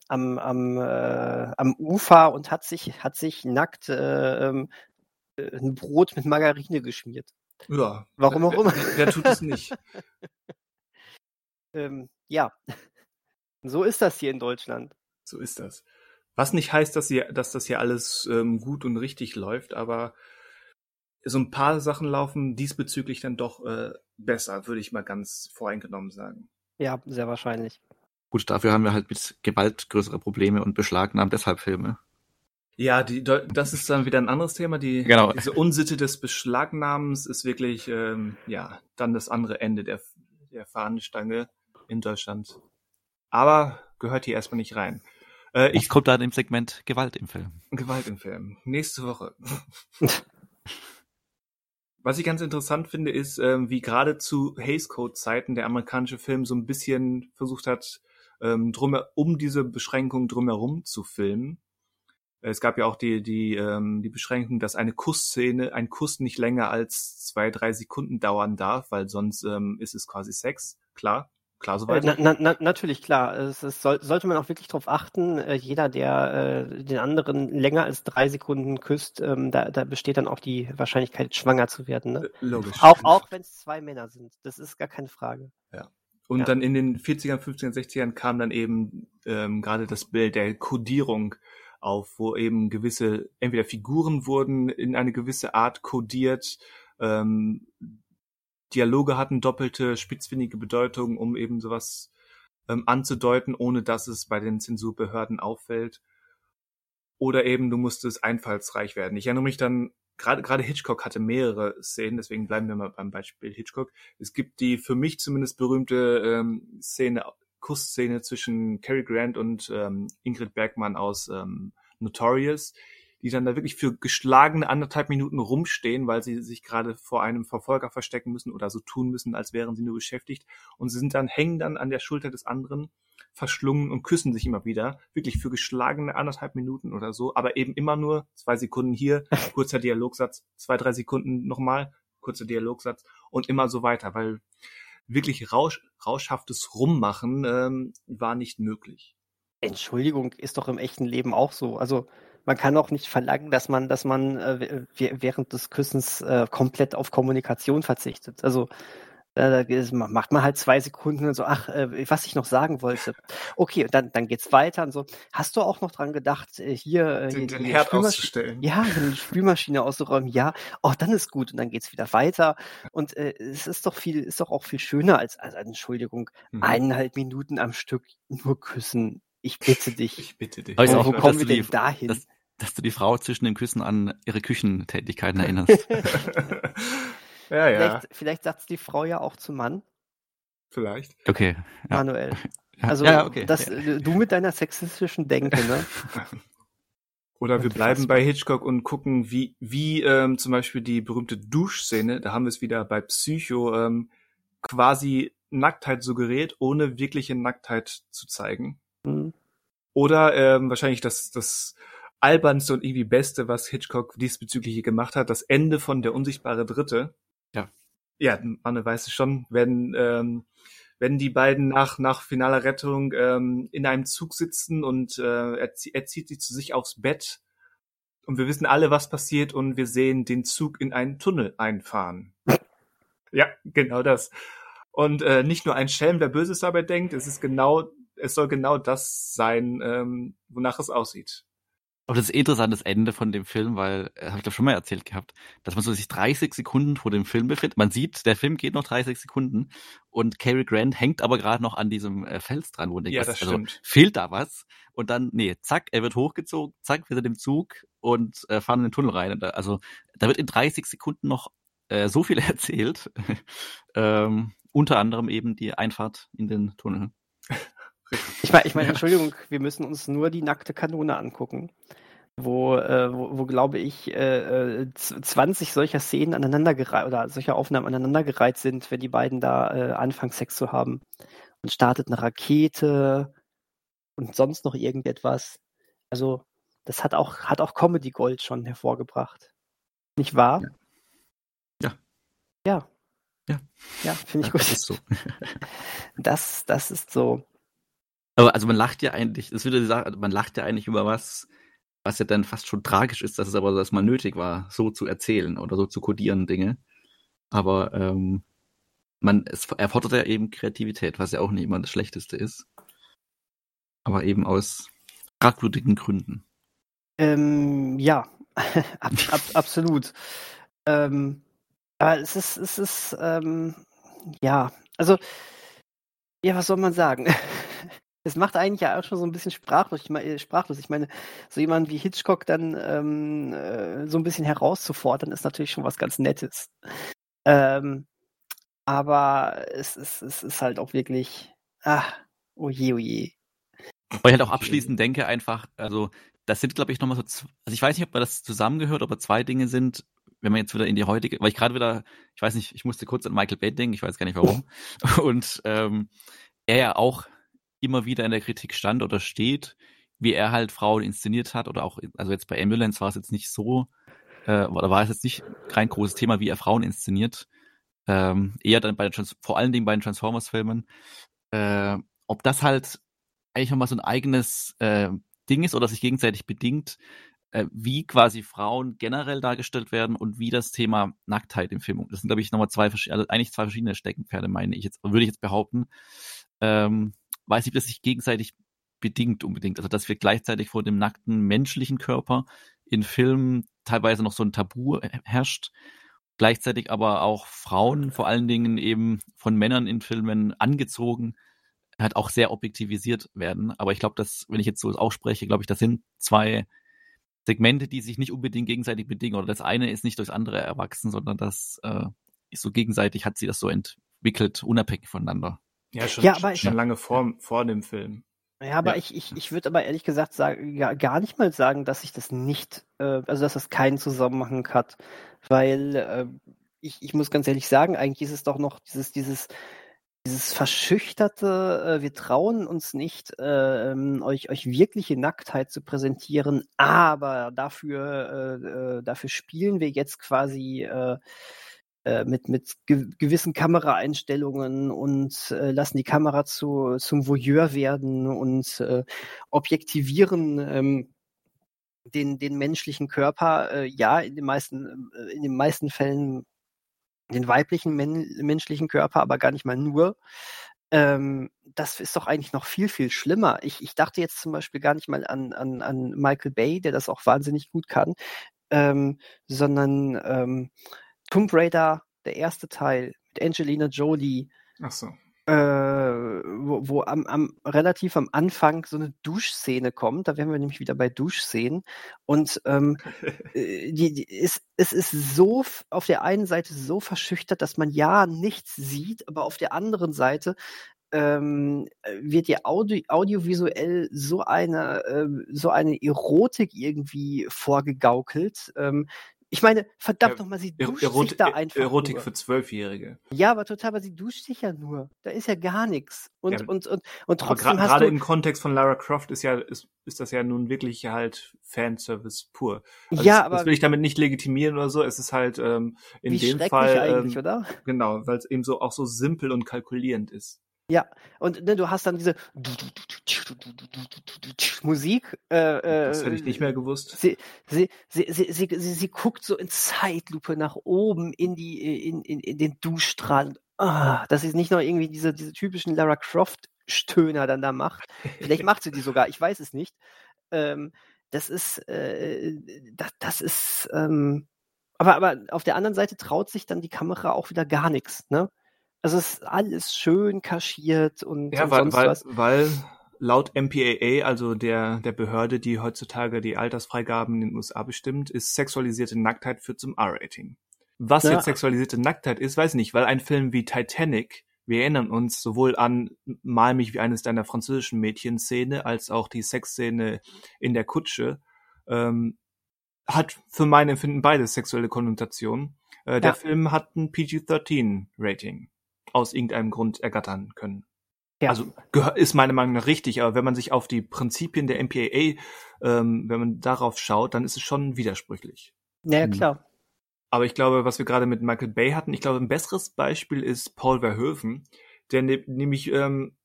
am, am, äh, am Ufer und hat sich, hat sich nackt äh, ähm, äh, ein Brot mit Margarine geschmiert. Ja. Warum auch immer. Wer, wer tut es nicht? ähm, ja. So ist das hier in Deutschland. So ist das. Was nicht heißt, dass, hier, dass das hier alles ähm, gut und richtig läuft, aber so ein paar Sachen laufen diesbezüglich dann doch äh, besser, würde ich mal ganz voreingenommen sagen. Ja, sehr wahrscheinlich. Gut, dafür haben wir halt mit Gewalt größere Probleme und beschlagnahmen deshalb Filme. Ja, die, das ist dann wieder ein anderes Thema. Die, genau. Diese Unsitte des Beschlagnahmens ist wirklich, ähm, ja, dann das andere Ende der, der Fahnenstange in Deutschland. Aber gehört hier erstmal nicht rein. Äh, ich kommt dann im Segment Gewalt im Film. Gewalt im Film. Nächste Woche. Was ich ganz interessant finde, ist, ähm, wie gerade zu Hays Code Zeiten der amerikanische Film so ein bisschen versucht hat, ähm, drum, um diese Beschränkung drumherum zu filmen. Es gab ja auch die, die, ähm, die Beschränkung, dass eine Kussszene, ein Kuss nicht länger als zwei, drei Sekunden dauern darf, weil sonst ähm, ist es quasi Sex. Klar, klar soweit. Äh, na, na, natürlich, klar. Es, es soll, sollte man auch wirklich darauf achten, äh, jeder, der äh, den anderen länger als drei Sekunden küsst, ähm, da, da besteht dann auch die Wahrscheinlichkeit, schwanger zu werden. Ne? Äh, logisch. Auch, auch wenn es zwei Männer sind. Das ist gar keine Frage. Ja. Und ja. dann in den 40ern, 50ern, 60ern kam dann eben ähm, gerade das Bild der Codierung auf, wo eben gewisse, entweder Figuren wurden in eine gewisse Art codiert, ähm, Dialoge hatten doppelte, spitzfindige Bedeutung, um eben sowas ähm, anzudeuten, ohne dass es bei den Zensurbehörden auffällt. Oder eben du musstest einfallsreich werden. Ich erinnere mich dann gerade gerade Hitchcock hatte mehrere Szenen, deswegen bleiben wir mal beim Beispiel Hitchcock. Es gibt die für mich zumindest berühmte ähm, Szene, Kussszene zwischen Cary Grant und ähm, Ingrid Bergmann aus ähm, Notorious. Die dann da wirklich für geschlagene anderthalb Minuten rumstehen, weil sie sich gerade vor einem Verfolger verstecken müssen oder so tun müssen, als wären sie nur beschäftigt. Und sie sind dann, hängen dann an der Schulter des anderen, verschlungen und küssen sich immer wieder. Wirklich für geschlagene anderthalb Minuten oder so, aber eben immer nur zwei Sekunden hier, kurzer Dialogsatz, zwei, drei Sekunden nochmal, kurzer Dialogsatz und immer so weiter, weil wirklich rausch, rauschhaftes Rummachen ähm, war nicht möglich. Entschuldigung, ist doch im echten Leben auch so. Also man kann auch nicht verlangen, dass man, dass man äh, während des Küssens äh, komplett auf Kommunikation verzichtet. Also äh, macht man halt zwei Sekunden und so, ach, äh, was ich noch sagen wollte. Okay, und dann, dann geht's weiter und so. Hast du auch noch dran gedacht, äh, hier, den, den Herd auszustellen? Ja, eine Spülmaschine auszuräumen, ja. Oh, dann ist gut und dann geht's wieder weiter. Und äh, es ist doch viel, ist doch auch viel schöner als, als Entschuldigung, mhm. eineinhalb Minuten am Stück nur küssen. Ich bitte dich. Ich bitte dich. Aber wo kommen wir denn die, dahin? Dass, dass, du die Frau zwischen den Küssen an ihre Küchentätigkeiten erinnerst. ja, ja. Vielleicht, vielleicht sagt es die Frau ja auch zum Mann. Vielleicht. Okay. Ja. Manuel. Also ja, okay. Das, du mit deiner sexistischen Denke, ne? Oder wir bleiben bei Hitchcock und gucken, wie, wie ähm, zum Beispiel die berühmte Duschszene, da haben wir es wieder bei Psycho, ähm, quasi Nacktheit suggeriert, ohne wirkliche Nacktheit zu zeigen. Mhm. Oder ähm, wahrscheinlich das, das albernste und irgendwie beste, was Hitchcock diesbezüglich gemacht hat, das Ende von Der unsichtbare Dritte. Ja. Ja, Anne weiß es schon, wenn, ähm, wenn die beiden nach, nach finaler Rettung ähm, in einem Zug sitzen und äh, er, er zieht sie zu sich aufs Bett und wir wissen alle, was passiert und wir sehen den Zug in einen Tunnel einfahren. ja, genau das. Und äh, nicht nur ein Schelm, der Böses dabei denkt, es ist genau es soll genau das sein, ähm, wonach es aussieht. Aber das ist eh interessantes Ende von dem Film, weil, äh, habe ich glaube schon mal erzählt gehabt, dass man so sich 30 Sekunden vor dem Film befindet. Man sieht, der Film geht noch 30 Sekunden und Cary Grant hängt aber gerade noch an diesem äh, Fels dran, wo denkt, ja, das also, stimmt. fehlt da was? Und dann, nee, zack, er wird hochgezogen, zack, wird er dem Zug und äh, fahren in den Tunnel rein. Da, also da wird in 30 Sekunden noch äh, so viel erzählt. ähm, unter anderem eben die Einfahrt in den Tunnel. Ich meine, ich mein, Entschuldigung, wir müssen uns nur die nackte Kanone angucken, wo, äh, wo, wo glaube ich, äh, 20 äh, solcher Szenen aneinandergereiht oder solcher Aufnahmen aneinandergereiht sind, wenn die beiden da äh, anfangen, Sex zu haben. Und startet eine Rakete und sonst noch irgendetwas. Also, das hat auch, hat auch Comedy Gold schon hervorgebracht. Nicht wahr? Ja. Ja. Ja, ja finde ich gut. Das ist so. das, das ist so. Aber also man lacht ja eigentlich, das würde sagen, man lacht ja eigentlich über was, was ja dann fast schon tragisch ist, dass es aber dass mal nötig war, so zu erzählen oder so zu kodieren Dinge. Aber ähm, man, es erfordert ja eben Kreativität, was ja auch nicht immer das Schlechteste ist. Aber eben aus fragwürdigen Gründen. Ähm, ja, ab, ab, absolut. Ähm, aber es ist, es ist, ähm, ja, also, ja, was soll man sagen? Es macht eigentlich ja auch schon so ein bisschen sprachlos. Ich meine, sprachlos. Ich meine, so jemand wie Hitchcock dann ähm, äh, so ein bisschen herauszufordern, ist natürlich schon was ganz Nettes. Ähm, aber es, es, es ist halt auch wirklich, ah, oje, oje. Weil ich halt auch abschließend denke einfach, also das sind, glaube ich, nochmal so, also ich weiß nicht, ob man das zusammengehört, aber zwei Dinge sind, wenn man jetzt wieder in die heutige, weil ich gerade wieder, ich weiß nicht, ich musste kurz an Michael Bay denken, ich weiß gar nicht warum. Und ähm, er ja auch immer wieder in der Kritik stand oder steht, wie er halt Frauen inszeniert hat oder auch, also jetzt bei Ambulance war es jetzt nicht so, äh, oder war es jetzt nicht kein großes Thema, wie er Frauen inszeniert, ähm, eher dann bei den Trans vor allen Dingen bei den Transformers-Filmen, äh, ob das halt eigentlich nochmal so ein eigenes äh, Ding ist oder sich gegenseitig bedingt, äh, wie quasi Frauen generell dargestellt werden und wie das Thema Nacktheit im Film. Das sind, glaube ich, nochmal zwei, also eigentlich zwei verschiedene Steckenpferde, meine ich jetzt, würde ich jetzt behaupten. Ähm, weiß nicht, ob das sich gegenseitig bedingt unbedingt. Also dass wir gleichzeitig vor dem nackten menschlichen Körper in Filmen teilweise noch so ein Tabu herrscht, gleichzeitig aber auch Frauen, vor allen Dingen eben von Männern in Filmen angezogen, halt auch sehr objektivisiert werden. Aber ich glaube, dass, wenn ich jetzt so ausspreche, glaube ich, das sind zwei Segmente, die sich nicht unbedingt gegenseitig bedingen. Oder das eine ist nicht durchs andere erwachsen, sondern das äh, ist so gegenseitig hat sie das so entwickelt, unabhängig voneinander. Ja, schon, ja, aber schon lange vor, vor dem Film. Ja, aber ich, ich, ich würde aber ehrlich gesagt sagen, ja, gar nicht mal sagen, dass ich das nicht, äh, also dass das keinen Zusammenhang hat. Weil äh, ich, ich muss ganz ehrlich sagen, eigentlich ist es doch noch dieses, dieses, dieses verschüchterte, äh, wir trauen uns nicht, äh, ähm, euch, euch wirkliche Nacktheit zu präsentieren, aber dafür, äh, äh dafür spielen wir jetzt quasi äh, mit, mit ge gewissen Kameraeinstellungen und äh, lassen die Kamera zu, zum Voyeur werden und äh, objektivieren ähm, den, den menschlichen Körper. Äh, ja, in den meisten, äh, in den meisten Fällen den weiblichen men menschlichen Körper, aber gar nicht mal nur. Ähm, das ist doch eigentlich noch viel, viel schlimmer. Ich, ich dachte jetzt zum Beispiel gar nicht mal an, an, an Michael Bay, der das auch wahnsinnig gut kann, ähm, sondern ähm, Tomb Raider, der erste Teil mit Angelina Jolie. Ach so. Äh, wo, wo am, am, relativ am Anfang so eine Duschszene kommt. Da wären wir nämlich wieder bei Duschszenen. Und ähm, äh, die, die ist, es ist so auf der einen Seite so verschüchtert, dass man ja nichts sieht, aber auf der anderen Seite ähm, wird dir Audio, audiovisuell so eine, äh, so eine Erotik irgendwie vorgegaukelt, ähm, ich meine, verdammt ja, nochmal, sie duscht Erot sich da einfach Erotik nur. für Zwölfjährige. Ja, aber total, aber sie duscht sich ja nur. Da ist ja gar nichts. Und, ja, und, und, und trotzdem hast Gerade im Kontext von Lara Croft ist ja, ist, ist das ja nun wirklich halt Fanservice pur. Also ja, das, aber. Das will ich damit nicht legitimieren oder so. Es ist halt ähm, in wie dem Fall. eigentlich, ähm, oder? Genau, weil es eben so auch so simpel und kalkulierend ist. Ja, und ne, du hast dann diese Musik. Äh, das hätte ich nicht mehr gewusst. Sie, sie, sie, sie, sie, sie, sie guckt so in Zeitlupe nach oben in die in, in, in den Duschstrahl. Ah, dass sie nicht noch irgendwie diese, diese typischen Lara Croft Stöhner dann da macht. Vielleicht macht sie die sogar, ich weiß es nicht. Ähm, das ist, äh, das, das ist, ähm, aber, aber auf der anderen Seite traut sich dann die Kamera auch wieder gar nichts, ne? Also es ist alles schön kaschiert und, ja, und weil, sonst weil, was. weil laut MPAA, also der, der Behörde, die heutzutage die Altersfreigaben in den USA bestimmt, ist sexualisierte Nacktheit führt zum R-Rating. Was ja. jetzt sexualisierte Nacktheit ist, weiß ich nicht, weil ein Film wie Titanic, wir erinnern uns sowohl an Mal mich wie eines deiner französischen Mädchen-Szene, als auch die Sexszene in der Kutsche, ähm, hat für mein Empfinden beides sexuelle Konnotationen. Äh, ja. Der Film hat ein PG-13-Rating aus irgendeinem Grund ergattern können. Ja. Also ist meiner Meinung nach richtig, aber wenn man sich auf die Prinzipien der MPAA, ähm, wenn man darauf schaut, dann ist es schon widersprüchlich. Ja, hm. klar. Aber ich glaube, was wir gerade mit Michael Bay hatten, ich glaube, ein besseres Beispiel ist Paul Verhoeven, der ne nämlich ähm,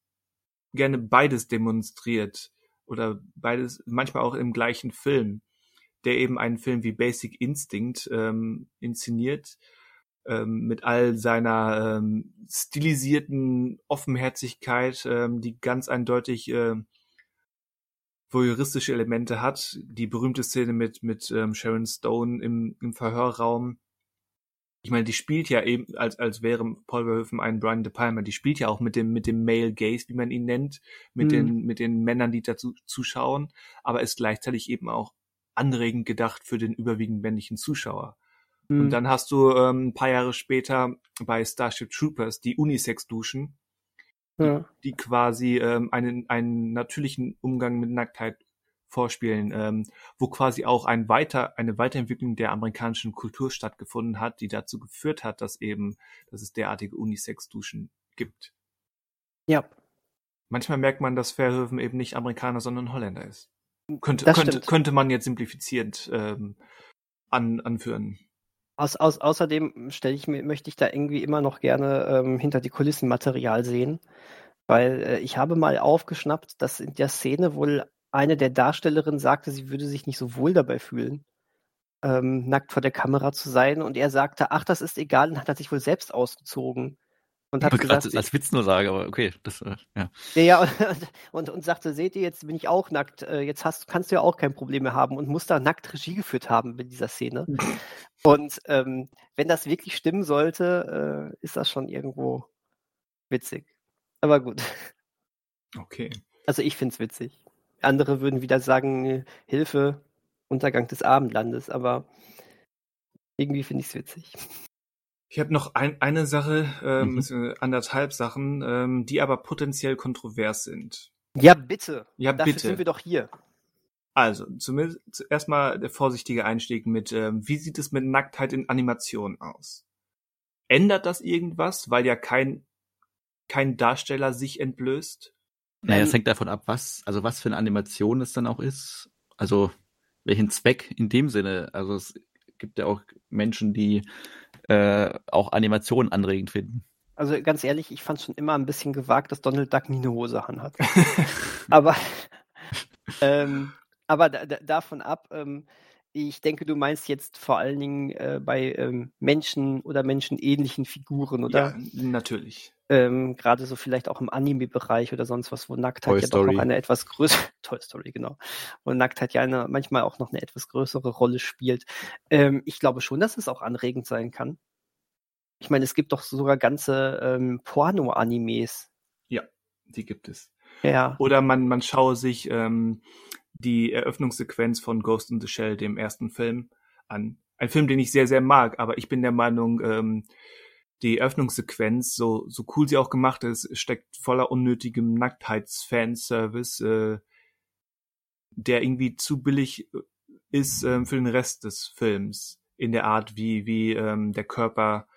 gerne beides demonstriert oder beides, manchmal auch im gleichen Film, der eben einen Film wie Basic Instinct ähm, inszeniert, ähm, mit all seiner ähm, stilisierten Offenherzigkeit, ähm, die ganz eindeutig äh, voyeuristische Elemente hat. Die berühmte Szene mit, mit ähm, Sharon Stone im, im Verhörraum. Ich meine, die spielt ja eben, als, als wäre Paul Verhoeven ein Brian De Palma, die spielt ja auch mit dem, mit dem Male Gaze, wie man ihn nennt, mit, mhm. den, mit den Männern, die dazu zuschauen, aber ist gleichzeitig eben auch anregend gedacht für den überwiegend männlichen Zuschauer. Mhm. Und dann hast du ähm, ein paar Jahre später bei Starship Troopers die Unisex-Duschen, ja. die, die, quasi ähm, einen, einen natürlichen Umgang mit Nacktheit vorspielen, ähm, wo quasi auch ein weiter, eine Weiterentwicklung der amerikanischen Kultur stattgefunden hat, die dazu geführt hat, dass eben, dass es derartige Unisex-Duschen gibt. Ja. Manchmal merkt man, dass Verhoeven eben nicht Amerikaner, sondern Holländer ist. Könnte, könnte, könnte man jetzt simplifizierend ähm, an, anführen. Aus, aus, außerdem stelle ich mir, möchte ich da irgendwie immer noch gerne ähm, hinter die Kulissen Material sehen, weil äh, ich habe mal aufgeschnappt, dass in der Szene wohl eine der Darstellerinnen sagte, sie würde sich nicht so wohl dabei fühlen, ähm, nackt vor der Kamera zu sein. Und er sagte, ach, das ist egal, und hat sich wohl selbst ausgezogen. Und hat gesagt, als, als Witz nur sage, aber okay, das, äh, ja. Ja, und, und, und sagte, seht ihr, jetzt bin ich auch nackt, äh, jetzt hast, kannst du ja auch kein Problem mehr haben und muss da nackt Regie geführt haben in dieser Szene. und ähm, wenn das wirklich stimmen sollte, äh, ist das schon irgendwo witzig. Aber gut. Okay. Also ich find's witzig. Andere würden wieder sagen, Hilfe, Untergang des Abendlandes, aber irgendwie finde ich es witzig. Ich habe noch ein, eine Sache, ähm, mhm. anderthalb Sachen, ähm, die aber potenziell kontrovers sind. Ja, bitte. Ja, Dafür bitte. sind wir doch hier. Also, zumindest zuerst mal der vorsichtige Einstieg mit, ähm, wie sieht es mit Nacktheit in Animation aus? Ändert das irgendwas, weil ja kein, kein Darsteller sich entblößt? Naja, es hängt davon ab, was, also was für eine Animation es dann auch ist. Also welchen Zweck in dem Sinne. Also es gibt ja auch Menschen, die äh, auch Animationen anregend finden. Also ganz ehrlich, ich fand schon immer ein bisschen gewagt, dass Donald Duck nie eine Hose anhat. aber ähm, aber da, da, davon ab, ähm, ich denke, du meinst jetzt vor allen Dingen äh, bei ähm, Menschen oder menschenähnlichen Figuren, oder? Ja, natürlich. Ähm, Gerade so vielleicht auch im Anime-Bereich oder sonst was, wo Nacktheit Toy ja doch Story. noch eine etwas größere, Toy Story, genau, wo Nacktheit ja eine, manchmal auch noch eine etwas größere Rolle spielt. Ähm, ich glaube schon, dass es auch anregend sein kann. Ich meine, es gibt doch sogar ganze ähm, Porno-Animes. Die gibt es. Ja. Oder man, man schaue sich ähm, die Eröffnungssequenz von Ghost in the Shell, dem ersten Film, an. Ein Film, den ich sehr, sehr mag, aber ich bin der Meinung, ähm, die Eröffnungssequenz, so, so cool sie auch gemacht ist, steckt voller unnötigem Nacktheits-Fanservice, äh, der irgendwie zu billig ist ähm, für den Rest des Films. In der Art, wie, wie ähm, der Körper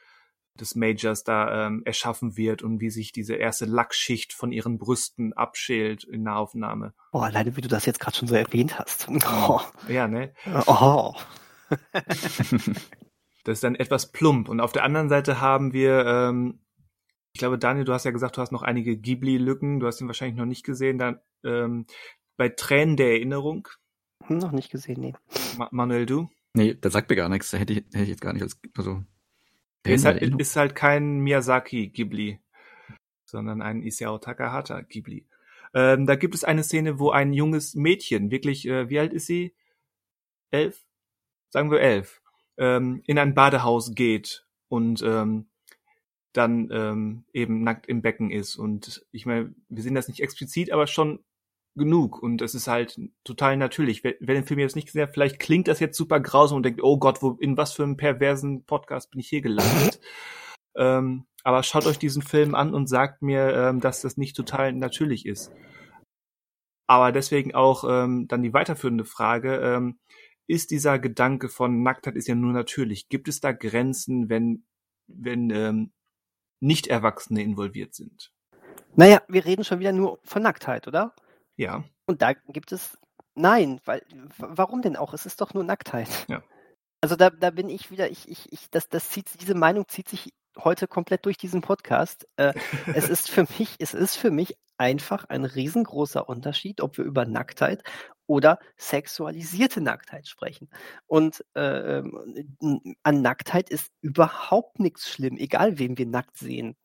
des Majors da ähm, erschaffen wird und wie sich diese erste Lackschicht von ihren Brüsten abschält in der Aufnahme. Oh, alleine wie du das jetzt gerade schon so erwähnt hast. Oh. Ja, ne? oh. Das ist dann etwas plump. Und auf der anderen Seite haben wir, ähm, ich glaube, Daniel, du hast ja gesagt, du hast noch einige Ghibli-Lücken. Du hast ihn wahrscheinlich noch nicht gesehen. Dann ähm, bei Tränen der Erinnerung, Hm, Noch nicht gesehen, nee. Ma Manuel, du? Nee, das sagt mir gar nichts. Da hätte ich, hätte ich jetzt gar nicht als, also. Ist halt, ist halt kein Miyazaki-Ghibli, sondern ein Isao Takahata-Ghibli. Ähm, da gibt es eine Szene, wo ein junges Mädchen, wirklich, äh, wie alt ist sie? Elf? Sagen wir elf. Ähm, in ein Badehaus geht und ähm, dann ähm, eben nackt im Becken ist. Und ich meine, wir sehen das nicht explizit, aber schon genug. Und es ist halt total natürlich. Wer, wer den Film jetzt nicht gesehen hat, vielleicht klingt das jetzt super grausam und denkt, oh Gott, wo, in was für einem perversen Podcast bin ich hier gelandet? ähm, aber schaut euch diesen Film an und sagt mir, ähm, dass das nicht total natürlich ist. Aber deswegen auch ähm, dann die weiterführende Frage, ähm, ist dieser Gedanke von Nacktheit ist ja nur natürlich. Gibt es da Grenzen, wenn, wenn ähm, Nicht-Erwachsene involviert sind? Naja, wir reden schon wieder nur von Nacktheit, oder? Ja. Und da gibt es. Nein, weil warum denn auch? Es ist doch nur Nacktheit. Ja. Also da, da bin ich wieder, ich, ich, ich, das, das zieht, diese Meinung zieht sich heute komplett durch diesen Podcast. Äh, es ist für mich, es ist für mich einfach ein riesengroßer Unterschied, ob wir über Nacktheit oder sexualisierte Nacktheit sprechen. Und äh, ähm, an Nacktheit ist überhaupt nichts schlimm, egal wen wir nackt sehen.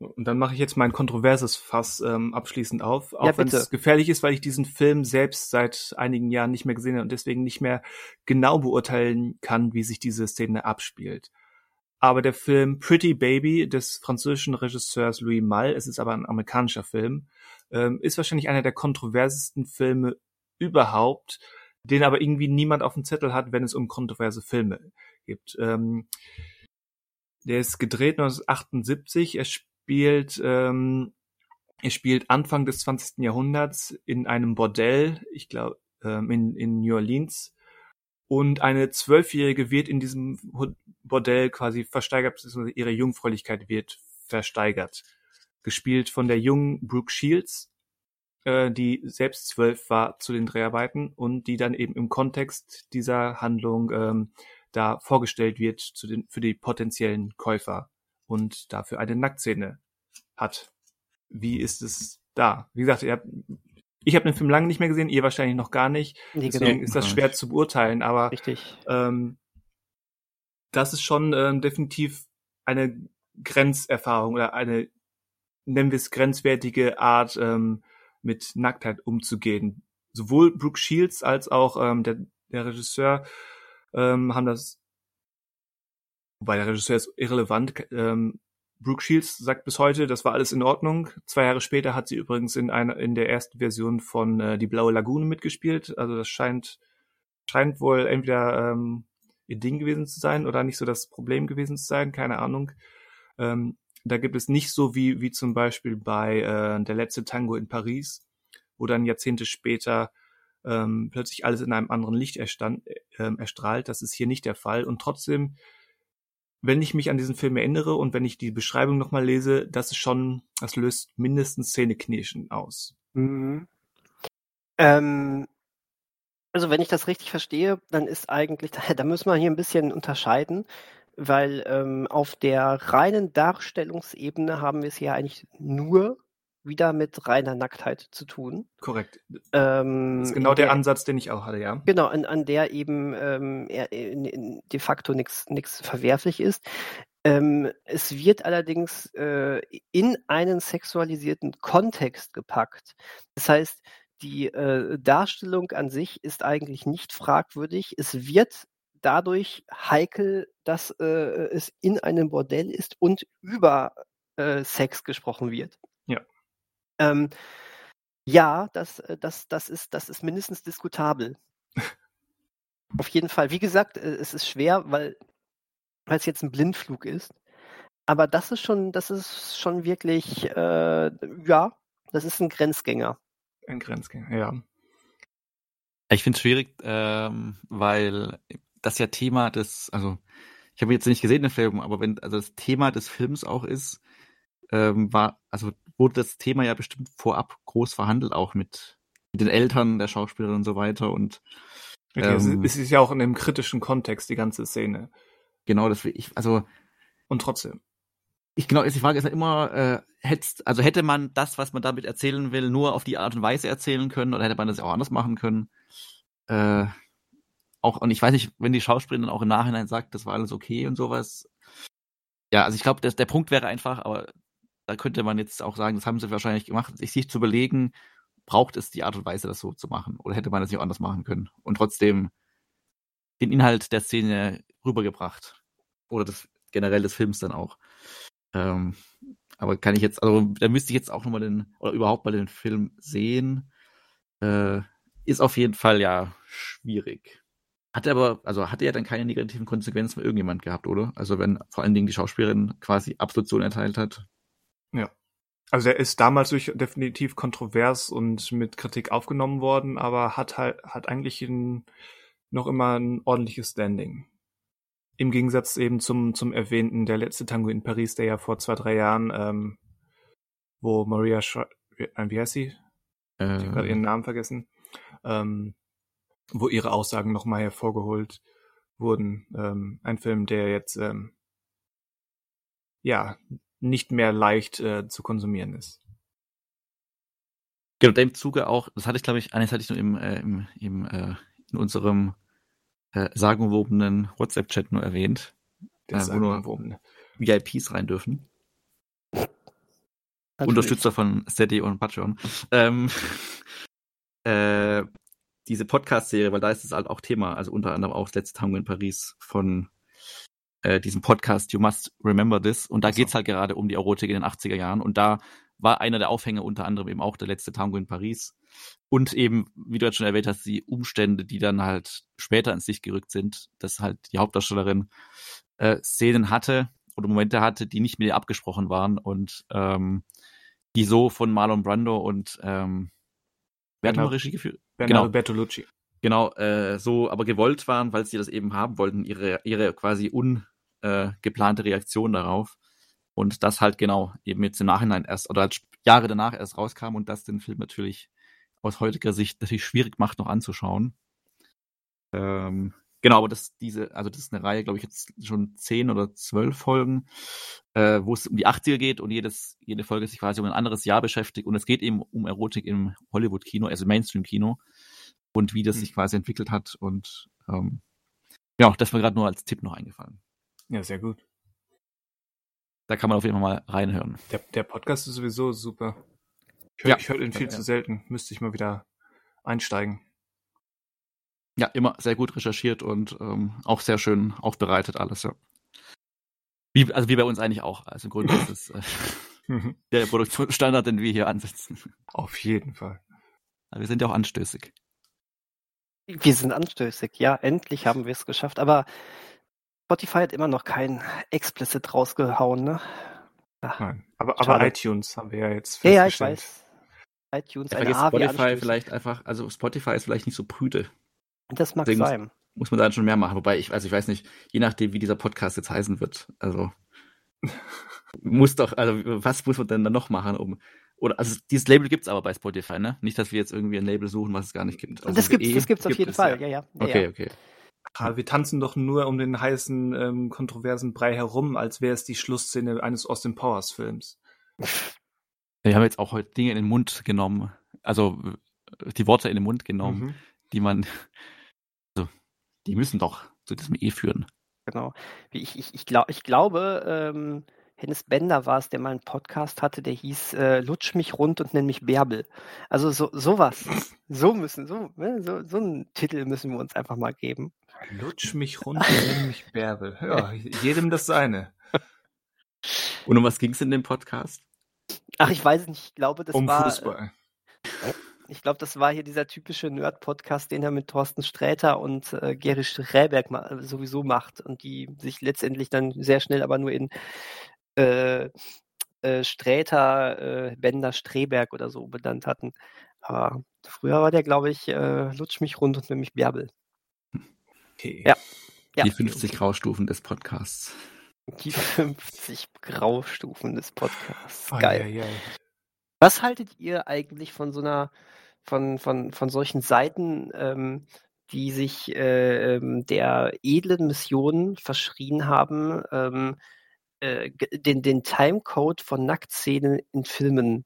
Und dann mache ich jetzt mein kontroverses Fass ähm, abschließend auf, auch Ja, wenn es gefährlich ist, weil ich diesen Film selbst seit einigen Jahren nicht mehr gesehen habe und deswegen nicht mehr genau beurteilen kann, wie sich diese Szene abspielt. Aber der Film Pretty Baby des französischen Regisseurs Louis Malle, es ist aber ein amerikanischer Film, ähm, ist wahrscheinlich einer der kontroversesten Filme überhaupt, den aber irgendwie niemand auf dem Zettel hat, wenn es um kontroverse Filme geht. Ähm, der ist gedreht 1978. Er spielt, ähm, er spielt Anfang des 20. Jahrhunderts in einem Bordell, ich glaube, ähm, in, in New Orleans. Und eine Zwölfjährige wird in diesem Bordell quasi versteigert, beziehungsweise ihre Jungfräulichkeit wird versteigert. Gespielt von der jungen Brooke Shields, äh, die selbst zwölf war zu den Dreharbeiten und die dann eben im Kontext dieser Handlung ähm, da vorgestellt wird zu den, für die potenziellen Käufer und dafür eine Nacktszene hat. Wie ist es da? Wie gesagt, ihr habt, ich habe den Film lange nicht mehr gesehen, ihr wahrscheinlich noch gar nicht. Nee, Deswegen genau. ist das schwer zu beurteilen, aber Richtig. ähm, das ist schon ähm, definitiv eine Grenzerfahrung oder eine, nennen wir es, grenzwertige Art, ähm, mit Nacktheit umzugehen. Sowohl Brooke Shields als auch ähm, der, der Regisseur ähm, haben das, wobei der Regisseur ist irrelevant, ähm, Brooke Shields sagt bis heute, das war alles in Ordnung. Zwei Jahre später hat sie übrigens in einer in der ersten Version von äh, Die Blaue Lagune mitgespielt. Also das scheint scheint wohl entweder ähm, ihr Ding gewesen zu sein oder nicht so das Problem gewesen zu sein, keine Ahnung. Ähm, da gibt es nicht so wie wie zum Beispiel bei äh, Der letzte Tango in Paris, wo dann Jahrzehnte später ähm, plötzlich alles in einem anderen Licht erstand, äh, erstrahlt. Das ist hier nicht der Fall. Und trotzdem, wenn ich mich an diesen Film erinnere und wenn ich die Beschreibung nochmal lese, das ist schon, das löst mindestens Zähneknirschen aus. Mhm. Ähm, also wenn ich das richtig verstehe, dann ist eigentlich, da müssen wir hier ein bisschen unterscheiden, weil ähm, auf der reinen Darstellungsebene haben wir es ja eigentlich nur wieder mit reiner Nacktheit zu tun. Korrekt. Ähm, Das ist genau in der Ansatz, den ich auch hatte, ja. Genau, an, an der eben ähm, er, in, in, de facto nichts verwerflich ist. Ähm, es wird allerdings äh, in einen sexualisierten Kontext gepackt. Das heißt, die äh, Darstellung an sich ist eigentlich nicht fragwürdig. Es wird dadurch heikel, dass äh, es in einem Bordell ist und über äh, Sex gesprochen wird. Ja. Ähm, ja, das, äh, das, das, ist, das ist mindestens diskutabel. Auf jeden Fall. Wie gesagt, äh, es ist schwer, weil weil es jetzt ein Blindflug ist. Aber das ist schon, das ist schon wirklich, äh, ja, das ist ein Grenzgänger. Ein Grenzgänger, ja. Ich finde es schwierig, ähm, weil das ja Thema des, also ich habe jetzt nicht gesehen den Film, aber wenn also das Thema des Films auch ist, ähm, war, also wurde das Thema ja bestimmt vorab groß verhandelt, auch mit, mit den Eltern der Schauspielerin und so weiter und Okay, es, Ähm. ist, es ist ja auch in einem kritischen Kontext, die ganze Szene. genau das, ich, also Und trotzdem. ich genau, die Frage ist ja immer, äh, hätt's, also hätte man das, was man damit erzählen will, nur auf die Art und Weise erzählen können oder hätte man das auch anders machen können? Äh, auch, und ich weiß nicht, wenn die Schauspielerin dann auch im Nachhinein sagt, das war alles okay und sowas. Ja, also ich glaube, der Punkt wäre einfach, aber da könnte man jetzt auch sagen, das haben sie wahrscheinlich gemacht, sich, zu überlegen, braucht es die Art und Weise, das so zu machen? Oder hätte man das nicht anders machen können? Und trotzdem den Inhalt der Szene rübergebracht. Oder das generell des Films dann auch. Ähm, aber kann ich jetzt, also da müsste ich jetzt auch nochmal den, oder überhaupt mal den Film sehen. Äh, ist auf jeden Fall ja schwierig. Hat aber, also hatte er dann keine negativen Konsequenzen für irgendjemand gehabt, oder? Also wenn vor allen Dingen die Schauspielerin quasi Absolution erteilt hat. Also er ist damals durch definitiv kontrovers und mit Kritik aufgenommen worden, aber hat halt hat eigentlich ein, noch immer ein ordentliches Standing. Im Gegensatz eben zum zum erwähnten der letzte Tango in Paris, der ja vor zwei drei Jahren, ähm, wo Maria Sch wie, äh, wie heißt sie? Ich habe gerade ihren Äh, Namen vergessen. Ähm, wo ihre Aussagen nochmal hervorgeholt wurden. Ähm, ein Film, der jetzt ähm, ja nicht mehr leicht äh, zu konsumieren ist. Genau, dem Zuge auch, das hatte ich, glaube ich, eines hatte ich nur im, äh, im, im äh, in unserem äh, sagenumwobenen WhatsApp-Chat nur erwähnt, Der Äh, wo nur-. VIPs rein dürfen. Unterstützer von Steady und Patreon. Ähm, äh, diese Podcast-Serie, weil da ist es halt auch Thema, also unter anderem auch das letzte Tango in Paris von äh, diesem Podcast You Must Remember This. Und da Ach so. geht's halt gerade um die Erotik in den 80er Jahren. Und da war einer der Aufhänger unter anderem eben auch der letzte Tango in Paris. Und eben, wie du jetzt schon erwähnt hast, die Umstände, die dann halt später ins Licht gerückt sind, dass halt die Hauptdarstellerin äh, Szenen hatte oder Momente hatte, die nicht mit ihr abgesprochen waren und ähm, die so von Marlon Brando und ähm, wer hat Genau. nochmal Regie geführt? Bernardo Genau. Bertolucci. Genau, äh, so aber gewollt waren, weil sie das eben haben wollten, ihre, ihre quasi ungeplante äh, Reaktion darauf. Und das halt genau eben jetzt im Nachhinein erst oder halt Jahre danach erst rauskam und das den Film natürlich aus heutiger Sicht natürlich schwierig macht, noch anzuschauen. Ähm, genau, aber das diese, also das ist eine Reihe, glaube ich, jetzt schon zehn oder zwölf Folgen, äh, wo es um die 80er geht und jedes, jede Folge sich quasi um ein anderes Jahr beschäftigt und es geht eben um Erotik im Hollywood-Kino, also Mainstream-Kino und wie das Hm. sich quasi entwickelt hat und ähm, ja, das war gerade nur als Tipp noch eingefallen. Ja, sehr gut. Da kann man auf jeden Fall mal reinhören. Der, der Podcast ist sowieso super. Ich höre Ja. hör ihn viel Ja. zu selten. Müsste ich mal wieder einsteigen. Ja, immer sehr gut recherchiert und ähm, auch sehr schön aufbereitet alles, ja. Wie, also wie bei uns eigentlich auch. Also im Grunde ist es äh, der Produktionsstandard, den wir hier ansetzen. Auf jeden Fall. Aber wir sind ja auch anstößig. Wir sind anstößig, ja, endlich haben wir es geschafft. Aber Spotify hat immer noch kein Explicit rausgehauen, ne? Nein. Aber, aber iTunes haben wir ja jetzt Ja, ja, ich festgestellt. weiß. iTunes Ja, eine Spotify vielleicht einfach, also Spotify ist vielleicht nicht so prüde. Das mag Deswegen muss- sein. Muss man dann schon mehr machen. Wobei ich, also ich weiß nicht, je nachdem, wie dieser Podcast jetzt heißen wird. Also muss doch, also was muss man denn dann noch machen, um oder also dieses Label gibt's aber bei Spotify, ne? Nicht, dass wir jetzt irgendwie ein Label suchen, was es gar nicht gibt. Also das gibt's, eh das gibt's auf gibt jeden Fall. Ja. Ja, ja. Okay, ja. okay. Ah, Wir tanzen doch nur um den heißen, ähm, kontroversen Brei herum, als wäre es die Schlussszene eines Austin Powers Films. Wir haben jetzt auch heute Dinge in den Mund genommen, also äh, die Worte in den Mund genommen, Mhm. die man, die müssen doch zu diesem E führen. Genau. Wie Ich, ich, ich, glaub, ich glaube, ähm, Hennes Bender war es, der mal einen Podcast hatte, der hieß äh, Lutsch mich rund und nenn mich Bärbel. Also so sowas. So müssen, so, ne, so, so einen Titel müssen wir uns einfach mal geben. Lutsch mich runter, nenn mich Bärbel. Ja, jedem das seine. Und um was ging's in dem Podcast? Ach, ich weiß nicht, ich glaube, das um war. Fußball. Ich glaube, das war hier dieser typische Nerd-Podcast, den er mit Thorsten Sträter und äh, Gary Sträberg ma äh, sowieso macht und die sich letztendlich dann sehr schnell aber nur in äh, äh, Sträter, äh, Bender, Streberg oder so benannt hatten. Aber früher war der, glaube ich, äh, Lutsch mich rund und nämlich Bärbel. Okay. Ja. Ja. Die 50 Graustufen des Podcasts. Die 50 Graustufen des Podcasts. Geil. ai, ai. Was haltet ihr eigentlich von so einer, von, von, von solchen Seiten, ähm, die sich äh, ähm, der edlen Mission verschrien haben, ähm, äh, den, den Timecode von Nacktszenen in Filmen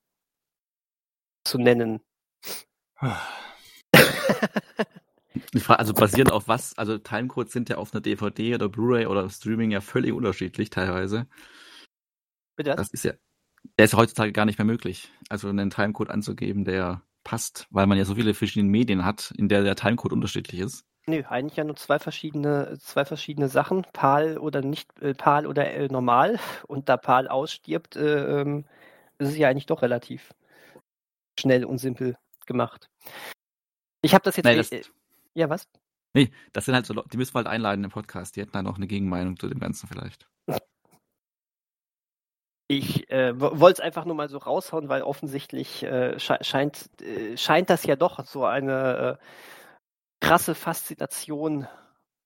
zu nennen? Frage, also basierend auf was? Also Timecodes sind ja auf einer DVD oder Blu-ray oder Streaming ja völlig unterschiedlich teilweise. Bitte? Das ist ja, der ist heutzutage gar nicht mehr möglich. Also einen Timecode anzugeben, der passt, weil man ja so viele verschiedene Medien hat, in der der Timecode unterschiedlich ist. Nö, eigentlich ja nur zwei verschiedene, zwei verschiedene Sachen, PAL oder nicht, äh, PAL oder äh, normal. Und da PAL ausstirbt, äh, ähm, ist es ja eigentlich doch relativ schnell und simpel gemacht. Ich habe das jetzt. Nein, äh, das, äh, ja, was? nee, das sind halt so Leute, die müssen wir halt einladen im Podcast. Die hätten dann auch eine Gegenmeinung zu dem Ganzen vielleicht. Ich äh, wollte es einfach nur mal so raushauen, weil offensichtlich äh, sche scheint, äh, scheint das ja doch so eine äh, krasse Faszination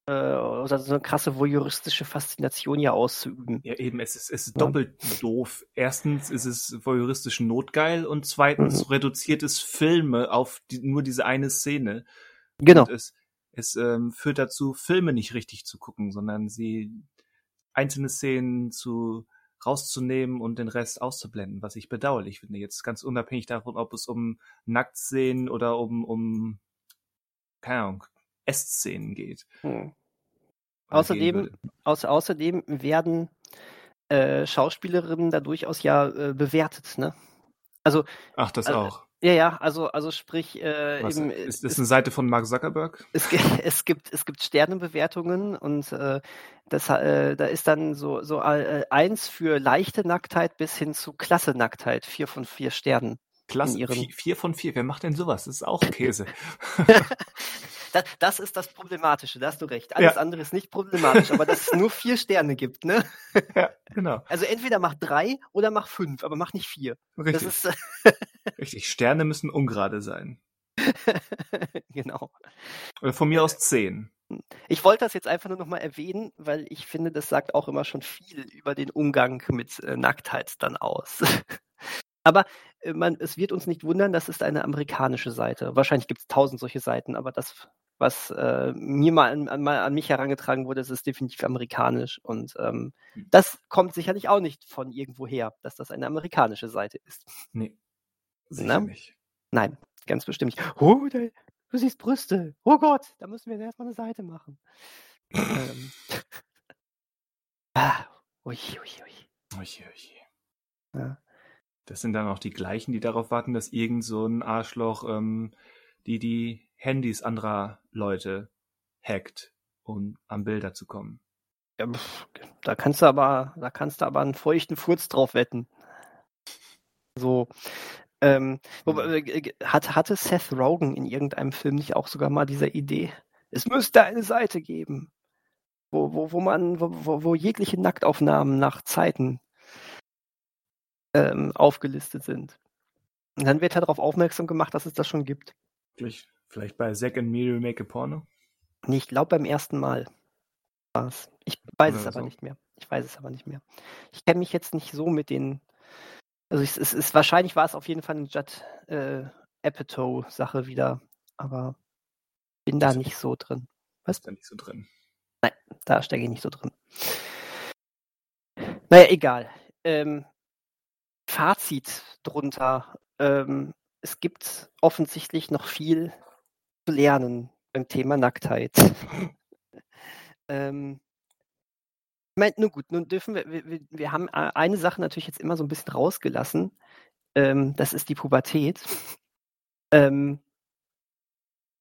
äh, oder so eine krasse voyeuristische Faszination ja auszuüben. Ja, eben, es ist, es ist Ja. doppelt doof. Erstens ist es voyeuristisch notgeil und zweitens Mhm. reduziert es Filme auf die, nur diese eine Szene. Genau. Und es, es ähm, führt dazu, Filme nicht richtig zu gucken, sondern sie einzelne Szenen zu rauszunehmen und den Rest auszublenden, was ich bedauerlich finde. Jetzt ganz unabhängig davon, ob es um Nacktszenen oder um, um keine Ahnung, Essszenen geht. Hm. Außerdem, würde. Au außerdem werden äh, Schauspielerinnen da durchaus ja äh, bewertet, ne? Also, Ach, das also, auch. Ja, ja, also, also sprich, äh, Was, im, ist das eine Seite von Mark Zuckerberg? es, es gibt es gibt Sternebewertungen und äh, das, äh, da ist dann so so äh, eins für leichte Nacktheit bis hin zu klasse Nacktheit, vier von vier Sternen. Klasse, ihren- vier, vier von vier. Wer macht denn sowas? Das ist auch Käse. Das, das ist das Problematische, da hast du recht. Alles Ja. andere ist nicht problematisch, aber dass es nur vier Sterne gibt, ne? ja, genau. Also entweder mach drei oder mach fünf, aber mach nicht vier. Richtig. ist Richtig. Sterne müssen ungerade sein. genau. Oder von mir aus zehn. Ich wollte das jetzt einfach nur noch mal erwähnen, weil ich finde, das sagt auch immer schon viel über den Umgang mit äh, Nacktheit dann aus. Aber äh, man, es wird uns nicht wundern, das ist eine amerikanische Seite. Wahrscheinlich gibt es tausend solche Seiten, aber das, was äh, mir mal an, an, an mich herangetragen wurde, das ist definitiv amerikanisch. Und ähm, Hm. das kommt sicherlich auch nicht von irgendwo her, dass das eine amerikanische Seite ist. Nee. Sicher nicht. Nein, ganz bestimmt nicht. Oh, da, du siehst Brüste. Oh Gott, da müssen wir erstmal eine Seite machen. ähm. ah, ui, ui, ui. Oje, oje. Ja. Das sind dann auch die gleichen, die darauf warten, dass irgend so ein Arschloch ähm, die die Handys anderer Leute hackt, um an Bilder zu kommen. Ja, pff, da kannst du aber, da kannst du aber einen feuchten Furz drauf wetten. So. Ähm, wobei, äh, hat, hatte Seth Rogen in irgendeinem Film nicht auch sogar mal diese Idee? Es müsste eine Seite geben, wo, wo, wo man, wo, wo, wo jegliche Nacktaufnahmen nach Zeiten ähm, aufgelistet sind. Und dann wird er darauf aufmerksam gemacht, dass es das schon gibt. Vielleicht, vielleicht bei Zack and Miri Make a Porno? Nee, ich glaube beim ersten Mal war's. Ich weiß Oder es aber so. nicht mehr. Ich weiß es aber nicht mehr. Ich kenne mich jetzt nicht so mit den. Also es ist, es wahrscheinlich war es auf jeden Fall eine Judd äh, Apatow-Sache wieder, aber bin da nicht so drin. Ist da nicht so drin. Da stecke ich nicht so drin. Naja, egal. Ähm, Fazit drunter. Ähm, es gibt offensichtlich noch viel zu lernen beim Thema Nacktheit. ähm, ich meine, nun gut, nun dürfen wir, wir, wir- haben eine Sache natürlich jetzt immer so ein bisschen rausgelassen. Ähm, das ist die Pubertät. Ähm,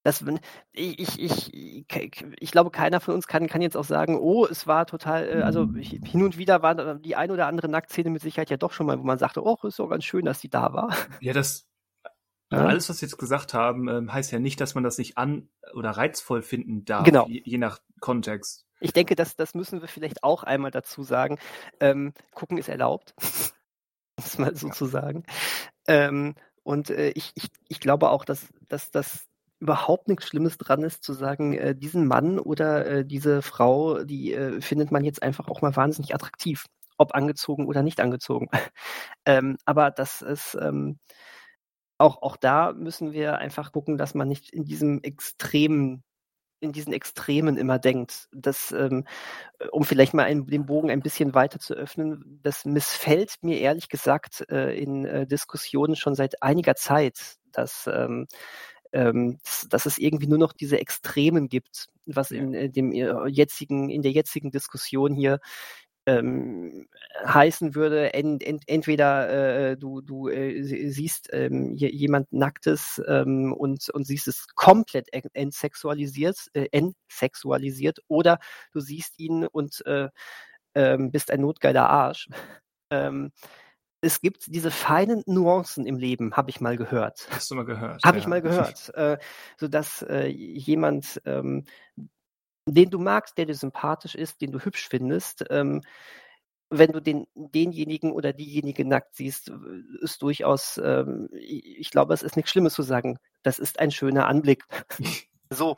das, ich, ich, ich, ich glaube, keiner von uns kann, kann jetzt auch sagen, oh, es war total, äh, also hin und wieder war die ein oder andere Nacktszene mit Sicherheit ja doch schon mal, wo man sagte, oh, ist doch ganz schön, dass die da war. Ja, das. Ja. Alles, was wir jetzt gesagt haben, ähm, heißt ja nicht, dass man das nicht an oder reizvoll finden darf, Genau. je, je nach Kontext. Ich denke, das, das müssen wir vielleicht auch einmal dazu sagen. Ähm, gucken ist erlaubt, um es mal so zu sagen. Ähm, und äh, ich, ich, ich glaube auch, dass, dass das überhaupt nichts Schlimmes dran ist, zu sagen, äh, diesen Mann oder äh, diese Frau, die äh, findet man jetzt einfach auch mal wahnsinnig attraktiv, ob angezogen oder nicht angezogen. ähm, aber das ist ähm, auch, auch da müssen wir einfach gucken, dass man nicht in diesem extremen in diesen Extremen immer denkt. Das, ähm, äh, um vielleicht mal einen, den Bogen ein bisschen weiter zu öffnen, das missfällt mir ehrlich gesagt äh, in äh, Diskussionen schon seit einiger Zeit, dass, ähm, ähm, dass, es irgendwie nur noch diese Extremen gibt, was in äh, dem äh, jetzigen, in der jetzigen Diskussion hier ähm, heißen würde, en, en, entweder äh, du, du äh, sie- siehst ähm, je- jemand Nacktes ähm, und, und siehst es komplett en- entsexualisiert, äh, entsexualisiert, oder du siehst ihn und äh, ähm, bist ein notgeiler Arsch. Es gibt diese feinen Nuancen im Leben, habe ich mal gehört. Hast du mal gehört? Habe ja. ich mal gehört. äh, sodass äh, jemand, ähm, den du magst, der dir sympathisch ist, den du hübsch findest, ähm, wenn du den, denjenigen oder diejenige nackt siehst, ist durchaus, ähm, ich glaube, es ist nichts Schlimmes zu sagen. Das ist ein schöner Anblick. so.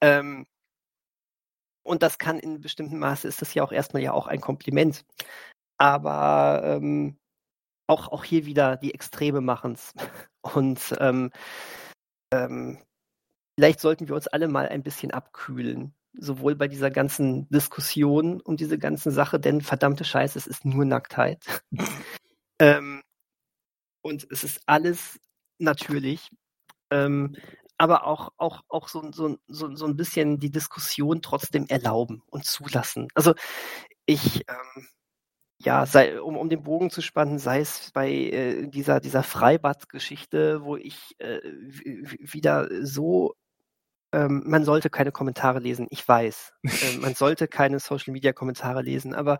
Ähm, und das kann in bestimmtem Maße, ist das ja auch erstmal ja auch ein Kompliment. Aber ähm, auch, auch hier wieder die Extreme machen's. Und ähm, ähm, vielleicht sollten wir uns alle mal ein bisschen abkühlen. Sowohl bei dieser ganzen Diskussion um diese ganze Sache, denn verdammte Scheiße, es ist nur Nacktheit. ähm, und es ist alles natürlich. Ähm, aber auch, auch, auch so, so, so, so ein bisschen die Diskussion trotzdem erlauben und zulassen. Also ich, ähm, ja, sei, um, um den Bogen zu spannen, sei es bei äh, dieser, dieser Freibad-Geschichte, wo ich äh, wieder so, ähm, man sollte keine Kommentare lesen, ich weiß, äh, man sollte keine Social-Media-Kommentare lesen, aber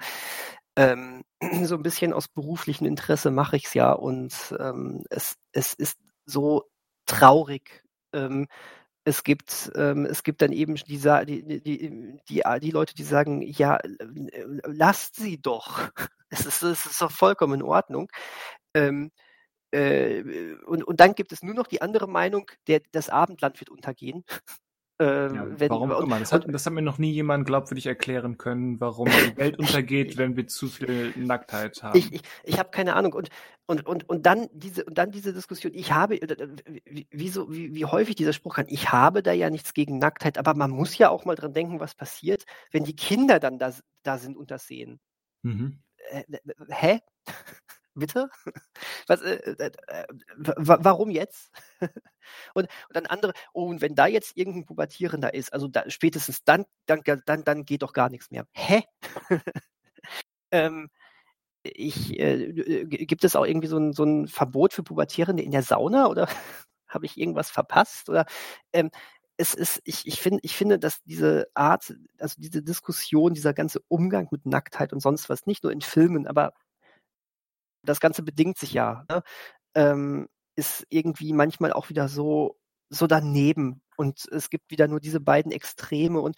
ähm, so ein bisschen aus beruflichem Interesse mache ich es ja und ähm, es, es ist so traurig. Ähm, es gibt, ähm, es gibt dann eben die, die, die, die, die, die Leute, die sagen, ja, äh, lasst sie doch. Es ist, es ist doch vollkommen in Ordnung. Ähm, äh, und, und dann gibt es nur noch die andere Meinung, der, das Abendland wird untergehen. Ähm, Ja, wenn, warum? mal, das hat, das hat mir noch nie jemand glaubwürdig erklären können, warum die Welt untergeht, wenn wir zu viel Nacktheit haben. Ich, ich, ich habe keine Ahnung. Und, und, und, und, dann diese, und dann diese Diskussion, ich habe, äh, wie, wie, so, wie, wie häufig dieser Spruch kann, ich habe da ja nichts gegen Nacktheit, aber man muss ja auch mal dran denken, was passiert, wenn die Kinder dann da, da sind und das sehen. mhm. Äh, äh, hä? Bitte? Was, äh, äh, äh, wa- warum jetzt? und, und dann andere, oh, und wenn da jetzt irgendein Pubertierender ist, also da, spätestens dann, dann, dann, dann geht doch gar nichts mehr. Hä? ähm, ich, äh, äh, gibt es auch irgendwie so ein, so ein Verbot für Pubertierende in der Sauna oder habe ich irgendwas verpasst? Oder ähm, es ist, ich, ich, find, ich finde, dass diese Art, also diese Diskussion, dieser ganze Umgang mit Nacktheit und sonst was, nicht nur in Filmen, aber das Ganze bedingt sich ja, ne? ähm, ist irgendwie manchmal auch wieder so, so daneben. Und es gibt wieder nur diese beiden Extreme. Und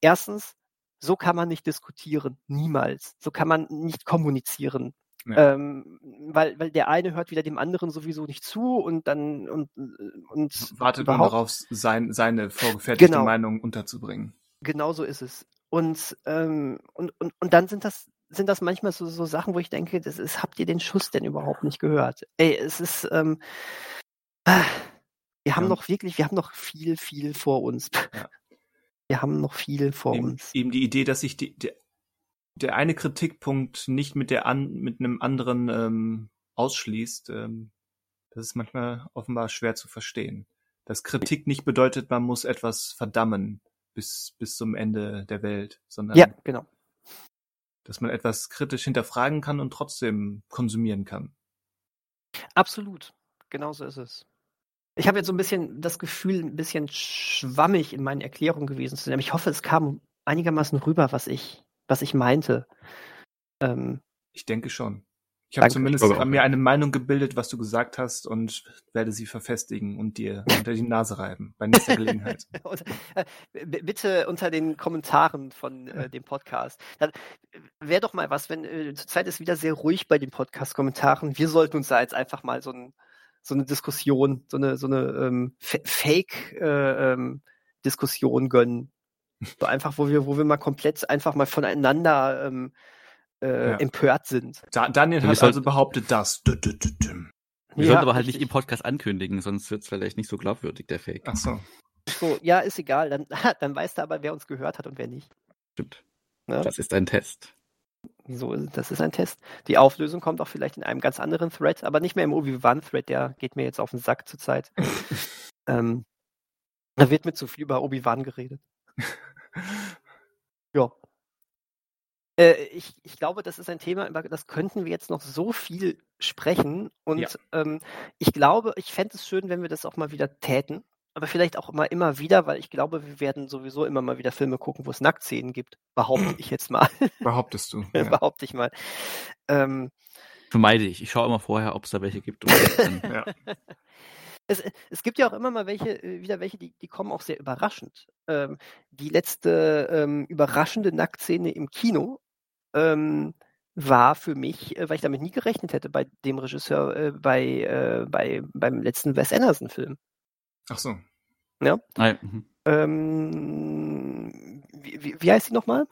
erstens, so kann man nicht diskutieren, niemals. So kann man nicht kommunizieren. Ja. Ähm, weil, weil der eine hört wieder dem anderen sowieso nicht zu und dann und, und wartet man darauf, sein, seine vorgefertigte genau. Meinung unterzubringen. Genau so ist es. Und, ähm, und, und, und dann sind das, sind das manchmal so, so Sachen, wo ich denke, das ist, habt ihr den Schuss denn überhaupt nicht gehört? Ey, es ist, ähm, wir ja. haben noch wirklich, wir haben noch viel, viel vor uns. Ja. Wir haben noch viel vor eben, uns. Eben die Idee, dass sich die, der, der eine Kritikpunkt nicht mit der an, mit einem anderen ähm, ausschließt, ähm, das ist manchmal offenbar schwer zu verstehen. Dass Kritik nicht bedeutet, man muss etwas verdammen bis, bis zum Ende der Welt, sondern ja, genau. Dass man etwas kritisch hinterfragen kann und trotzdem konsumieren kann. Absolut, genauso ist es. Ich habe jetzt so ein bisschen das Gefühl, ein bisschen schwammig in meinen Erklärungen gewesen zu sein. Ich hoffe, es kam einigermaßen rüber, was ich, was ich meinte. Ähm, ich denke schon. Ich habe zumindest ich mir eine Meinung gebildet, was du gesagt hast und werde sie verfestigen und dir unter die Nase reiben bei nächster Gelegenheit. äh, bitte unter den Kommentaren von äh, dem Podcast. Dann wäre doch mal was, wenn äh, zurzeit ist wieder sehr ruhig bei den Podcast-Kommentaren. Wir sollten uns da jetzt einfach mal so, ein, so eine Diskussion, so eine so eine ähm, Fake-Diskussion äh, ähm, gönnen. So einfach, wo wir, wo wir mal komplett einfach mal voneinander ähm, äh, ja. empört sind. Da, Daniel hat also behauptet das. Wir ja, sollten aber halt nicht im Podcast ankündigen, sonst wird es vielleicht nicht so glaubwürdig, der Fake. Ach so. So, ja, ist egal. Dann, dann weißt du aber, wer uns gehört hat und wer nicht. Stimmt. Ja? Das ist ein Test. So, das ist ein Test. Die Auflösung kommt auch vielleicht in einem ganz anderen Thread, aber nicht mehr im Obi-Wan-Thread, der geht mir jetzt auf den Sack zurzeit. ähm, da wird mir zu viel über Obi-Wan geredet. ja. Äh, ich, ich glaube, das ist ein Thema, über das könnten wir jetzt noch so viel sprechen. Und ja. ähm, ich glaube, ich fände es schön, wenn wir das auch mal wieder täten. Aber vielleicht auch immer, immer wieder, weil ich glaube, wir werden sowieso immer mal wieder Filme gucken, wo es Nacktszenen gibt. Behaupte ich jetzt mal. Behauptest du. Ja. Behaupte ich mal. Ähm, Vermeide ich. Ich schaue immer vorher, ob es da welche gibt. ja. es, es gibt ja auch immer mal welche, äh, wieder welche, die, die kommen auch sehr überraschend. Ähm, die letzte ähm, überraschende Nacktszene im Kino ähm, war für mich, äh, weil ich damit nie gerechnet hätte, bei dem Regisseur, äh, bei, äh, bei, beim letzten Wes Anderson-Film. Ach so. Ja. Ah, mhm. ähm, wie, wie, wie heißt sie nochmal?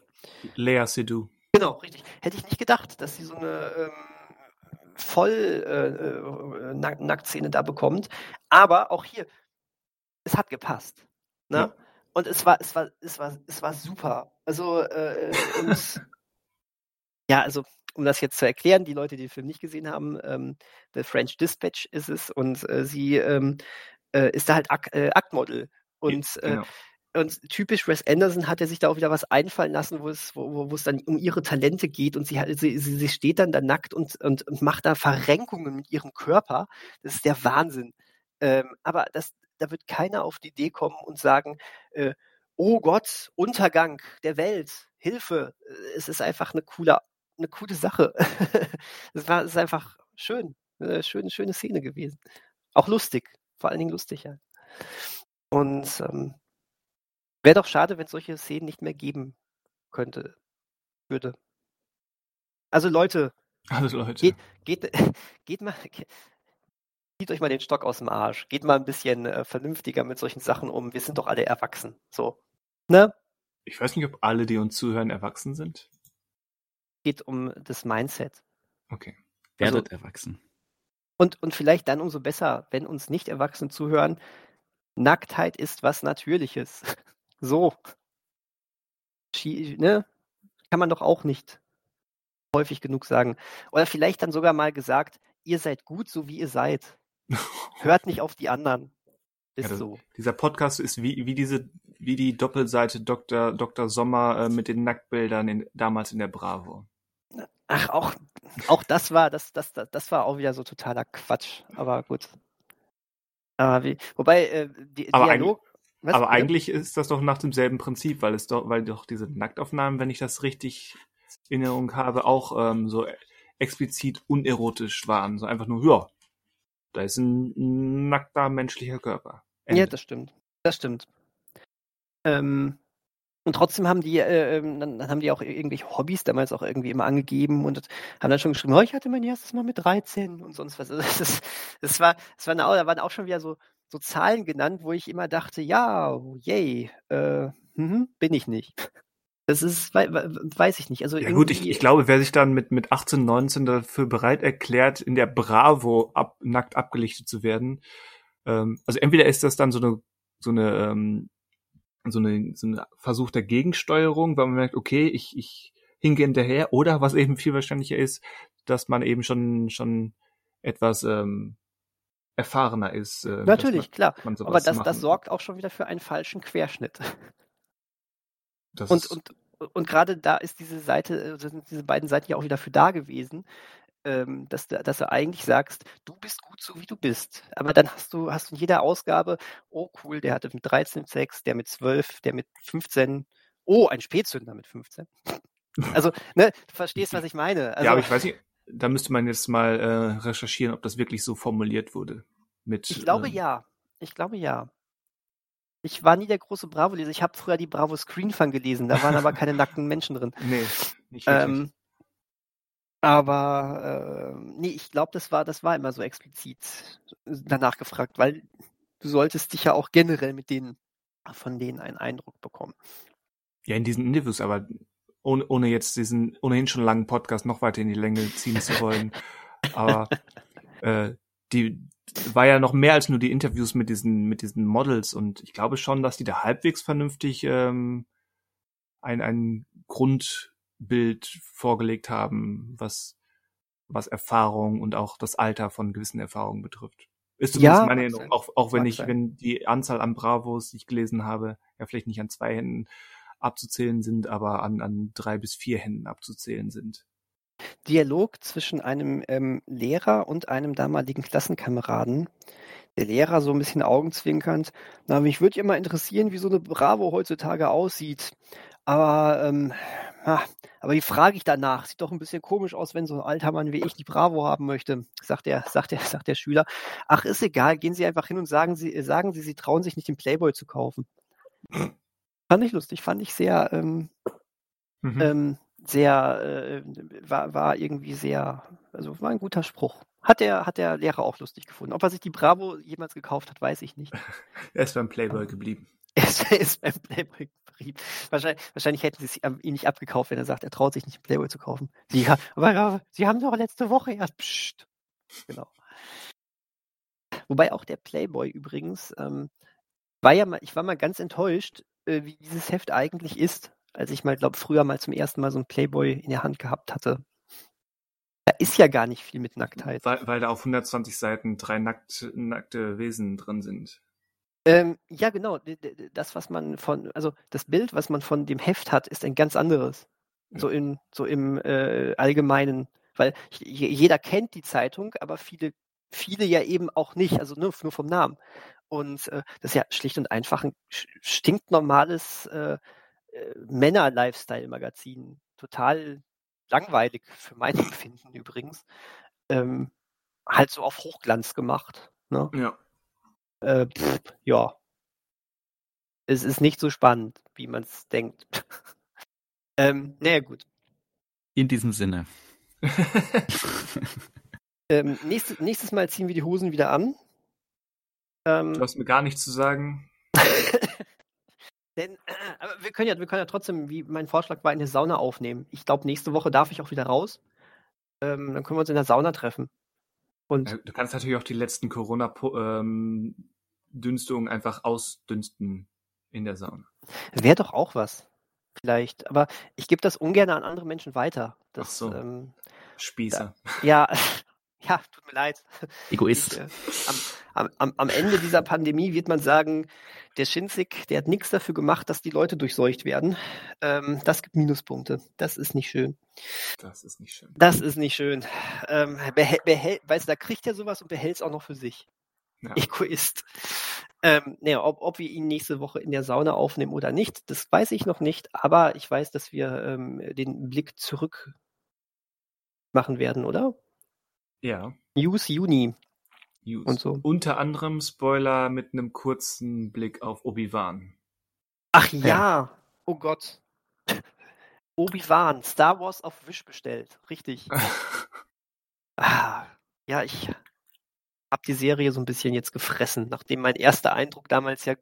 Lea Seydoux. Genau, richtig. Hätte ich nicht gedacht, dass sie so eine ähm, voll äh, äh, Nacktszene da bekommt. Aber auch hier, es hat gepasst. Ne? Ja. Und es war, es war, es war, es war super. Also äh, und ja, also um das jetzt zu erklären, die Leute, die den Film nicht gesehen haben, ähm, The French Dispatch ist es und äh, sie ähm, äh, ist da halt Ak äh, Aktmodel. Und, äh, genau. und typisch Wes Anderson hat er sich da auch wieder was einfallen lassen, wo es, wo, wo es dann um ihre Talente geht und sie, sie, sie steht dann da nackt und, und, und macht da Verrenkungen mit ihrem Körper. Das ist der Wahnsinn. Ähm, aber das, da wird keiner auf die Idee kommen und sagen, äh, oh Gott, Untergang der Welt, Hilfe. Es ist einfach eine coole eine coole Sache. Es war es ist einfach schön. Eine schöne, schöne Szene gewesen. Auch lustig. Vor allen Dingen lustig, ja. Und ähm, wäre doch schade, wenn es solche Szenen nicht mehr geben könnte, würde. Also Leute, also Leute. Geht, geht, geht mal, zieht euch mal den Stock aus dem Arsch. Geht mal ein bisschen äh, vernünftiger mit solchen Sachen um. Wir sind doch alle erwachsen. So. Ne? Ich weiß nicht, ob alle, die uns zuhören, erwachsen sind geht um das Mindset. Okay. Werdet also, erwachsen. Und, und vielleicht dann umso besser, wenn uns nicht Erwachsene zuhören, Nacktheit ist was Natürliches. so. Ne? Kann man doch auch nicht häufig genug sagen. Oder vielleicht dann sogar mal gesagt, ihr seid gut, so wie ihr seid. Hört nicht auf die anderen. Ist ja, das, so. Dieser Podcast ist wie, wie diese, wie die Doppelseite Dr. Dr. Sommer äh, mit den Nacktbildern in, damals in der Bravo. Ach, auch, auch das war, das, das, das war auch wieder so totaler Quatsch. Aber gut. Aber wie, wobei, äh, die, aber Dialog. Eigentlich, aber eigentlich ist das doch nach demselben Prinzip, weil es doch, weil doch diese Nacktaufnahmen, wenn ich das richtig in Erinnerung habe, auch ähm, so explizit unerotisch waren. So einfach nur, ja, da ist ein nackter menschlicher Körper. Ende. Ja, das stimmt. Das stimmt. Ähm, Und trotzdem haben die, äh, ähm, dann, dann haben die auch irgendwelche Hobbys damals auch irgendwie immer angegeben und haben dann schon geschrieben, oh, ich hatte mein erstes Mal mit 13 und sonst was. Also das, das war, das war eine, da waren auch schon wieder so, so Zahlen genannt, wo ich immer dachte, ja, yay, äh, mhm, bin ich nicht. Das ist, weiß ich nicht. Also ja gut, ich, ich glaube, wer sich dann mit, mit 18, 19 dafür bereit erklärt, in der Bravo ab, nackt abgelichtet zu werden, ähm, also entweder ist das dann so eine, so eine, ähm, so eine, so ein Versuch der Gegensteuerung, weil man merkt, okay, ich, ich hinge hinterher, oder was eben viel wahrscheinlicher ist, dass man eben schon, schon etwas ähm, erfahrener ist. Äh, Natürlich, man, klar. Man Aber das, das sorgt auch schon wieder für einen falschen Querschnitt. Das und, und, und gerade da ist diese Seite, also sind diese beiden Seiten ja auch wieder für da gewesen, ähm, dass, dass du eigentlich sagst, du bist gut so wie du bist. Aber dann hast du, hast du in jeder Ausgabe, oh cool, der hatte mit 13 Sex, der mit 12, der mit 15, oh, ein Spätzünder mit 15. Also, ne, du verstehst, was ich meine. Also, ja, aber ich weiß nicht, da müsste man jetzt mal äh, recherchieren, ob das wirklich so formuliert wurde. Mit, ich glaube ähm, ja. Ich glaube ja. Ich war nie der große Bravo-Leser. Ich habe früher die Bravo Screen Fan gelesen. Da waren aber keine nackten Menschen drin. Nee, nicht wirklich. Ähm, aber äh, nee, ich glaube, das war, das war immer so explizit danach gefragt, weil du solltest dich ja auch generell mit denen von denen einen Eindruck bekommen. Ja, in diesen Interviews, aber ohne, ohne jetzt diesen ohnehin schon langen Podcast noch weiter in die Länge ziehen zu wollen. aber äh, die war ja noch mehr als nur die Interviews mit diesen mit diesen Models und ich glaube schon, dass die da halbwegs vernünftig ähm, ein ein Grundbild vorgelegt haben, was was Erfahrung und auch das Alter von gewissen Erfahrungen betrifft. Ist zumindest ja, meine Erinnerung, auch, auch wenn ich, sein. wenn die Anzahl an Bravos, die ich gelesen habe, ja vielleicht nicht an zwei Händen abzuzählen sind, aber an, an drei bis vier Händen abzuzählen sind. Dialog zwischen einem ähm, Lehrer und einem damaligen Klassenkameraden. Der Lehrer so ein bisschen augenzwinkernd. Na, mich würde ja mal interessieren, wie so eine Bravo heutzutage aussieht. Aber, ähm, ah, aber wie frage ich danach? Sieht doch ein bisschen komisch aus, wenn so ein alter Mann wie ich die Bravo haben möchte, sagt der, sagt der, sagt der Schüler. Ach, ist egal, gehen Sie einfach hin und sagen Sie, sagen Sie, Sie trauen sich nicht den Playboy zu kaufen. Fand ich lustig, fand ich sehr, ähm, mhm. ähm, sehr, äh, war, war irgendwie sehr, also war ein guter Spruch. Hat der, hat der Lehrer auch lustig gefunden. Ob er sich die Bravo jemals gekauft hat, weiß ich nicht. er ist beim Playboy geblieben. Er ist beim Playboy geblieben. Wahrscheinlich, wahrscheinlich hätten sie ihn nicht abgekauft, wenn er sagt, er traut sich nicht, einen Playboy zu kaufen. Sie, aber, sie haben doch letzte Woche erst. Psst. Genau. Wobei auch der Playboy übrigens, ähm, war ja mal, ich war mal ganz enttäuscht, äh, wie dieses Heft eigentlich ist als ich mal, glaube früher mal zum ersten Mal so ein Playboy in der Hand gehabt hatte. Da ist ja gar nicht viel mit Nacktheit. Weil, weil da auf 120 Seiten drei nackt, nackte Wesen drin sind. Ähm, ja, genau. Das, was man von, also das Bild, was man von dem Heft hat, ist ein ganz anderes. Ja. So, in, so im äh, Allgemeinen. Weil jeder kennt die Zeitung, aber viele, viele ja eben auch nicht, also nur, nur vom Namen. Und äh, das ist ja schlicht und einfach ein stinknormales äh, äh, Männer-Lifestyle-Magazin. Total langweilig für mein Empfinden übrigens. Ähm, halt so auf Hochglanz gemacht. Ne? Ja. Äh, pff, ja. Es ist nicht so spannend, wie man es denkt. ähm, naja, gut. In diesem Sinne. ähm, nächstes, nächstes Mal ziehen wir die Hosen wieder an. Ähm, du hast mir gar nichts zu sagen. Denn, äh, aber wir können ja, wir können ja trotzdem, wie mein Vorschlag war, eine Sauna aufnehmen. Ich glaube, nächste Woche darf ich auch wieder raus. Ähm, dann können wir uns in der Sauna treffen. Und du kannst natürlich auch die letzten Corona-Dünstungen ähm, einfach ausdünsten in der Sauna. Wäre doch auch was. Vielleicht. Aber ich gebe das ungern an andere Menschen weiter. Das, Ach so. Ähm, Spießer. Da, ja, ja, tut mir leid. Egoist. Ich, äh, am, am, am, Ende dieser Pandemie wird man sagen, der Schinzig, der hat nichts dafür gemacht, dass die Leute durchseucht werden. Ähm, das gibt Minuspunkte. Das ist nicht schön. Das ist nicht schön. Das ist nicht schön. Ähm, behält, behält, weißt du, da kriegt er sowas und behält es auch noch für sich. Ja. Egoist. Ähm, nee, ob, ob wir ihn nächste Woche in der Sauna aufnehmen oder nicht, das weiß ich noch nicht, aber ich weiß, dass wir ähm, den Blick zurück machen werden, oder? Ja. News Juni. News. Und so. Unter anderem Spoiler mit einem kurzen Blick auf Obi-Wan. Ach ja. ja. oh Gott. Obi-Wan, Star Wars auf Wish bestellt. Richtig. ah, ja, ich habe die Serie so ein bisschen jetzt gefressen, nachdem mein erster Eindruck damals ja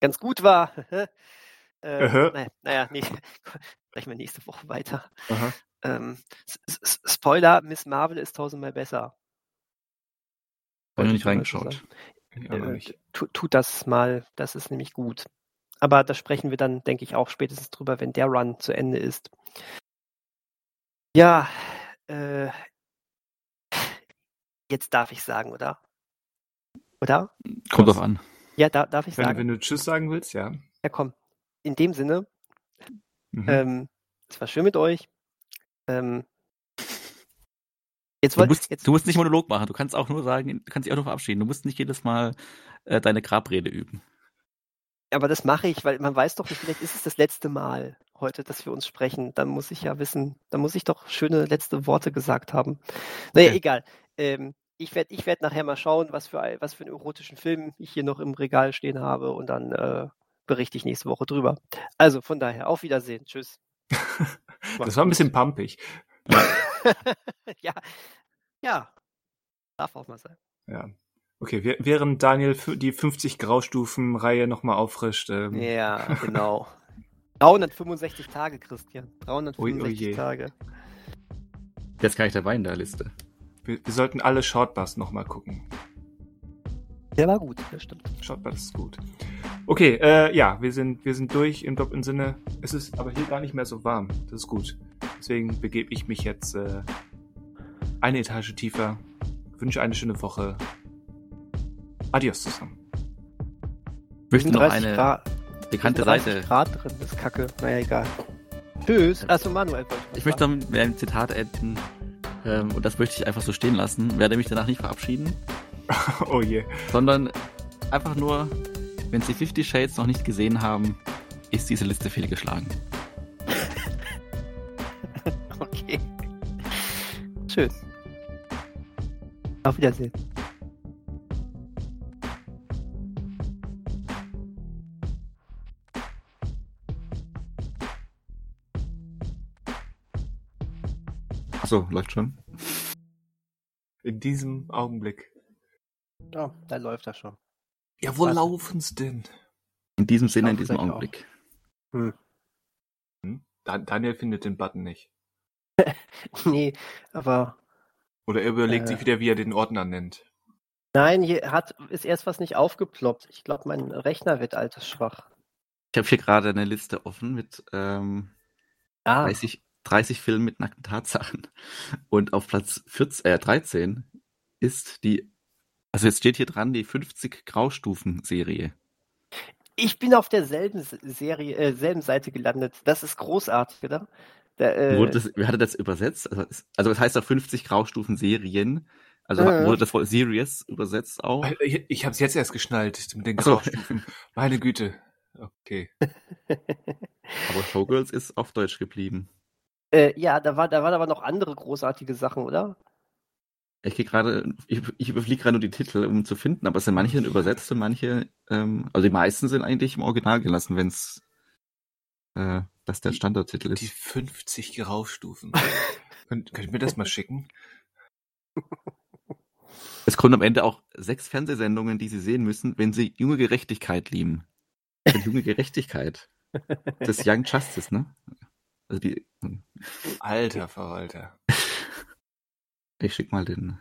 ganz gut war. äh, naja, naja, nee, sprechen wir nächste Woche weiter. Ähm, Spoiler, Miss Marvel ist tausendmal besser. Habe ich nicht reingeschaut. Äh, tu, tut das mal, das ist nämlich gut. Aber da sprechen wir dann, denke ich, auch spätestens drüber, wenn der Run zu Ende ist. Ja, äh, jetzt darf ich sagen, oder? Oder? Kommt drauf an. Ja, da, darf ich wenn, sagen. Wenn du Tschüss sagen willst, ja. Ja, komm. In dem Sinne, mhm. ähm, es war schön mit euch. Ähm, jetzt wollt, du, musst, jetzt, du musst nicht Monolog machen, du kannst auch nur sagen, du kannst dich auch nur verabschieden. Du musst nicht jedes Mal äh, deine Grabrede üben. Aber das mache ich, weil man weiß doch nicht, vielleicht ist es das letzte Mal heute, dass wir uns sprechen. Dann muss ich ja wissen, dann muss ich doch schöne letzte Worte gesagt haben. Naja, okay. egal. Ähm, ich werde ich werd nachher mal schauen, was für, was für einen erotischen Film ich hier noch im Regal stehen habe und dann äh, berichte ich nächste Woche drüber. Also von daher, auf Wiedersehen. Tschüss. das war ein bisschen pumpig. ja, ja. Darf auch mal sein. Ja. Okay, während Daniel die 50 Graustufen-Reihe nochmal auffrischt. Ähm. Ja, genau. 365 Tage, Christian. 365 oh, oh Tage. Jetzt kann ich dabei in der Liste. Wir, wir sollten alle Shortbus nochmal gucken. Der war gut, das stimmt. Shortbus ist gut. Okay, äh, ja, wir sind, wir sind durch im doppelten Sinne. Es ist aber hier gar nicht mehr so warm. Das ist gut. Deswegen begebe ich mich jetzt äh, eine Etage tiefer. Wünsche eine schöne Woche. Adios zusammen. Ich möchte noch eine Grad, bekannte Seite. Grad drin, das ist kacke. Naja, egal. Tschüss. Achso, Manuel. Ich möchte mit einem Zitat enden. Ähm, und das möchte ich einfach so stehen lassen. Werde mich danach nicht verabschieden. oh je. Sondern einfach nur, wenn Sie Fifty Shades noch nicht gesehen haben, ist diese Liste fehlgeschlagen. okay. Tschüss. Auf Wiedersehen. Achso, läuft schon. In diesem Augenblick. Ja, da läuft das schon. Ja, wo Was? laufen's denn? In diesem Sinne, in diesem Augenblick. Hm. Hm? Daniel findet den Button nicht. nee, aber. Oder er überlegt äh, sich wieder, wie er den Ordner nennt. Nein, hier hat, ist erst was nicht aufgeploppt. Ich glaube, mein Rechner wird altersschwach. Ich habe hier gerade eine Liste offen mit ähm, ah. 30, 30 Filmen mit nackten Tatsachen. Und auf Platz 14, äh, 13 ist die, also jetzt steht hier dran, die 50 Graustufen-Serie. Ich bin auf derselben Serie, äh, selben Seite gelandet. Das ist großartig, oder? Der, äh, wurde das, wer hatte das übersetzt? Also, also das heißt auf 50 Graustufen-Serien. Also äh, wurde das Wort Serious übersetzt auch? Ich, ich habe es jetzt erst geschnallt mit den Graustufen. So. Meine Güte. Okay. Aber Showgirls ist auf Deutsch geblieben. Äh, ja, da, war, da waren aber noch andere großartige Sachen, oder? Ich gehe gerade, ich, ich überfliege gerade nur die Titel, um zu finden, aber es sind manche übersetzt und manche, ähm, also die meisten sind eigentlich im Original gelassen, wenn es äh, das der Standardtitel ist. Die 50 Graustufen. Könnt, könnt ihr mir das mal schicken? Es kommen am Ende auch sechs Fernsehsendungen, die Sie sehen müssen, wenn Sie junge Gerechtigkeit lieben. junge Gerechtigkeit. Das ist Young Justice, ne? Also die, hm. Alter Verwalter. Ich schick mal den.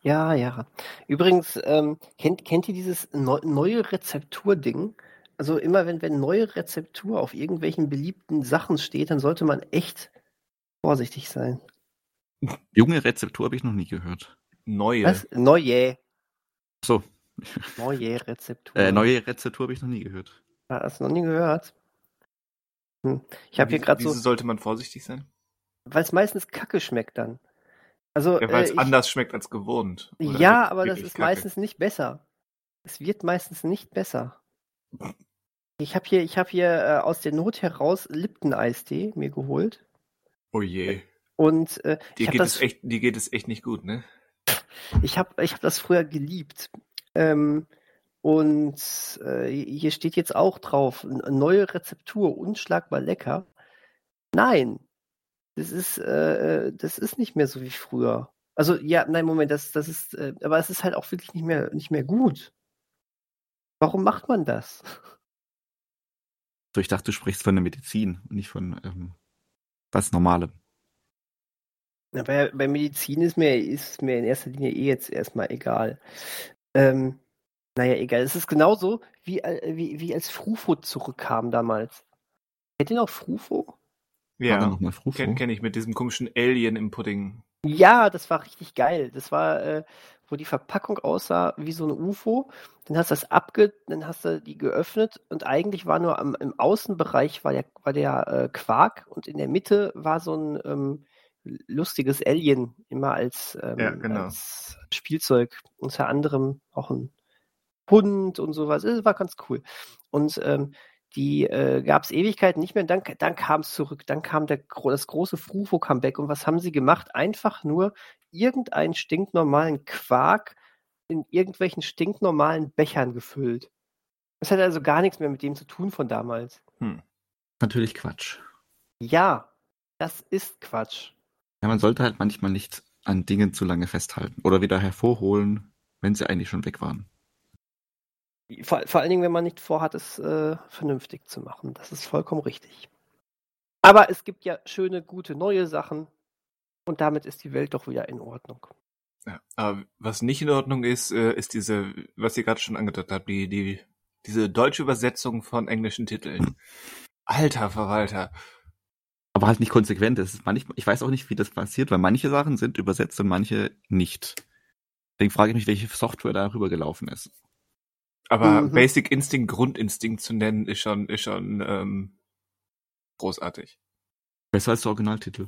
Ja, ja. Übrigens, ähm, kennt, kennt ihr dieses neu, neue Rezeptur-Ding? Also immer wenn, wenn neue Rezeptur auf irgendwelchen beliebten Sachen steht, dann sollte man echt vorsichtig sein. Junge Rezeptur habe ich noch nie gehört. Neue. Was? Neue. So. Neue Rezeptur. Äh, neue Rezeptur habe ich noch nie gehört. Hast du noch nie gehört? Hm. Ich habe hier gerade so. Wieso sollte man vorsichtig sein? Weil es meistens Kacke schmeckt dann. Also, ja, weil es äh, anders schmeckt als gewohnt. Ja, aber das ist Kacke. meistens nicht besser. Es wird meistens nicht besser. Ich habe hier, ich hab hier äh, aus der Not heraus Lipton-Eistee mir geholt. Oh je. Und äh, dir, geht das, es echt, dir geht es echt nicht gut, ne? Ich habe ich hab das früher geliebt. Ähm, Und äh, hier steht jetzt auch drauf, neue Rezeptur, unschlagbar lecker. Nein, das ist, äh, das ist nicht mehr so wie früher. Also ja, nein, Moment, das, das ist, äh, aber es ist halt auch wirklich nicht mehr, nicht mehr gut. Warum macht man das? So, ich dachte, du sprichst von der Medizin und nicht von ähm, was Normalem. Ja, bei, bei Medizin ist mir, ist mir in erster Linie eh jetzt erstmal egal. Ähm, naja, egal. Es ist genauso, wie, äh, wie, wie als Frufo zurückkam damals. Kennt ihr noch Frufo? Ja, kenne kenn ich mit diesem komischen Alien im Pudding. Ja, das war richtig geil. Das war, äh, wo die Verpackung aussah wie so ein UFO. Dann hast du das abge, dann hast du die geöffnet und eigentlich war nur am, im Außenbereich war der, war der äh, Quark und in der Mitte war so ein ähm, lustiges Alien immer als, ähm, ja, genau. als Spielzeug. Unter anderem auch ein Hund und sowas. Das war ganz cool. Und ähm, die äh, gab es Ewigkeiten nicht mehr. Dann, dann kam es zurück. Dann kam der, das große Frufo-Comeback. Und was haben sie gemacht? Einfach nur irgendeinen stinknormalen Quark in irgendwelchen stinknormalen Bechern gefüllt. Das hat also gar nichts mehr mit dem zu tun von damals. Hm. Natürlich Quatsch. Ja, das ist Quatsch. Ja, man sollte halt manchmal nicht an Dingen zu lange festhalten oder wieder hervorholen, wenn sie eigentlich schon weg waren. Vor, vor allen Dingen, wenn man nicht vorhat, es äh, vernünftig zu machen. Das ist vollkommen richtig. Aber es gibt ja schöne, gute, neue Sachen. Und damit ist die Welt doch wieder in Ordnung. Ja, aber was nicht in Ordnung ist, äh, ist diese, was ihr gerade schon angedeutet habt, die, die, diese deutsche Übersetzung von englischen Titeln. Alter Verwalter. Aber halt nicht konsequent. Das ist manchmal, ich weiß auch nicht, wie das passiert, weil manche Sachen sind übersetzt und manche nicht. Deswegen frage ich mich, welche Software da rübergelaufen ist. Aber mhm. Basic Instinct, Grundinstinkt zu nennen, ist schon, ist schon ähm, großartig. Besser als der Originaltitel.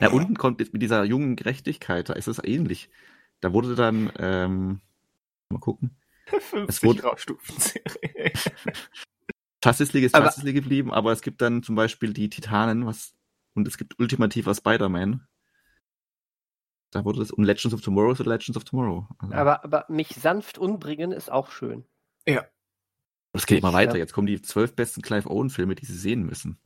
Ja, ja, unten kommt mit dieser jungen Gerechtigkeit, da ist es ähnlich. Da wurde dann, ähm, mal gucken. 50 es wurde Stufen-Serie. Justice League ist aber, Justice League geblieben, aber es gibt dann zum Beispiel die Titanen, was, und es gibt ultimativer Spider-Man. Da wurde das, und Legends of Tomorrow ist Legends of Tomorrow. Also. Aber, aber mich sanft umbringen ist auch schön. Ja. Es geht immer weiter. Jetzt kommen die zwölf besten Clive Owen-Filme, die Sie sehen müssen.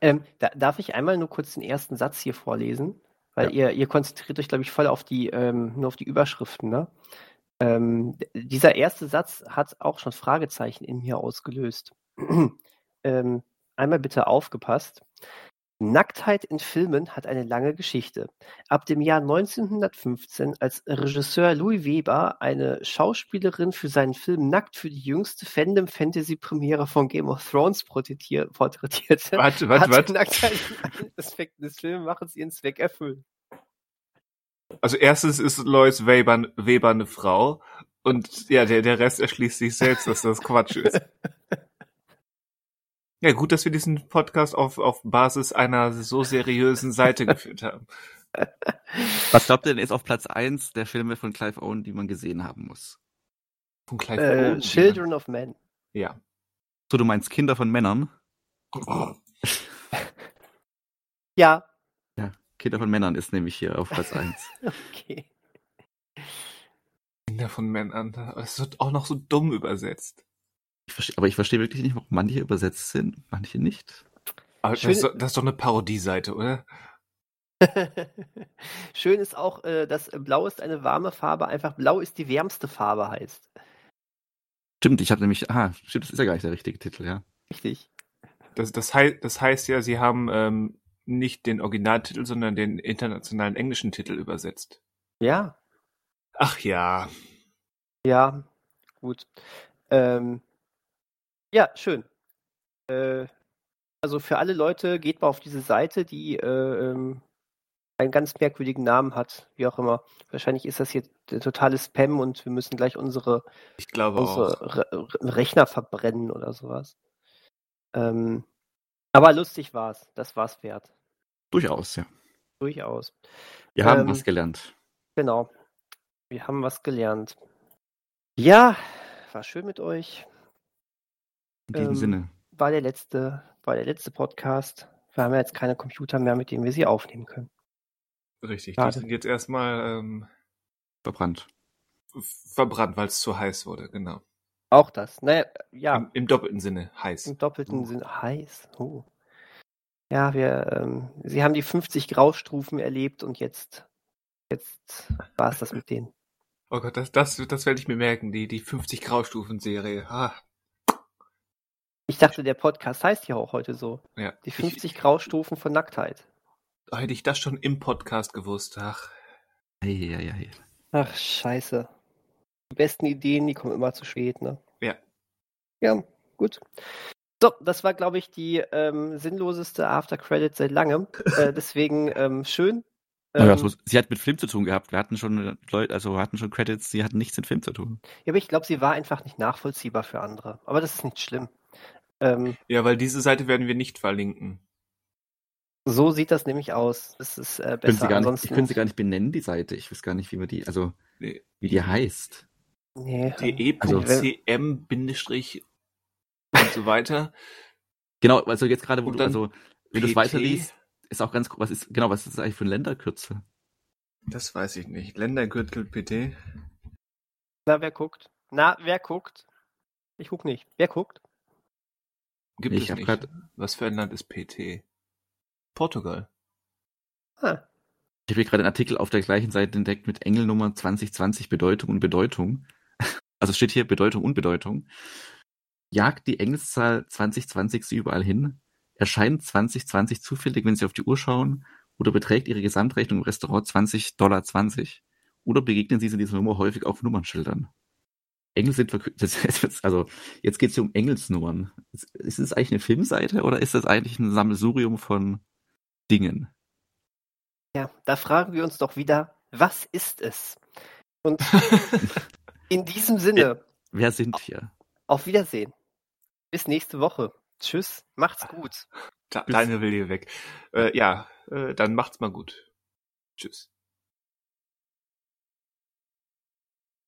Ähm, da, darf ich einmal nur kurz den ersten Satz hier vorlesen? Weil ja. ihr, ihr konzentriert euch, glaube ich, voll auf die, ähm, nur auf die Überschriften, ne? Ähm, dieser erste Satz hat auch schon Fragezeichen in mir ausgelöst. ähm, einmal bitte aufgepasst. Nacktheit in Filmen hat eine lange Geschichte. Ab dem Jahr 1915, als Regisseur Louis Weber eine Schauspielerin für seinen Film Nackt für die jüngste Fandom-Fantasy-Premiere von Game of Thrones porträtierte, warte, warte, warte. Nacktheit in Aspekten des Filmemachens ihren Zweck erfüllt. Also erstens ist Lois Weber, Weber eine Frau und ja, der, der Rest erschließt sich selbst, dass das Quatsch ist. Ja, gut, dass wir diesen Podcast auf, auf Basis einer so seriösen Seite geführt haben. Was glaubt ihr denn ist auf Platz 1 der Filme von Clive Owen, die man gesehen haben muss? Von Clive äh, Owen? Children of Men. Ja. So, du meinst Kinder von Männern? ja. Ja, Kinder von Männern ist nämlich hier auf Platz 1. okay. Kinder von Männern, das wird auch noch so dumm übersetzt. Ich aber ich verstehe wirklich nicht, warum manche übersetzt sind, manche nicht. Aber das, ist, das ist doch eine Parodieseite, oder? Schön ist auch, äh, dass Blau ist eine warme Farbe, einfach Blau ist die wärmste Farbe heißt. Stimmt, ich habe nämlich, ah, stimmt, das ist ja gar nicht der richtige Titel, ja. Richtig. Das, das, heißt, das heißt ja, sie haben ähm, nicht den Originaltitel, sondern den internationalen englischen Titel übersetzt. Ja. Ach ja. Ja, gut. Ähm, ja, schön. Äh, also für alle Leute geht mal auf diese Seite, die äh, ähm, einen ganz merkwürdigen Namen hat, wie auch immer. Wahrscheinlich ist das hier der totale Spam und wir müssen gleich unsere, unsere Re Rechner verbrennen oder sowas. Ähm, aber lustig war's. Das war's wert. Durchaus, ja. Durchaus. Wir haben ähm, was gelernt. Genau. Wir haben was gelernt. Ja, war schön mit euch. In diesem ähm, Sinne. War der letzte, war der letzte Podcast. Wir haben ja jetzt keine Computer mehr, mit denen wir sie aufnehmen können. Richtig, Schade. die sind jetzt erstmal ähm, verbrannt. Verbrannt, weil es zu heiß wurde, genau. Auch das. Naja, ja. Im, Im, doppelten Sinne heiß. Im doppelten uh. Sinne heiß. Oh. Ja, wir, ähm, sie haben die 50 Graustufen erlebt und jetzt, jetzt war es das mit denen. Oh Gott, das, das, das werde ich mir merken, die, die 50 Graustufen-Serie. Ah. Ich dachte, der Podcast heißt ja auch heute so. Ja. Die 50 ich, Graustufen von Nacktheit. Hätte ich das schon im Podcast gewusst, ach. Ei, ei, ei. Ach, scheiße. Die besten Ideen, die kommen immer zu spät, ne? Ja. Ja, gut. So, das war, glaube ich, die ähm, sinnloseste After Credit seit langem. äh, deswegen ähm, schön, ähm. sie hat mit Film zu tun gehabt. Wir hatten schon Leute, also hatten schon Credits, sie hatten nichts mit Film zu tun. Ja, aber ich glaube, sie war einfach nicht nachvollziehbar für andere. Aber das ist nicht schlimm. Ähm, ja, weil diese Seite werden wir nicht verlinken. So sieht das nämlich aus. Das ist äh, besser. Können nicht, ich könnte sie gar nicht benennen, die Seite. Ich weiß gar nicht, wie wir die, also nee. wie die heißt. Nee. de.cm bindestrich und so weiter. Genau, also jetzt gerade, wo du, also wenn du es weiterliest, ist auch ganz, was ist, genau, was ist das eigentlich für ein Länderkürzel? Das weiß ich nicht. Länderkürzel PT. Na, wer guckt? Na, wer guckt? Ich guck nicht. Wer guckt? Gibt ich es nicht. Grad... Was für ein Land ist PT? Portugal. Ah. Ich habe hier gerade einen Artikel auf der gleichen Seite entdeckt mit Engelnummer 2020 Bedeutung und Bedeutung. Also steht hier Bedeutung und Bedeutung. Jagt die Engelszahl 2020 sie überall hin? erscheint 2020 zufällig, wenn Sie auf die Uhr schauen, oder beträgt Ihre Gesamtrechnung im Restaurant 20 Dollar 20? Oder begegnen Sie in dieser Nummer häufig auf Nummernschildern? Engel sind verkürzt. Also jetzt geht es hier um Engelsnummern. Ist es eigentlich eine Filmseite oder ist das eigentlich ein Sammelsurium von Dingen? Ja, da fragen wir uns doch wieder, was ist es? Und in diesem Sinne. Wer sind wir? Auf Wiedersehen. Bis nächste Woche. Tschüss, macht's gut. Deine will hier weg. Äh, ja, äh, dann macht's mal gut. Tschüss.